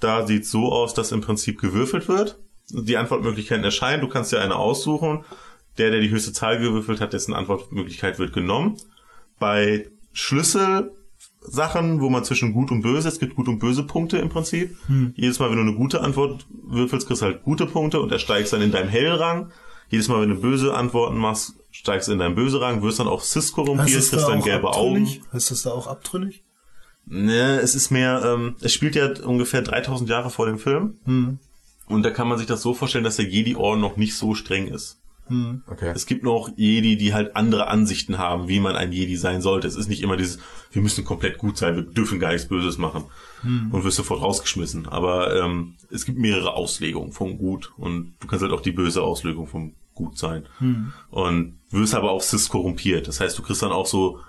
Da sieht so aus, dass im Prinzip gewürfelt wird. Die Antwortmöglichkeiten erscheinen, du kannst dir eine aussuchen. Der, der die höchste Zahl gewürfelt hat, dessen Antwortmöglichkeit wird genommen. Bei Schlüsselsachen, wo man zwischen gut und böse, es gibt gut und böse Punkte im Prinzip. Hm. Jedes Mal, wenn du eine gute Antwort würfelst, kriegst du halt gute Punkte und ersteigst dann in deinem Hellrang. Jedes Mal, wenn du böse Antworten machst, steigst du in deinen böse Rang, wirst dann auch Cis korrumpiert, kriegst da dann gelbe Augen. abtrünnig? Heißt das da auch abtrünnig? Ne, es ist mehr, ähm, es spielt ja ungefähr 3000 Jahre vor dem Film. Hm. Und da kann man sich das so vorstellen, dass der Jedi-Orden noch nicht so streng ist. Hm. Okay. Es gibt noch Jedi, die halt andere Ansichten haben, wie man ein Jedi sein sollte. Es ist nicht immer dieses, wir müssen komplett gut sein, wir dürfen gar nichts Böses machen. Hm. Und wirst sofort rausgeschmissen. Aber ähm, es gibt mehrere Auslegungen vom Gut. Und du kannst halt auch die böse Auslegung vom Gut sein. Hm. Und wirst aber auch cis korrumpiert. Das heißt, du kriegst dann auch so,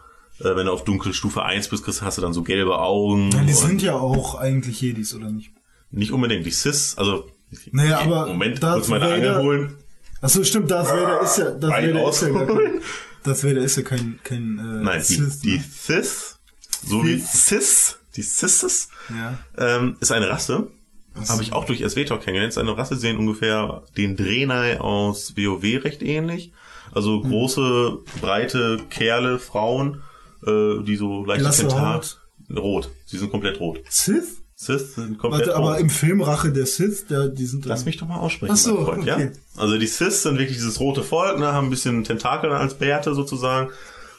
äh, wenn du auf Dunkelstufe 1 bist, kriegst, hast du dann so gelbe Augen. Ja, die sind ja auch eigentlich Jedis, oder nicht? nicht unbedingt die Cis, also Naja, aber Moment, Darth kurz meine Angel Vader- holen. Achso, stimmt, Darth Vader ist ja, Darth Vader ist ja kein. Darth Vader ist ja kein, kein, äh, Nein, die, Sith, die ne? Cis, so wie Cis, die Cis, Ja. ähm, ist eine Rasse. So. Habe ich auch durch SWTOR kennengelernt. Ist eine Rasse, die sehen ungefähr den Draenei aus WoW recht ähnlich. Also Hm. große, breite Kerle, Frauen, äh, die so leicht Blasse Haut. Rot. Sie sind komplett rot. Sith? Sith sind komplett Warte, aber rot. im Film Rache der Sith, der, die sind Lass mich doch mal aussprechen, Ach so, Freund, okay. ja? Also die Sith sind wirklich dieses rote Volk, ne, haben ein bisschen Tentakel als Bärte sozusagen.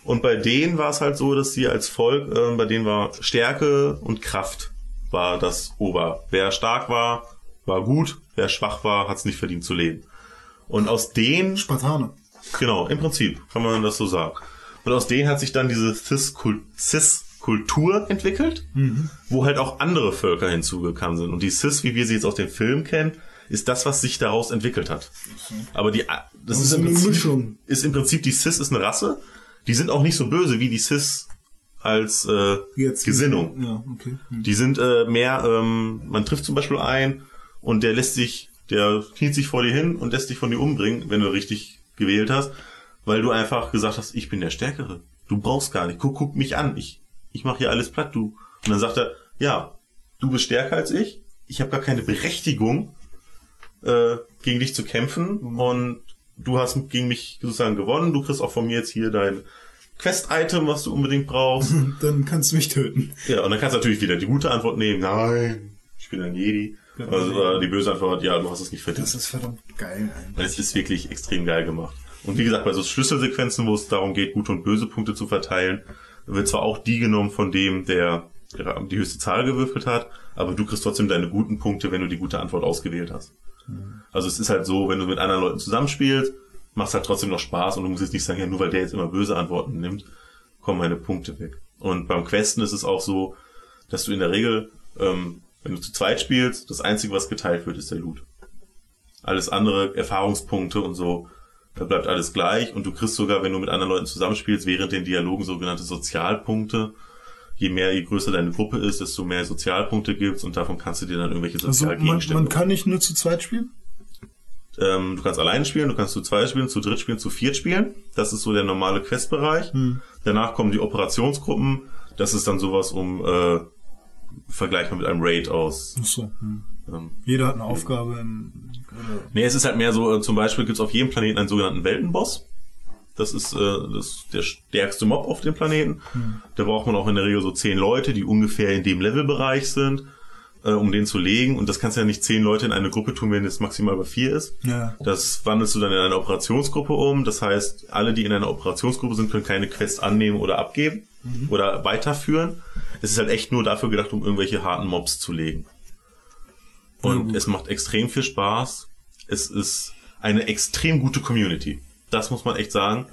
Und bei denen war es halt so, dass sie als Volk, ähm, bei denen war Stärke und Kraft war das Ober. Wer stark war, war gut. Wer schwach war, hat es nicht verdient zu leben. Und aus denen... Spartaner. Genau, im Prinzip kann man das so sagen. Und aus denen hat sich dann diese Cis-Kultur entwickelt Mhm. wo halt auch andere Völker hinzugekommen sind. Und die Cis, wie wir sie jetzt aus dem Film kennen, ist das, was sich daraus entwickelt hat. Aber die, das Also ist, im Prinzip, ist im Prinzip, die Cis ist eine Rasse. Die sind auch nicht so böse wie die Cis als äh, Jetzt. Gesinnung. Ja, okay. Hm. Die sind äh, mehr, ähm, man trifft zum Beispiel einen und der lässt sich, der kniet sich vor dir hin und lässt dich von dir umbringen, wenn du richtig gewählt hast, weil du einfach gesagt hast, ich bin der Stärkere. Du brauchst gar nicht. Guck, guck mich an. Ich, ich mache hier alles platt, du. Und dann sagt er, ja, du bist stärker als ich. Ich habe gar keine Berechtigung, äh, gegen dich zu kämpfen und du hast gegen mich sozusagen gewonnen. Du kriegst auch von mir jetzt hier dein Quest-Item, was du unbedingt brauchst. <laughs> Dann kannst du mich töten. Ja, und dann kannst du natürlich wieder die gute Antwort nehmen. Nein, ich bin ein Jedi. Ja. Also die böse Antwort, ja, du hast es nicht verdient. Das ist verdammt geil eigentlich. Es ist wirklich extrem geil gemacht. Und wie gesagt, bei so Schlüsselsequenzen, wo es darum geht, gute und böse Punkte zu verteilen, wird zwar auch die genommen von dem, der die höchste Zahl gewürfelt hat, aber du kriegst trotzdem deine guten Punkte, wenn du die gute Antwort ausgewählt hast. Also es ist halt so, wenn du mit anderen Leuten zusammenspielst, macht halt trotzdem noch Spaß und du musst jetzt nicht sagen, ja, nur weil der jetzt immer böse Antworten nimmt, kommen meine Punkte weg. Und beim Questen ist es auch so, dass du in der Regel, ähm, wenn du zu zweit spielst, das Einzige, was geteilt wird, ist der Loot. Alles andere, Erfahrungspunkte und so, da bleibt alles gleich und du kriegst sogar, wenn du mit anderen Leuten zusammenspielst, während den Dialogen sogenannte Sozialpunkte. Je mehr, je größer deine Gruppe ist, desto mehr Sozialpunkte gibt's und davon kannst du dir dann irgendwelche Also man, Sozialgegenstände man kann nicht nur zu zweit spielen? Ähm, du kannst allein spielen, du kannst zu zweit spielen, zu dritt spielen, zu viert spielen. Das ist so der normale Questbereich. Hm. Danach kommen die Operationsgruppen. Das ist dann sowas um äh, vergleichbar mit einem Raid aus. Ach so, hm. Ähm, Jeder hat eine Aufgabe. Im, Nee, es ist halt mehr so, äh, zum Beispiel gibt es auf jedem Planeten einen sogenannten Weltenboss. Das ist, äh, das ist der stärkste Mob auf dem Planeten. Hm. Da braucht man auch in der Regel so zehn Leute, die ungefähr in dem Levelbereich sind, äh, um den zu legen. Und das kannst du ja nicht zehn Leute in eine Gruppe tun, wenn es maximal bei vier ist. Ja. Das wandelst du dann in eine Operationsgruppe um. Das heißt, alle, die in einer Operationsgruppe sind, können keine Quest annehmen oder abgeben Mhm. oder weiterführen. Es ist halt echt nur dafür gedacht, um irgendwelche harten Mobs zu legen. Und es macht extrem viel Spaß. Es ist eine extrem gute Community. Das muss man echt sagen.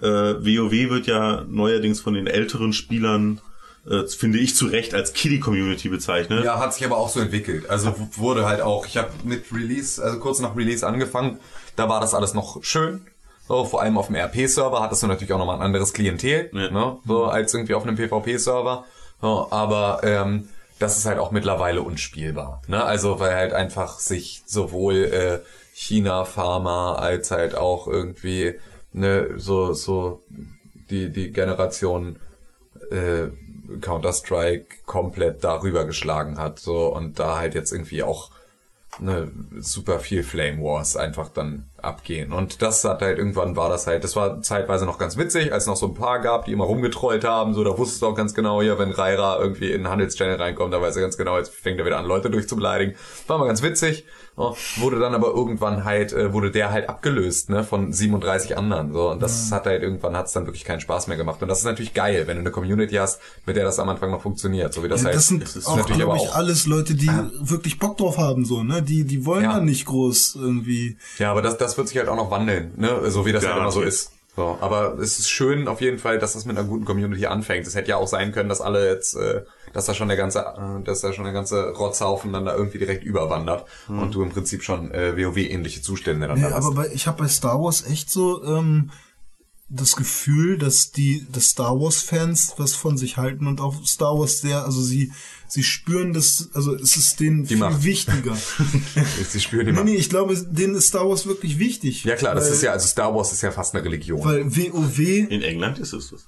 Äh, WoW wird ja neuerdings von den älteren Spielern, äh, finde ich, zu Recht als Kiddie-Community bezeichnet. Ja, hat sich aber auch so entwickelt. Also wurde halt auch, ich habe mit Release, also kurz nach Release angefangen, da war das alles noch schön. So, vor allem auf dem RP-Server hattest du natürlich auch nochmal ein anderes Klientel, ne, so als irgendwie auf einem PvP-Server. So, aber ähm, das ist halt auch mittlerweile unspielbar. Ne? Also weil halt einfach sich sowohl äh, China Pharma als halt auch irgendwie ne, so so die die Generation äh, Counter-Strike komplett darüber geschlagen hat. So und da halt jetzt irgendwie auch ne, super viel Flame Wars einfach dann abgehen. Und das hat halt irgendwann war das halt, das war zeitweise noch ganz witzig, als es noch so ein paar gab, die immer rumgetrollt haben. So, da wusstest du auch ganz genau, hier, wenn Raira irgendwie in den Handelschannel reinkommt, da weiß er ganz genau, jetzt fängt er wieder an, Leute durchzubeleidigen. War mal ganz witzig. So, wurde dann aber irgendwann halt, äh, wurde der halt abgelöst, ne, von 37 anderen. So, und das hat halt irgendwann hat's dann wirklich keinen Spaß mehr gemacht. Und das ist natürlich geil, wenn du eine Community hast, mit der das am Anfang noch funktioniert. So wie das ja, halt. das sind ist auch, natürlich glaube aber ich, auch alles Leute, die wirklich Bock drauf haben, so, ne? Die, die wollen Ja. dann nicht groß irgendwie. Ja, aber das, das wird sich halt auch noch wandeln, ne? So wie das halt immer so ist. So, aber es ist schön auf jeden Fall, dass das mit einer guten Community anfängt. Es hätte ja auch sein können, dass alle jetzt, äh, dass da schon der ganze, äh, dass da schon der ganze Rotzhaufen dann da irgendwie direkt überwandert Hm. und du im Prinzip schon äh, WoW-ähnliche Zustände dann Nee, da hast. aber bei, ich habe bei Star Wars echt so ähm, das Gefühl, dass die dass Star Wars Fans was von sich halten und auch Star Wars sehr, also sie sie spüren das, also es ist denen viel Macht. wichtiger. <laughs> Sie spüren die nee, Macht. nee, ich glaube, denen ist Star Wars wirklich wichtig. Ja klar, das weil, ist ja, also Star Wars ist ja fast eine Religion. weil WoW In England ist es das.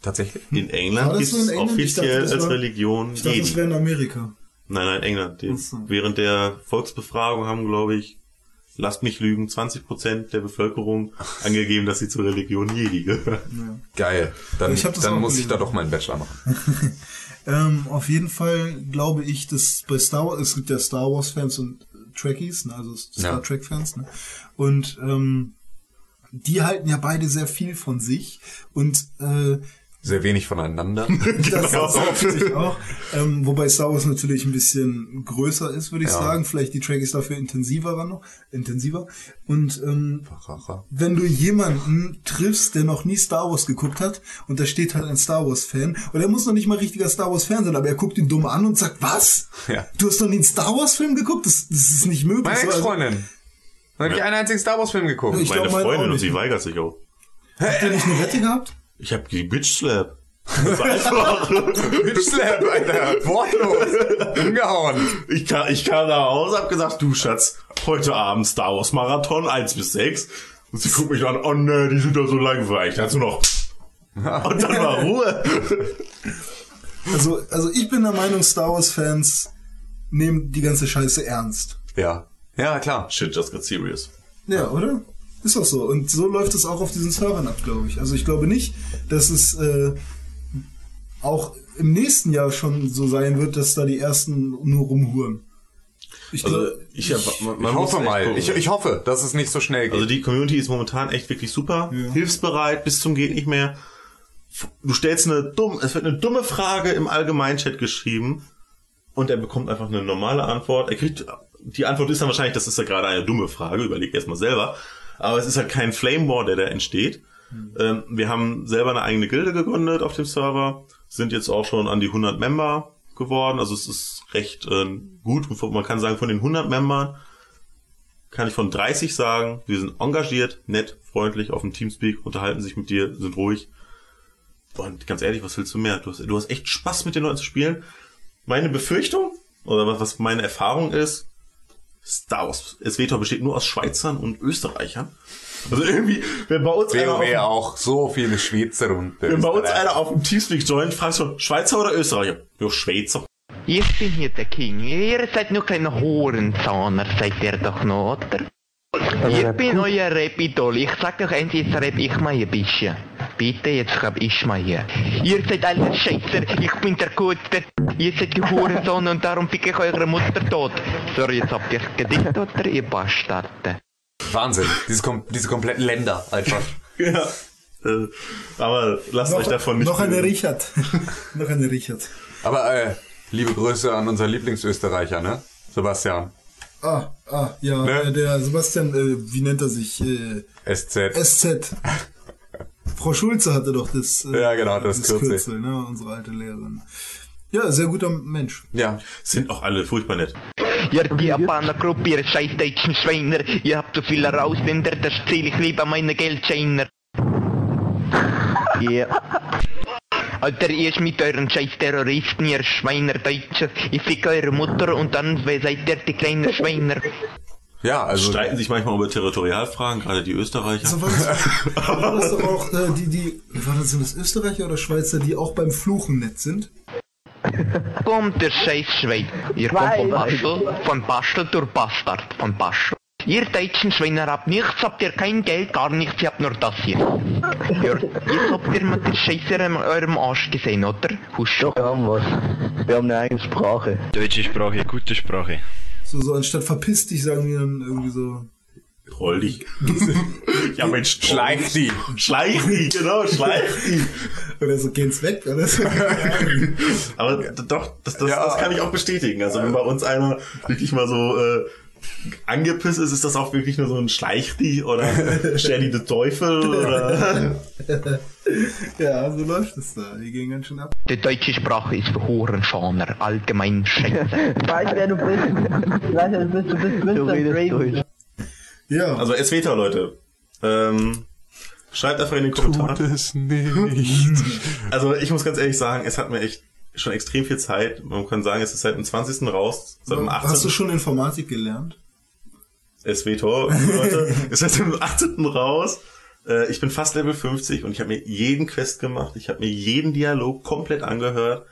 Tatsächlich? In England das so in es dachte, offiziell das als war- Religion ich dachte, das Jedi. wäre in Amerika. Nein, nein, England. Die, während der Volksbefragung haben, glaube ich, lasst mich lügen, 20% der Bevölkerung <laughs> angegeben, dass sie zur Religion Jedi gehören. Geil. Dann, Ich dann muss ich gelesen. da doch meinen Bachelor machen. <laughs> Ähm, auf jeden Fall glaube ich, dass bei Star Wars, es gibt ja Star Wars Fans und Trekkies, ne, also Star Ja. Trek Fans, ne? Und ähm, die halten ja beide sehr viel von sich und äh, Sehr wenig voneinander. das <laughs> Genau. das finde ich auch. Ähm, wobei Star Wars natürlich ein bisschen größer ist, würde ich Ja. sagen. Vielleicht die Trekkies dafür intensiver noch, intensiver. Und ähm, wenn du jemanden triffst, der noch nie Star Wars geguckt hat, und da steht halt ein Star Wars Fan, und er muss noch nicht mal richtiger Star Wars Fan sein, aber er guckt ihn dumm an und sagt, was? Ja. Du hast noch nie einen Star Wars Film geguckt? Das, das ist nicht möglich. Meine So, also- Ex-Freundin. Habe ich einen einzigen Star Wars Film geguckt. Ich Meine glaub, Freundin und sie weigert sich auch. Habt ihr nicht eine Wette gehabt? Ich habe die Bitch Slap. Das einfach. Bitch Slap, Alter. Wortlos. Umgehauen. Ich kam, ich kam nach Hause, hab gesagt, du Schatz, heute Abend Star Wars Marathon 1 bis 6. Und sie guckt mich an, oh ne, die sind doch so langweilig. Dazu noch. <laughs> Und dann war Ruhe. Also, also ich bin der Meinung, Star Wars Fans nehmen die ganze Scheiße ernst. Ja. Ja, klar. Shit just got serious. Ja, oder? Ist doch so. Und so läuft es auch auf diesen Servern ab, glaube ich. Also ich glaube nicht, dass es äh, auch im nächsten Jahr schon so sein wird, dass da die ersten nur rumhuren. Ich Also, glaub- ich, hab- man, man Ich muss hoffe mal. Ich, ich hoffe, dass es nicht so schnell geht. Also die Community ist momentan echt wirklich super, hilfsbereit bis zum geht nicht mehr. Du stellst eine dumme, es wird eine dumme Frage im Allgemeinchat geschrieben und er bekommt einfach eine normale Antwort. Er kriegt die Antwort ist dann wahrscheinlich, das ist ja gerade eine dumme Frage, überleg erst mal selber. Aber es ist halt kein Flame War, der da entsteht. Ähm, wir haben selber eine eigene Gilde gegründet auf dem Server, sind jetzt auch schon an die 100 Member geworden. Also es ist recht äh, gut. Man kann sagen, von den 100 Membern kann ich von 30 sagen, wir sind engagiert, nett, freundlich auf dem Teamspeak, unterhalten sich mit dir, sind ruhig. Und ganz ehrlich, was willst du mehr? Du hast, du hast echt Spaß mit den Leuten zu spielen. Meine Befürchtung, oder was meine Erfahrung ist, Star Wars SWTOR besteht nur aus Schweizern und Österreichern. Also irgendwie, wenn bei uns einer auf, WoW auch so viele Schweizer und wenn bei uns einer auf dem Teamspeak joint, fragst du, Schweizer oder Österreicher? Ja, Schweizer. Ich bin hier der King. Ihr seid nur kleine Horenzahner, seid ihr doch noch, oder? Ich bin euer Rap-Idol. Ich sag euch eins, jetzt rap ich mal ein bisschen. Bitte, jetzt hab ich mal hier. Ihr seid alle Scheißer, ich bin der Gute. Ihr seid die Hurensohn und darum fick ich eure Mutter tot. Sorry, jetzt habt ihr Gedicht, oder ihr Bastarde? Wahnsinn. Diese, kom diese kompletten Länder einfach. <laughs> Ja. Äh, aber lasst Noch- euch davon nicht Noch eine blenden. Richard. <laughs> noch eine Richard. Aber äh, liebe Grüße an unser Lieblingsösterreicher, ne? Sebastian. Ah, ah, ja, Ne? äh, der Sebastian, äh, wie nennt er sich? Äh, SZ. SZ. Frau Schulze hatte doch das, äh, Ja, genau, das Kürzel. ne? Unsere alte Lehrerin. Ja, sehr guter Mensch. Ja. Sind auch alle furchtbar nett. Ihr die Japaner-Gruppe, ihr scheiß deutschen Schweiner. Ihr habt so viele Ausländer, das zähle ich lieber meine Geldscheiner. Ja. Alter, ihr mit euren scheiß Terroristen, ihr Schweiner Deutsche. Ich fick eure Mutter und dann wer seid ihr die kleinen Schweiner. Ja, also. Streiten sich manchmal über Territorialfragen, gerade die Österreicher. So war das, <laughs> war das doch auch äh, die, die, war das, sind das Österreicher oder Schweizer, die auch beim Fluchen nett sind? Kommt der scheiß Schwein. Ihr kommt von Bastel, von Bastel durch Bastard, von Bastel. Ihr deutschen Schweiner habt nichts, habt ihr kein Geld, gar nichts, ihr habt nur das hier. Ja, jetzt habt ihr mal die Scheiße in eurem Arsch gesehen, oder? Husch. Wir haben was. Wir haben eine eigene Sprache. Deutsche Sprache, gute Sprache. So, so anstatt verpiss dich, sagen die dann irgendwie so. Roll dich. <laughs> ja, Mensch, schleich die. Schleich die, genau, schleich die. Oder so, geht's weg, oder so. <laughs> Aber doch, das, das, das kann ich auch bestätigen. Also wenn bei uns einer wirklich mal so äh, angepisst ist, ist das auch wirklich nur so ein Schleichdi oder <laughs> Shelly the Teufel oder ja, so läuft es da. Die gehen ganz schön ab. Die deutsche Sprache ist für Hurenschaner, allgemein Scheiße. Ich <laughs> weiß, wer du bist. Ich weiß, wer du bist. Du bist Mr. Crazy. Ja. Also SWTOR, Leute. Ähm, schreibt einfach in den Kommentaren. Tut es nicht. Also ich muss ganz ehrlich sagen, es hat mir echt schon extrem viel Zeit. Man kann sagen, es ist seit dem 20. raus, seit dem 18. Hast du schon Informatik gelernt? SWTOR, <laughs> Leute, ist seit dem 18. raus. Äh, Ich bin fast Level 50 und ich habe mir jeden Quest gemacht. Ich habe mir jeden Dialog komplett angehört,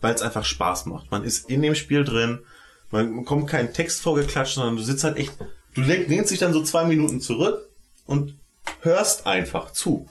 weil es einfach Spaß macht. Man ist in dem Spiel drin, man kommt keinen Text vorgeklatscht, sondern du sitzt halt echt, du lehnst dich dann so zwei Minuten zurück und hörst einfach zu.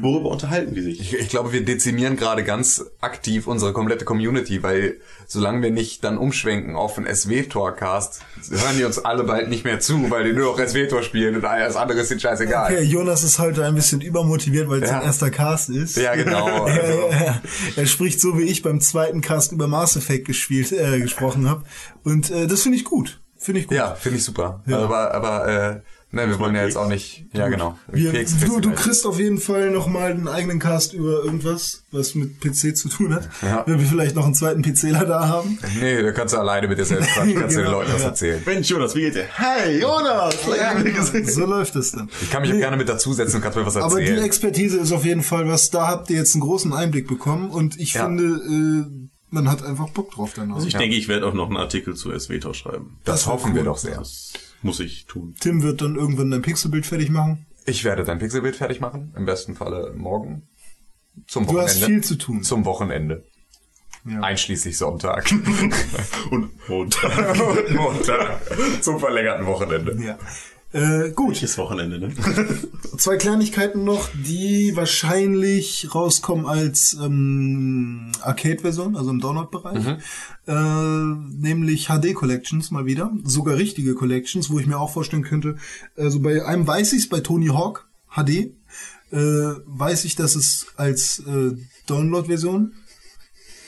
Worüber unterhalten die sich? Ich, ich glaube, wir dezimieren gerade ganz aktiv unsere komplette Community, weil solange wir nicht dann umschwenken auf einen SW-Tor-Cast, hören die uns alle bald nicht mehr zu, weil die nur noch SW-Tor spielen und alles andere ist ihnen scheißegal. Okay, Jonas ist heute ein bisschen übermotiviert, weil es Ja. sein erster Cast ist. Ja, genau. <laughs> Also- ja, ja. Er spricht so, wie ich beim zweiten Cast über Mass Effect gespielt, äh, gesprochen habe. Und äh, das finde ich gut. Finde ich gut. Ja, finde ich super. Ja. Aber, aber äh, ne, wir wollen ja jetzt auch nicht. Ja, genau. Wir, du, du kriegst auf jeden Fall nochmal einen eigenen Cast über irgendwas, was mit PC zu tun hat. Ja. Wenn wir vielleicht noch einen zweiten PCler da haben. Nee, da kannst du alleine mit dir selbst quatschen, kannst du den <laughs> Genau, Leuten was ja. erzählen. Mensch, Jonas, wie geht's dir? Hey, Jonas! gesehen. So läuft es dann. Ich kann mich auch Nee. gerne mit dazusetzen und kannst mir was Aber die erzählen. Expertise ist auf jeden Fall was, da habt ihr jetzt einen großen Einblick bekommen und ich Ja. finde, äh, man hat einfach Bock drauf danach. Also ich denke, ich werde auch noch einen Artikel zu SWTOR schreiben. Das, das hoffen cool. wir doch sehr. Muss ich tun. Tim wird dann irgendwann dein Pixelbild fertig machen. Ich werde dein Pixelbild fertig machen, im besten Falle morgen. Zum Du Wochenende. hast viel zu tun. Zum Wochenende. Ja. Einschließlich Sonntag. <laughs> Und Montag. und <laughs> Montag. Zum verlängerten Wochenende. Ja. Äh, gut. Welches Wochenende, ne? <laughs> Zwei Kleinigkeiten noch, die wahrscheinlich rauskommen als ähm, Arcade-Version, also im Download-Bereich. Äh, nämlich HD-Collections mal wieder. Sogar richtige Collections, wo ich mir auch vorstellen könnte. Also bei einem weiß ich es, bei Tony Hawk HD, äh, weiß ich, dass es als äh, Download-Version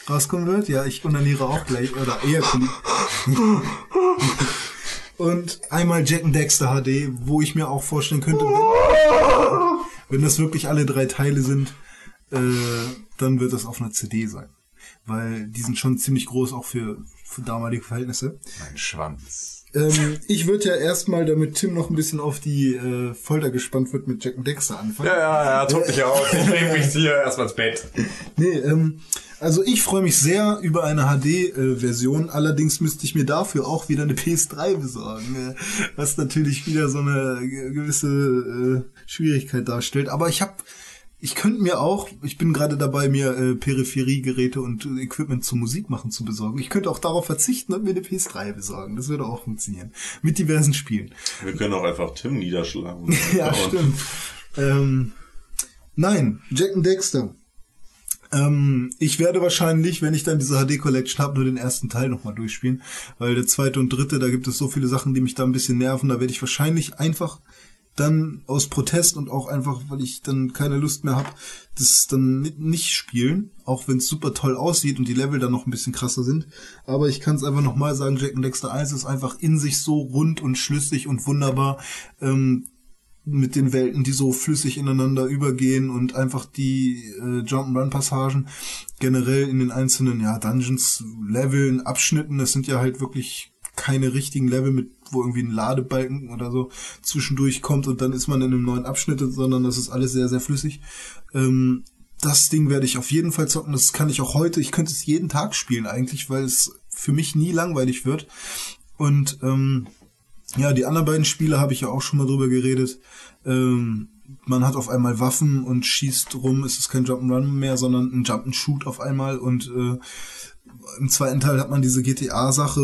rauskommen wird. Ja, ich onaniere auch gleich, oder eher. <laughs> <laughs> Und einmal Jack and Dexter HD, wo ich mir auch vorstellen könnte, wenn, wenn das wirklich alle drei Teile sind, äh, dann wird das auf einer CD sein. weil die sind schon ziemlich groß auch für, für damalige Verhältnisse. Mein Schwanz. Ähm, ich würde ja erstmal, damit Tim noch ein bisschen auf die äh, Folter gespannt wird, mit Jack und Dexter anfangen. Ja, ja, ja, tob dich auf. Ich leg mich hier erstmal ins Bett. Nee, ähm, also ich freue mich sehr über eine HD-Version. Allerdings müsste ich mir dafür auch wieder eine PS3 besorgen, äh, was natürlich wieder so eine ge- gewisse äh, Schwierigkeit darstellt. Aber ich habe, ich könnte mir auch, ich bin gerade dabei, mir äh, Peripheriegeräte und äh, Equipment zum Musikmachen zu besorgen. Ich könnte auch darauf verzichten und mir eine PS3 besorgen. Das würde auch funktionieren. Mit diversen Spielen. Wir können auch einfach Tim niederschlagen. <laughs> ja, stimmt. Ähm, nein, Jack and Dexter. Ähm, ich werde wahrscheinlich, wenn ich dann diese HD Collection habe, nur den ersten Teil nochmal durchspielen, weil der zweite und dritte, da gibt es so viele Sachen, die mich da ein bisschen nerven. Da werde ich wahrscheinlich einfach dann aus Protest und auch einfach, weil ich dann keine Lust mehr habe, das dann ni- nicht spielen, auch wenn es super toll aussieht und die Level dann noch ein bisschen krasser sind. Aber ich kann es einfach nochmal sagen, Jack and Dexter 1 ist einfach in sich so rund und schlüssig und wunderbar. Ähm, mit den Welten, die so flüssig ineinander übergehen und einfach die äh, Jump'n'Run-Passagen generell in den einzelnen ja, Dungeons, Leveln, Abschnitten, das sind ja halt wirklich keine richtigen Level mit, wo irgendwie ein Ladebalken oder so zwischendurch kommt und dann ist man in einem neuen Abschnitt, sondern das ist alles sehr, sehr flüssig. Ähm, das Ding werde ich auf jeden Fall zocken, das kann ich auch heute, ich könnte es jeden Tag spielen eigentlich, weil es für mich nie langweilig wird. Und ähm, ja, die anderen beiden Spiele habe ich ja auch schon mal drüber geredet. Ähm, man hat auf einmal Waffen und schießt rum. Es ist kein Jump'n'Run mehr, sondern ein Jump'n'Shoot auf einmal. Und äh, im zweiten Teil hat man diese GTA-Sache,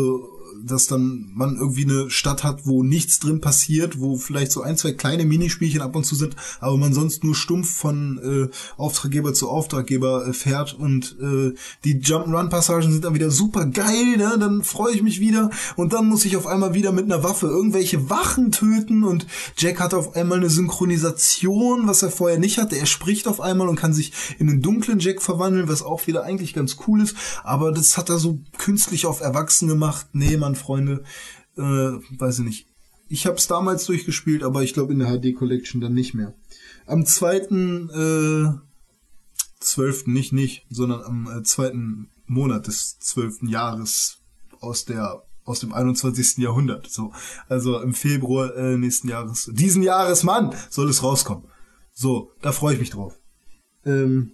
dass dann man irgendwie eine Stadt hat, wo nichts drin passiert, wo vielleicht so ein, zwei kleine Minispielchen ab und zu sind, aber man sonst nur stumpf von äh, Auftraggeber zu Auftraggeber äh, fährt und äh, die Jump'n'Run-Passagen sind dann wieder super geil, ne? dann freue ich mich wieder und dann muss ich auf einmal wieder mit einer Waffe irgendwelche Wachen töten und Jack hat auf einmal eine Synchronisation, was er vorher nicht hatte. Er spricht auf einmal und kann sich in einen dunklen Jack verwandeln, was auch wieder eigentlich ganz cool ist, aber das hat er so künstlich auf Erwachsen gemacht. Nee, Mann, Freunde, äh, weiß ich nicht. Ich habe es damals durchgespielt, aber ich glaube in der HD Collection dann nicht mehr. Am zweiten äh, zwölften nicht nicht, sondern am äh, zweiten Monat des zwölften Jahres aus der aus dem 21. Jahrhundert. So, also im Februar äh, nächsten Jahres, diesen Jahres, Mann, soll es rauskommen. So, da freue ich mich drauf. Ähm,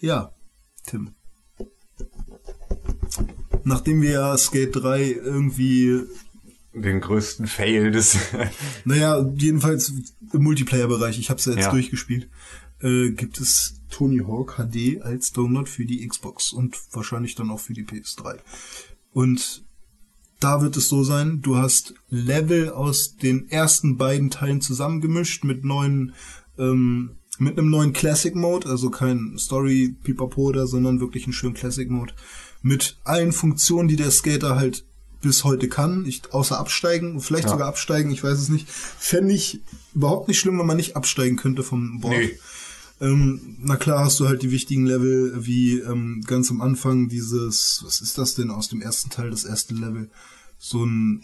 ja, Tim. Nachdem wir ja Skate 3 irgendwie Den größten Fail des. <laughs> naja, jedenfalls im Multiplayer-Bereich, ich habe es ja jetzt Ja. durchgespielt, äh, gibt es Tony Hawk HD als Download für die Xbox und wahrscheinlich dann auch für die PS3. Und da wird es so sein, du hast Level aus den ersten beiden Teilen zusammengemischt mit neuen, ähm, mit einem neuen Classic Mode, also kein Story Pipapoda, sondern wirklich einen schönen Classic Mode mit allen Funktionen, die der Skater halt bis heute kann, ich, außer absteigen, vielleicht Ja. sogar absteigen, ich weiß es nicht. Fände ich überhaupt nicht schlimm, wenn man nicht absteigen könnte vom Board. Nee. Ähm, na klar hast du halt die wichtigen Level, wie ähm, ganz am Anfang dieses, was ist das denn aus dem ersten Teil, das erste Level? So ein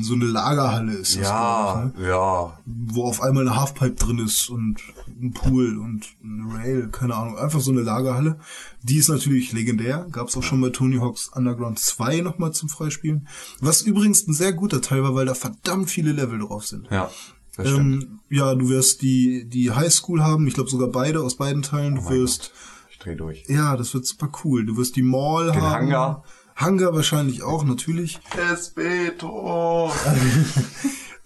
so eine Lagerhalle ist das, Ja, ich, ne? ja. wo auf einmal eine Halfpipe drin ist und ein Pool und eine Rail, keine Ahnung, einfach so eine Lagerhalle. Die ist natürlich legendär, gab es auch schon bei Tony Hawk's Underground 2 nochmal zum Freispielen. Was übrigens ein sehr guter Teil war, weil da verdammt viele Level drauf sind. Ja, das stimmt. Ähm, ja, du wirst die, die Highschool haben, ich glaube sogar beide aus beiden Teilen. Du Oh wirst. Ich dreh durch. Ja, das wird super cool. Du wirst die Mall Den haben. Hangar. Hangar wahrscheinlich auch, natürlich. Esbeto. <laughs>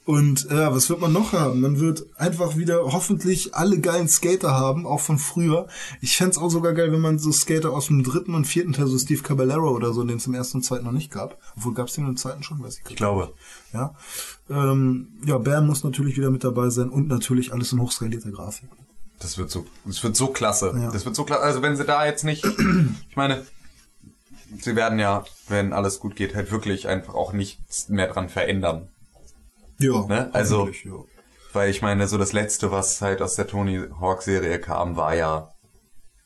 Und ja, was wird man noch haben? Man wird einfach wieder hoffentlich alle geilen Skater haben, auch von früher. Ich fänd's auch sogar geil, wenn man so Skater aus dem dritten und vierten Teil, so Steve Caballero oder so, den es im ersten und zweiten noch nicht gab. Obwohl gab's den im zweiten schon, weiß ich Ich glaube. Ja. Ähm, ja, Bam muss natürlich wieder mit dabei sein und natürlich alles in hochskalierter Grafik. Das wird so, das wird so klasse. Ja. Das wird so klasse. Also wenn sie da jetzt nicht, <clears throat> ich meine, sie werden ja, wenn alles gut geht, halt wirklich einfach auch nichts mehr dran verändern. Ja. Ne? Also, ja. weil ich meine, so das letzte, was halt aus der Tony Hawk Serie kam, war ja,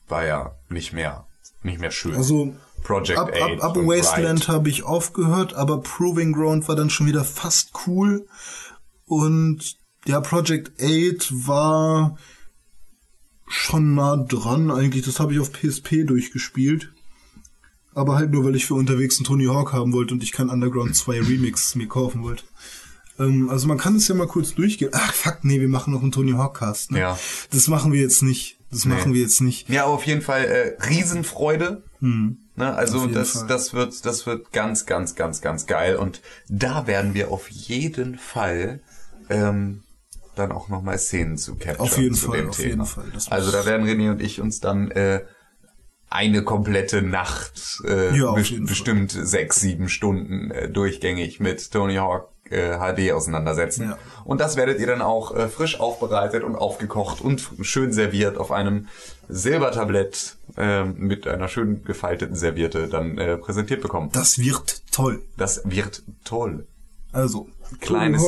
war ja nicht mehr, nicht mehr schön. Also Project ab, ab, 8 ab Wasteland habe ich aufgehört, aber Proving Ground war dann schon wieder fast cool. Und ja, Project 8 war schon nah dran eigentlich. Das habe ich auf PSP durchgespielt. Aber halt nur, weil ich für unterwegs einen Tony Hawk haben wollte und ich kein Underground 2 Remix mir kaufen wollte. Ähm, also man kann es ja mal kurz durchgehen. Ach, fuck, nee, wir machen noch einen Tony Hawk Cast. Ne? Ja. Das machen wir jetzt nicht. Das Nee. machen wir jetzt nicht. Ja, aber auf jeden Fall äh, Riesenfreude. Hm. Ne? Also das, Fall. das wird, das wird ganz, ganz, ganz, ganz geil. Und da werden wir auf jeden Fall ähm, dann auch nochmal Szenen zu capturen Auf jeden zu Fall, dem auf Thema. jeden Fall. Das also da werden René und ich uns dann äh, eine komplette Nacht, äh, Ja, best- bestimmt sechs, sieben Stunden äh, durchgängig mit Tony Hawk äh, HD auseinandersetzen. Ja. Und das werdet ihr dann auch äh, frisch aufbereitet und aufgekocht und schön serviert auf einem Silbertablett äh, mit einer schön gefalteten Serviette dann äh, präsentiert bekommen. Das wird toll. Das wird toll. Also, Kleines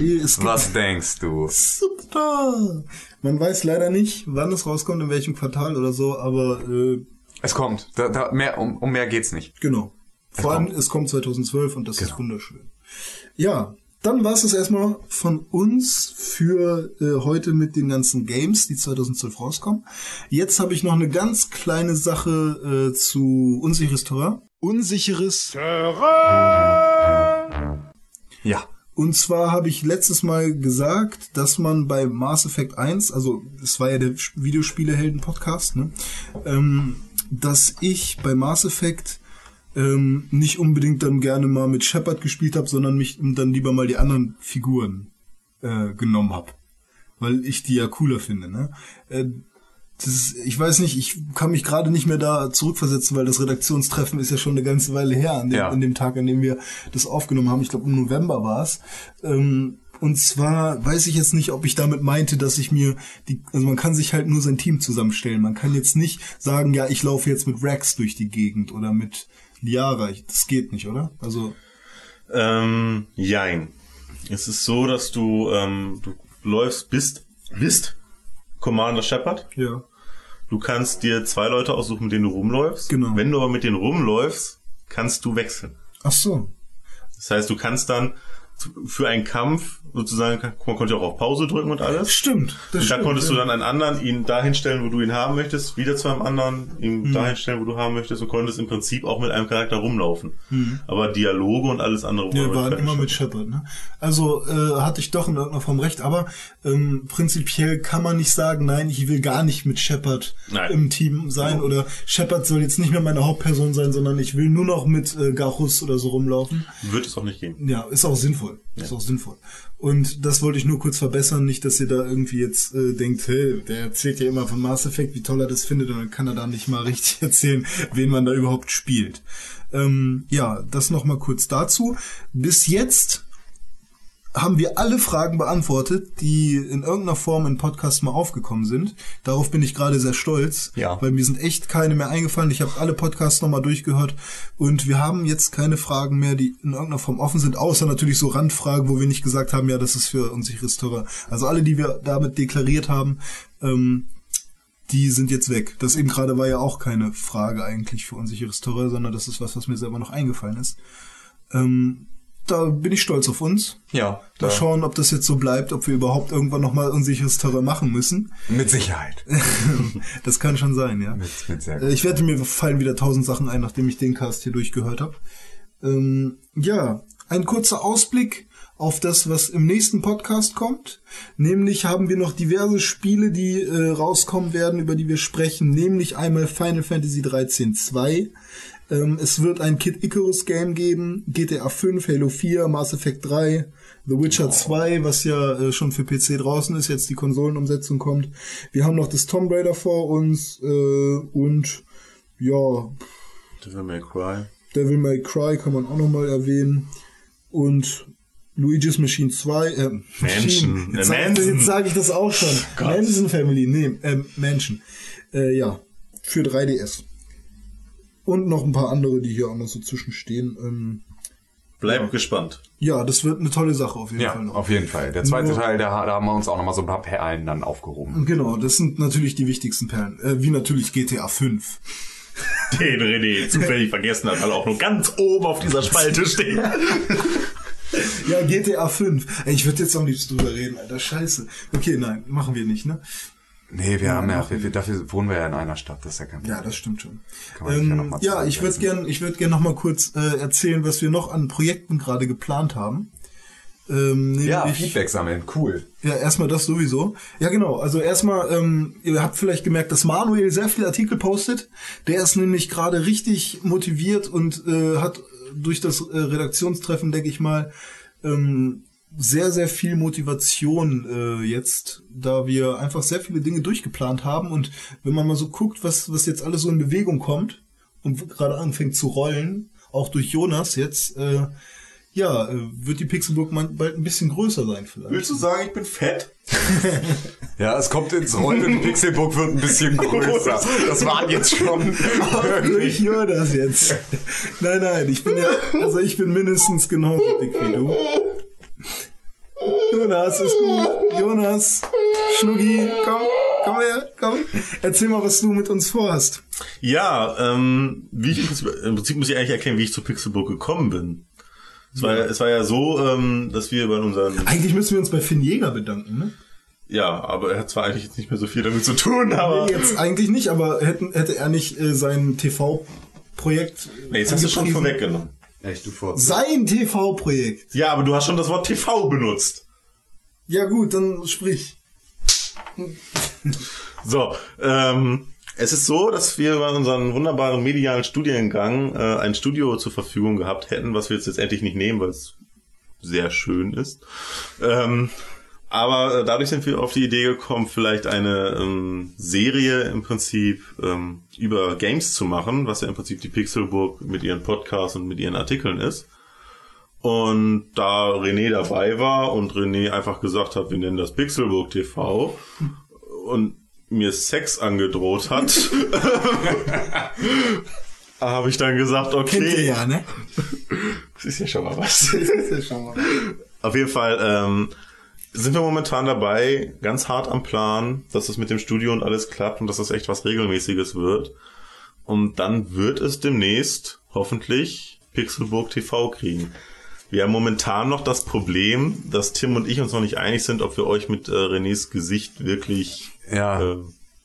ist Was denkst du? Super. Man weiß leider nicht, wann es rauskommt, in welchem Quartal oder so, aber äh, Es kommt. Da, da, mehr, um, um mehr geht's nicht. genau. Es Vor allem, kommt. es kommt 2012 und das Genau. ist wunderschön. Ja, dann war es das erstmal von uns für äh, heute mit den ganzen Games, die 2012 rauskommen. Jetzt habe ich noch eine ganz kleine Sache äh, zu unsicheres Terrain. Unsicheres Ja. Und zwar habe ich letztes Mal gesagt, dass man bei Mass Effect 1, also es war ja der Videospielehelden-Podcast, ne, ähm, dass ich bei Mass Effect ähm, nicht unbedingt dann gerne mal mit Shepard gespielt habe, sondern mich dann lieber mal die anderen Figuren äh, genommen habe. Weil ich die ja cooler finde. Ne? Äh, ist, ich weiß nicht, ich kann mich gerade nicht mehr da zurückversetzen, weil das Redaktionstreffen ist ja schon eine ganze Weile her, an dem, Ja. an dem Tag, an dem wir das aufgenommen haben. Ich glaube, im November war es. Ähm, und zwar weiß ich jetzt nicht, ob ich damit meinte, dass ich mir die, also man kann sich halt nur sein Team zusammenstellen. Man kann jetzt nicht sagen, ja, ich laufe jetzt mit Rex durch die Gegend oder mit Liara. Das geht nicht, oder? Also, Ähm, jein. Es ist so, dass du, ähm, du läufst, bist, bist Commander Shepard. ja. Du kannst dir zwei Leute aussuchen, mit denen du rumläufst. Genau. Wenn du aber mit denen rumläufst, kannst du wechseln. Ach so. Das heißt, du kannst dann für einen Kampf sozusagen, man konnte auch auf Pause drücken und alles. Stimmt. Das und da stimmt, konntest du ja. dann einen anderen ihn dahin stellen, wo du ihn haben möchtest, wieder zu einem anderen, ihn Mhm. dahin stellen, wo du haben möchtest und konntest im Prinzip auch mit einem Charakter rumlaufen. Mhm. Aber Dialoge und alles andere Ja, waren immer mit Shepard, ne? Also äh, hatte ich doch in irgendeiner Form recht, aber ähm, prinzipiell kann man nicht sagen, nein, ich will gar nicht mit Shepard Nein. im Team sein oder Shepard soll jetzt nicht mehr meine Hauptperson sein, sondern ich will nur noch mit äh, Garus oder so rumlaufen. Wird es auch nicht gehen. Ja, ist auch sinnvoll. Ist auch sinnvoll. Und das wollte ich nur kurz verbessern, nicht, dass ihr da irgendwie jetzt äh, denkt, hey, der erzählt ja immer von Mass Effect, wie toll er das findet, und dann kann er da nicht mal <laughs> richtig erzählen, wen man da überhaupt spielt. Ähm, ja, das noch mal kurz dazu. Bis jetzt haben wir alle Fragen beantwortet, die in irgendeiner Form im Podcast mal aufgekommen sind. Darauf bin ich gerade sehr stolz, Ja. weil mir sind echt keine mehr eingefallen. Ich habe alle Podcasts nochmal durchgehört und wir haben jetzt keine Fragen mehr, die in irgendeiner Form offen sind, außer natürlich so Randfragen, wo wir nicht gesagt haben, ja, das ist für unsicheres Terrain. Also alle, die wir damit deklariert haben, ähm, die sind jetzt weg. Das eben gerade war ja auch keine Frage eigentlich für unsicheres Terrain, sondern das ist was, was mir selber noch eingefallen ist. Ähm, da bin ich stolz auf uns. Ja. Mal Da, schauen, ob das jetzt so bleibt, ob wir überhaupt irgendwann nochmal unsicheres Terrain machen müssen. mit Sicherheit. <laughs> das kann schon sein, ja. Mit, mit sehr Äh, Ich werde mir fallen wieder tausend Sachen ein, nachdem ich den Cast hier durchgehört habe. Ähm, ja, ein kurzer Ausblick auf das, was im nächsten Podcast kommt. Nämlich haben wir noch diverse Spiele, die äh, rauskommen werden, über die wir sprechen. Nämlich einmal Final Fantasy 13 2. Ähm, es wird ein Kid Icarus Game geben, GTA 5, Halo 4, Mass Effect 3, The Witcher 2, was ja äh, schon für PC draußen ist, jetzt die Konsolenumsetzung kommt. Wir haben noch das Tomb Raider vor uns äh, und ja, Devil May Cry. Devil May Cry kann man auch nochmal erwähnen. Und Luigi's Machine 2, äh, Mansion. Jetzt Äh, sage Manson. sag ich das auch schon. Gott. Manson Family, nee, äh, Mansion. Äh, ja, für 3DS. Und noch ein paar andere, die hier auch noch so zwischenstehen. Ähm, Bleib gespannt. ja, das wird eine tolle Sache auf jeden Ja, Fall noch. auf jeden Fall. Der zweite Nur- Teil, da, da haben wir uns auch nochmal so ein paar Perlen dann aufgehoben. Genau, das sind natürlich die wichtigsten Perlen. Äh, wie natürlich GTA 5. <laughs> Den René zufällig vergessen hat, weil er auch nur ganz oben auf dieser Spalte <laughs> steht. Ja, GTA 5. Ey, ich würde jetzt am liebsten drüber reden, Alter. Scheiße. Okay, nein, machen wir nicht, ne? Nee, wir Ja, haben ja, wir, wir, dafür wohnen wir ja in einer Stadt, das ist ja kein Ja, das stimmt schon. Ja Ähm, mal ja, ich würde gern, ich würde gern noch mal kurz äh, erzählen, was wir noch an Projekten gerade geplant haben. Ähm, Ja, nämlich- Feedback sammeln, cool. Ja, erstmal das sowieso. Ja, genau. Also erstmal, ähm, ihr habt vielleicht gemerkt, dass Manuel sehr viele Artikel postet. Der ist nämlich gerade richtig motiviert und äh, hat durch das äh, Redaktionstreffen, denke ich mal, ähm, sehr, sehr viel Motivation äh, jetzt, da wir einfach sehr viele Dinge durchgeplant haben. Und wenn man mal so guckt, was, was jetzt alles so in Bewegung kommt und gerade anfängt zu rollen, auch durch Jonas jetzt, äh, ja, äh, wird die Pixelburg mal bald ein bisschen größer sein vielleicht. Willst du sagen, ich bin fett? <laughs> Ja, es kommt ins Rollen und die Pixelburg wird ein bisschen <laughs> größer. Das waren jetzt schon. <laughs> durch Jonas jetzt. Nein, nein, ich bin ja, also ich bin mindestens genauso dick wie du. Jonas ist gut. Jonas, Schnucki, komm, komm her, komm. Erzähl mal, was du mit uns vorhast. Ja, ähm, wie ich im Prinzip, muss ich eigentlich erklären, wie ich zu Pixelburg gekommen bin. Es war, ja, es war ja so, ähm, dass wir bei unseren... Eigentlich müssen wir uns bei Finn Jäger bedanken, ne? Ja, aber er hat zwar eigentlich jetzt nicht mehr so viel damit zu tun, aber... Nee, jetzt eigentlich nicht, aber hätten, hätte er nicht äh, sein TV-Projekt. Nee, jetzt hast du schon vorweggenommen. Echt, du. Sein TV-Projekt. Ja, aber du hast schon das Wort TV benutzt. Ja gut, dann sprich. <laughs> So, ähm, es ist so, dass wir bei unserem wunderbaren medialen Studiengang äh, ein Studio zur Verfügung gehabt hätten, was wir jetzt letztendlich nicht nehmen, weil es sehr schön ist. Ähm, aber äh, dadurch sind wir auf die Idee gekommen, vielleicht eine ähm, Serie im Prinzip ähm, über Games zu machen, was ja im Prinzip die Pixelburg mit ihren Podcasts und mit ihren Artikeln ist. Und da René dabei war und René einfach gesagt hat, wir nennen das Pixelburg TV und mir Sex angedroht hat, <laughs> habe ich dann gesagt, okay. Kennt ihr ja, ne? <laughs> Das ist ja schon mal was. Das ist ja schon mal. Auf jeden Fall ähm, sind wir momentan dabei, ganz hart am Plan, dass es mit dem Studio und alles klappt und dass das echt was Regelmäßiges wird. Und dann wird es demnächst hoffentlich Pixelburg TV kriegen. Wir haben momentan noch das Problem, dass Tim und ich uns noch nicht einig sind, ob wir euch mit äh, Renés Gesicht wirklich Ja. äh,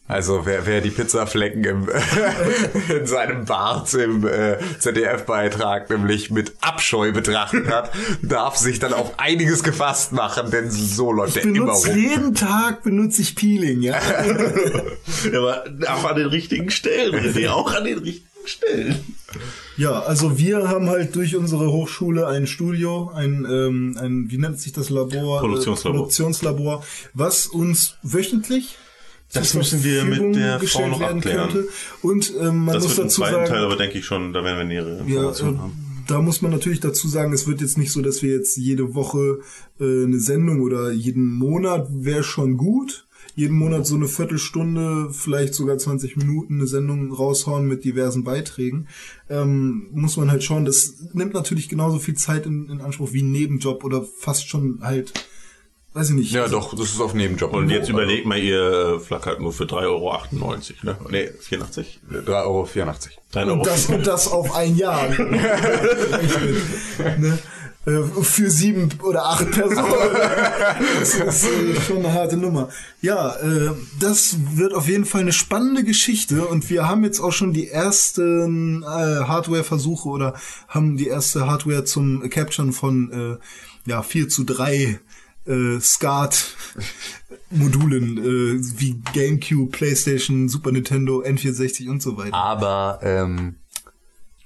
Also wer, wer die Pizzaflecken im, <laughs> in seinem Bart im äh, ZDF-Beitrag nämlich mit Abscheu betrachtet hat, darf sich dann auf einiges gefasst machen, denn so läuft Ich er immer rum. jeden Tag benutze ich Peeling, ja. <laughs> aber auch an den richtigen Stellen, René, auch an den richtigen Stellen. Ja, also wir haben halt durch unsere Hochschule ein Studio, ein, ähm, ein wie nennt sich das Labor? Produktionslabor. Äh, Produktionslabor, was uns wöchentlich Das müssen wir mit der Frau noch abklären. könnte. Und ähm, man das muss wird dazu zweiten sagen, Teil, aber denke ich schon, da werden wir nähere ja, Informationen äh, haben. da muss man natürlich dazu sagen, es wird jetzt nicht so, dass wir jetzt jede Woche äh, eine Sendung oder jeden Monat wäre schon gut. Jeden Monat so eine Viertelstunde, vielleicht sogar 20 Minuten eine Sendung raushauen mit diversen Beiträgen. Ähm, muss man halt schauen, das nimmt natürlich genauso viel Zeit in, in Anspruch wie ein Nebenjob oder fast schon halt, weiß ich nicht. Ja, doch, das ist auf Nebenjob. Und jetzt überlegt mal, ihr äh, flackert nur für 3,98 Euro, ne? Nee, 84? 3,84 Euro. 3 Euro. Und das, und das auf ein Jahr. <laughs> ne? Äh, Für sieben oder acht Personen. Das ist äh, schon eine harte Nummer. Ja, das wird auf jeden Fall eine spannende Geschichte und wir haben jetzt auch schon die ersten Hardware-Versuche oder haben die erste Hardware zum Capturen von ja, 4 zu 3 äh, SCART Modulen äh, wie GameCube, PlayStation, Super Nintendo, N64 und so weiter. Aber ähm,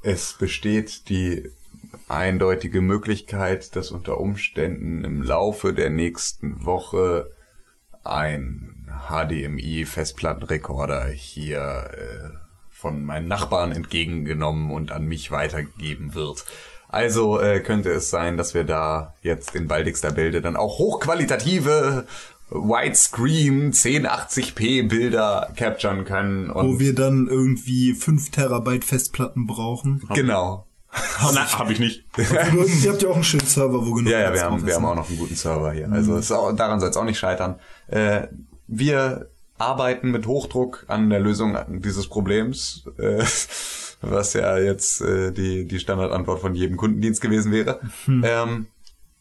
es besteht die eindeutige Möglichkeit, dass unter Umständen im Laufe der nächsten Woche ein HDMI-Festplattenrekorder hier äh, von meinen Nachbarn entgegengenommen und an mich weitergegeben wird. Also äh, könnte es sein, dass wir da jetzt in baldigster Bilde dann auch hochqualitative Widescreen 1080p Bilder capturen können. Und wo wir dann irgendwie 5 Terabyte Festplatten brauchen. genau. Na, hab ich nicht. Also, ihr habt ja auch einen schönen Server, wo genug Ja, ja, wir haben, wir haben auch noch einen guten Server hier. Also es ist auch, daran soll es auch nicht scheitern. Äh, wir arbeiten mit Hochdruck an der Lösung dieses Problems, äh, was ja jetzt äh, die, die Standardantwort von jedem Kundendienst gewesen wäre. Hm. Ähm,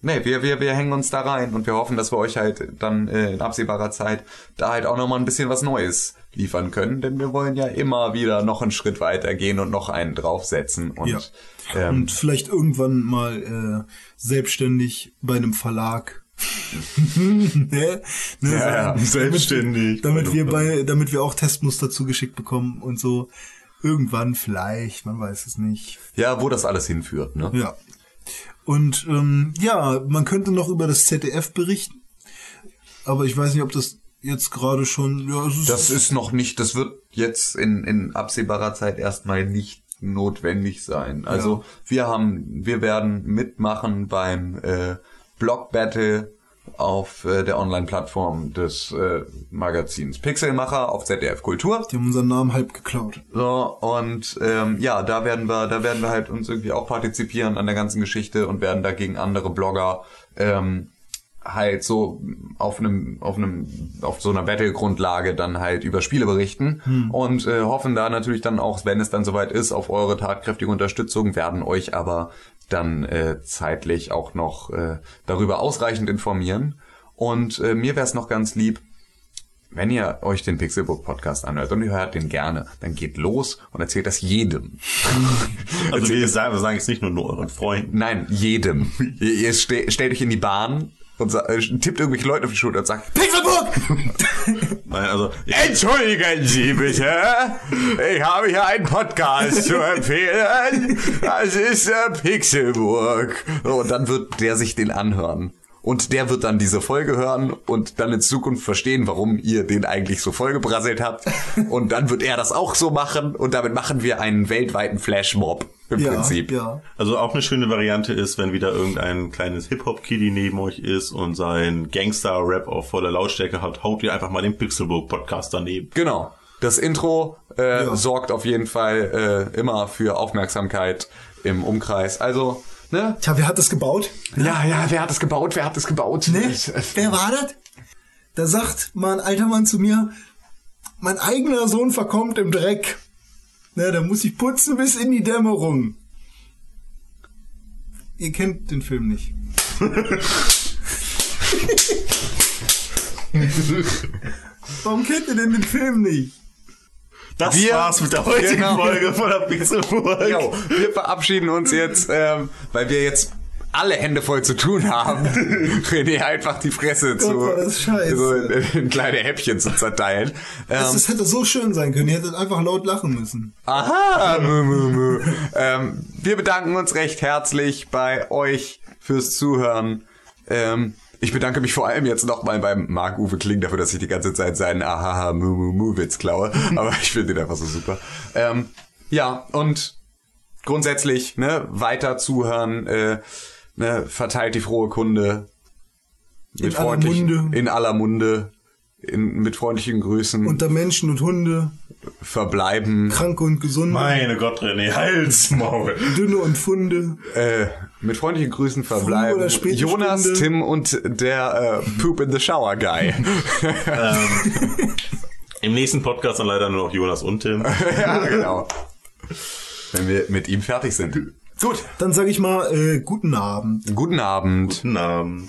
nee, wir, wir, wir hängen uns da rein und wir hoffen, dass wir euch halt dann äh, in absehbarer Zeit da halt auch nochmal ein bisschen was Neues liefern können, denn wir wollen ja immer wieder noch einen Schritt weiter gehen und noch einen draufsetzen und Ja. ähm, Und vielleicht irgendwann mal äh, selbstständig bei einem Verlag. <laughs> ne? Ne, Ja, ja, selbstständig. Damit, damit wir bei, damit wir auch Testmuster zugeschickt bekommen und so. Irgendwann vielleicht, man weiß es nicht. ja, wo das alles hinführt, ne? Ja. Und ähm, ja, man könnte noch über das ZDF berichten, aber ich weiß nicht, ob das jetzt gerade schon. Ja, es ist, Das ist noch nicht, das wird jetzt in, in absehbarer Zeit erstmal nicht notwendig sein. Also wir haben, wir werden mitmachen beim äh, Blog Battle auf äh, der Online-Plattform des äh, Magazins Pixelmacher auf ZDF Kultur. Die haben unseren Namen halb geklaut. So, und ähm, ja, da werden wir, da werden wir halt uns irgendwie auch partizipieren an der ganzen Geschichte und werden dagegen andere Blogger ähm, halt so auf einem, auf einem, auf so einer Battle-Grundlage dann halt über Spiele berichten Hm. und äh, hoffen da natürlich dann auch, wenn es dann soweit ist, auf eure tatkräftige Unterstützung, werden euch aber dann äh, zeitlich auch noch äh, darüber ausreichend informieren. Und äh, mir wäre es noch ganz lieb, wenn ihr euch den Pixelbook Podcast anhört und ihr hört den gerne, dann geht los und erzählt das jedem. Also wir sagen, wir sagen es nicht nur, nur euren Freunden. Nein, jedem. <laughs> ihr ihr ste stellt euch in die Bahn und äh, tippt irgendwelche Leute auf die Schulter und sagt, Pixelbook! <laughs> Nein, also Entschuldigen Sie bitte, ich habe hier einen Podcast zu empfehlen. Das ist der Pixelburg. Und dann wird der sich den anhören. Und der wird dann diese Folge hören und dann in Zukunft verstehen, warum ihr den eigentlich so vollgebrasselt habt. Und dann wird er das auch so machen und damit machen wir einen weltweiten Flashmob im ja, Prinzip. Ja. Also auch eine schöne Variante ist, wenn wieder irgendein kleines Hip-Hop-Kiddy neben euch ist und sein Gangster-Rap auf voller Lautstärke hat, haut ihr einfach mal den Pixelbook-Podcast daneben. Genau. Das Intro äh, Ja. sorgt auf jeden Fall äh, immer für Aufmerksamkeit im Umkreis. Also, ne? Tja, wer hat das gebaut? Ja, ja, wer hat das gebaut? Wer hat das gebaut? Ne? Ich- äh, Wer war das? Da sagt mal ein alter Mann zu mir, mein eigener Sohn verkommt im Dreck. Na, da muss ich putzen bis in die Dämmerung. Ihr kennt den Film nicht. <laughs> Warum kennt ihr denn den Film nicht? Das Wir- war's mit der heutigen Genau. Folge von der Pixelburg. Wir verabschieden uns jetzt, ähm, weil wir jetzt alle Hände voll zu tun haben, <laughs> René einfach die Fresse zu das scheiße. so in, in kleine Häppchen zu zerteilen. Das, Ähm, das hätte so schön sein können. Ihr hättet einfach laut lachen müssen. Aha, mü, mü, mü. Ähm, wir bedanken uns recht herzlich bei euch fürs Zuhören. Ähm, ich bedanke mich vor allem jetzt nochmal beim Marc-Uwe Kling dafür, dass ich die ganze Zeit seinen Ahaha Mu Mu Mu Witz klaue. <laughs> Aber ich finde den einfach so super. Ähm, ja, und grundsätzlich, ne, weiter zuhören, äh, ne, verteilt die frohe Kunde. In aller Munde. In aller Munde. In, mit freundlichen Grüßen Unter Menschen und Hunde, verbleiben. Kranke und Gesunde, Meine Gott, René, Halsmaul. Dünne und Funde. Äh, mit freundlichen Grüßen verbleiben oder späte Jonas, Stunde. Tim und der äh, Poop in the Shower Guy. <laughs> ähm, Im nächsten Podcast dann leider nur noch Jonas und Tim. <laughs> ja, genau. Wenn wir mit ihm fertig sind. Gut. Dann sage ich mal, äh, guten Abend. Guten Abend. Guten Abend.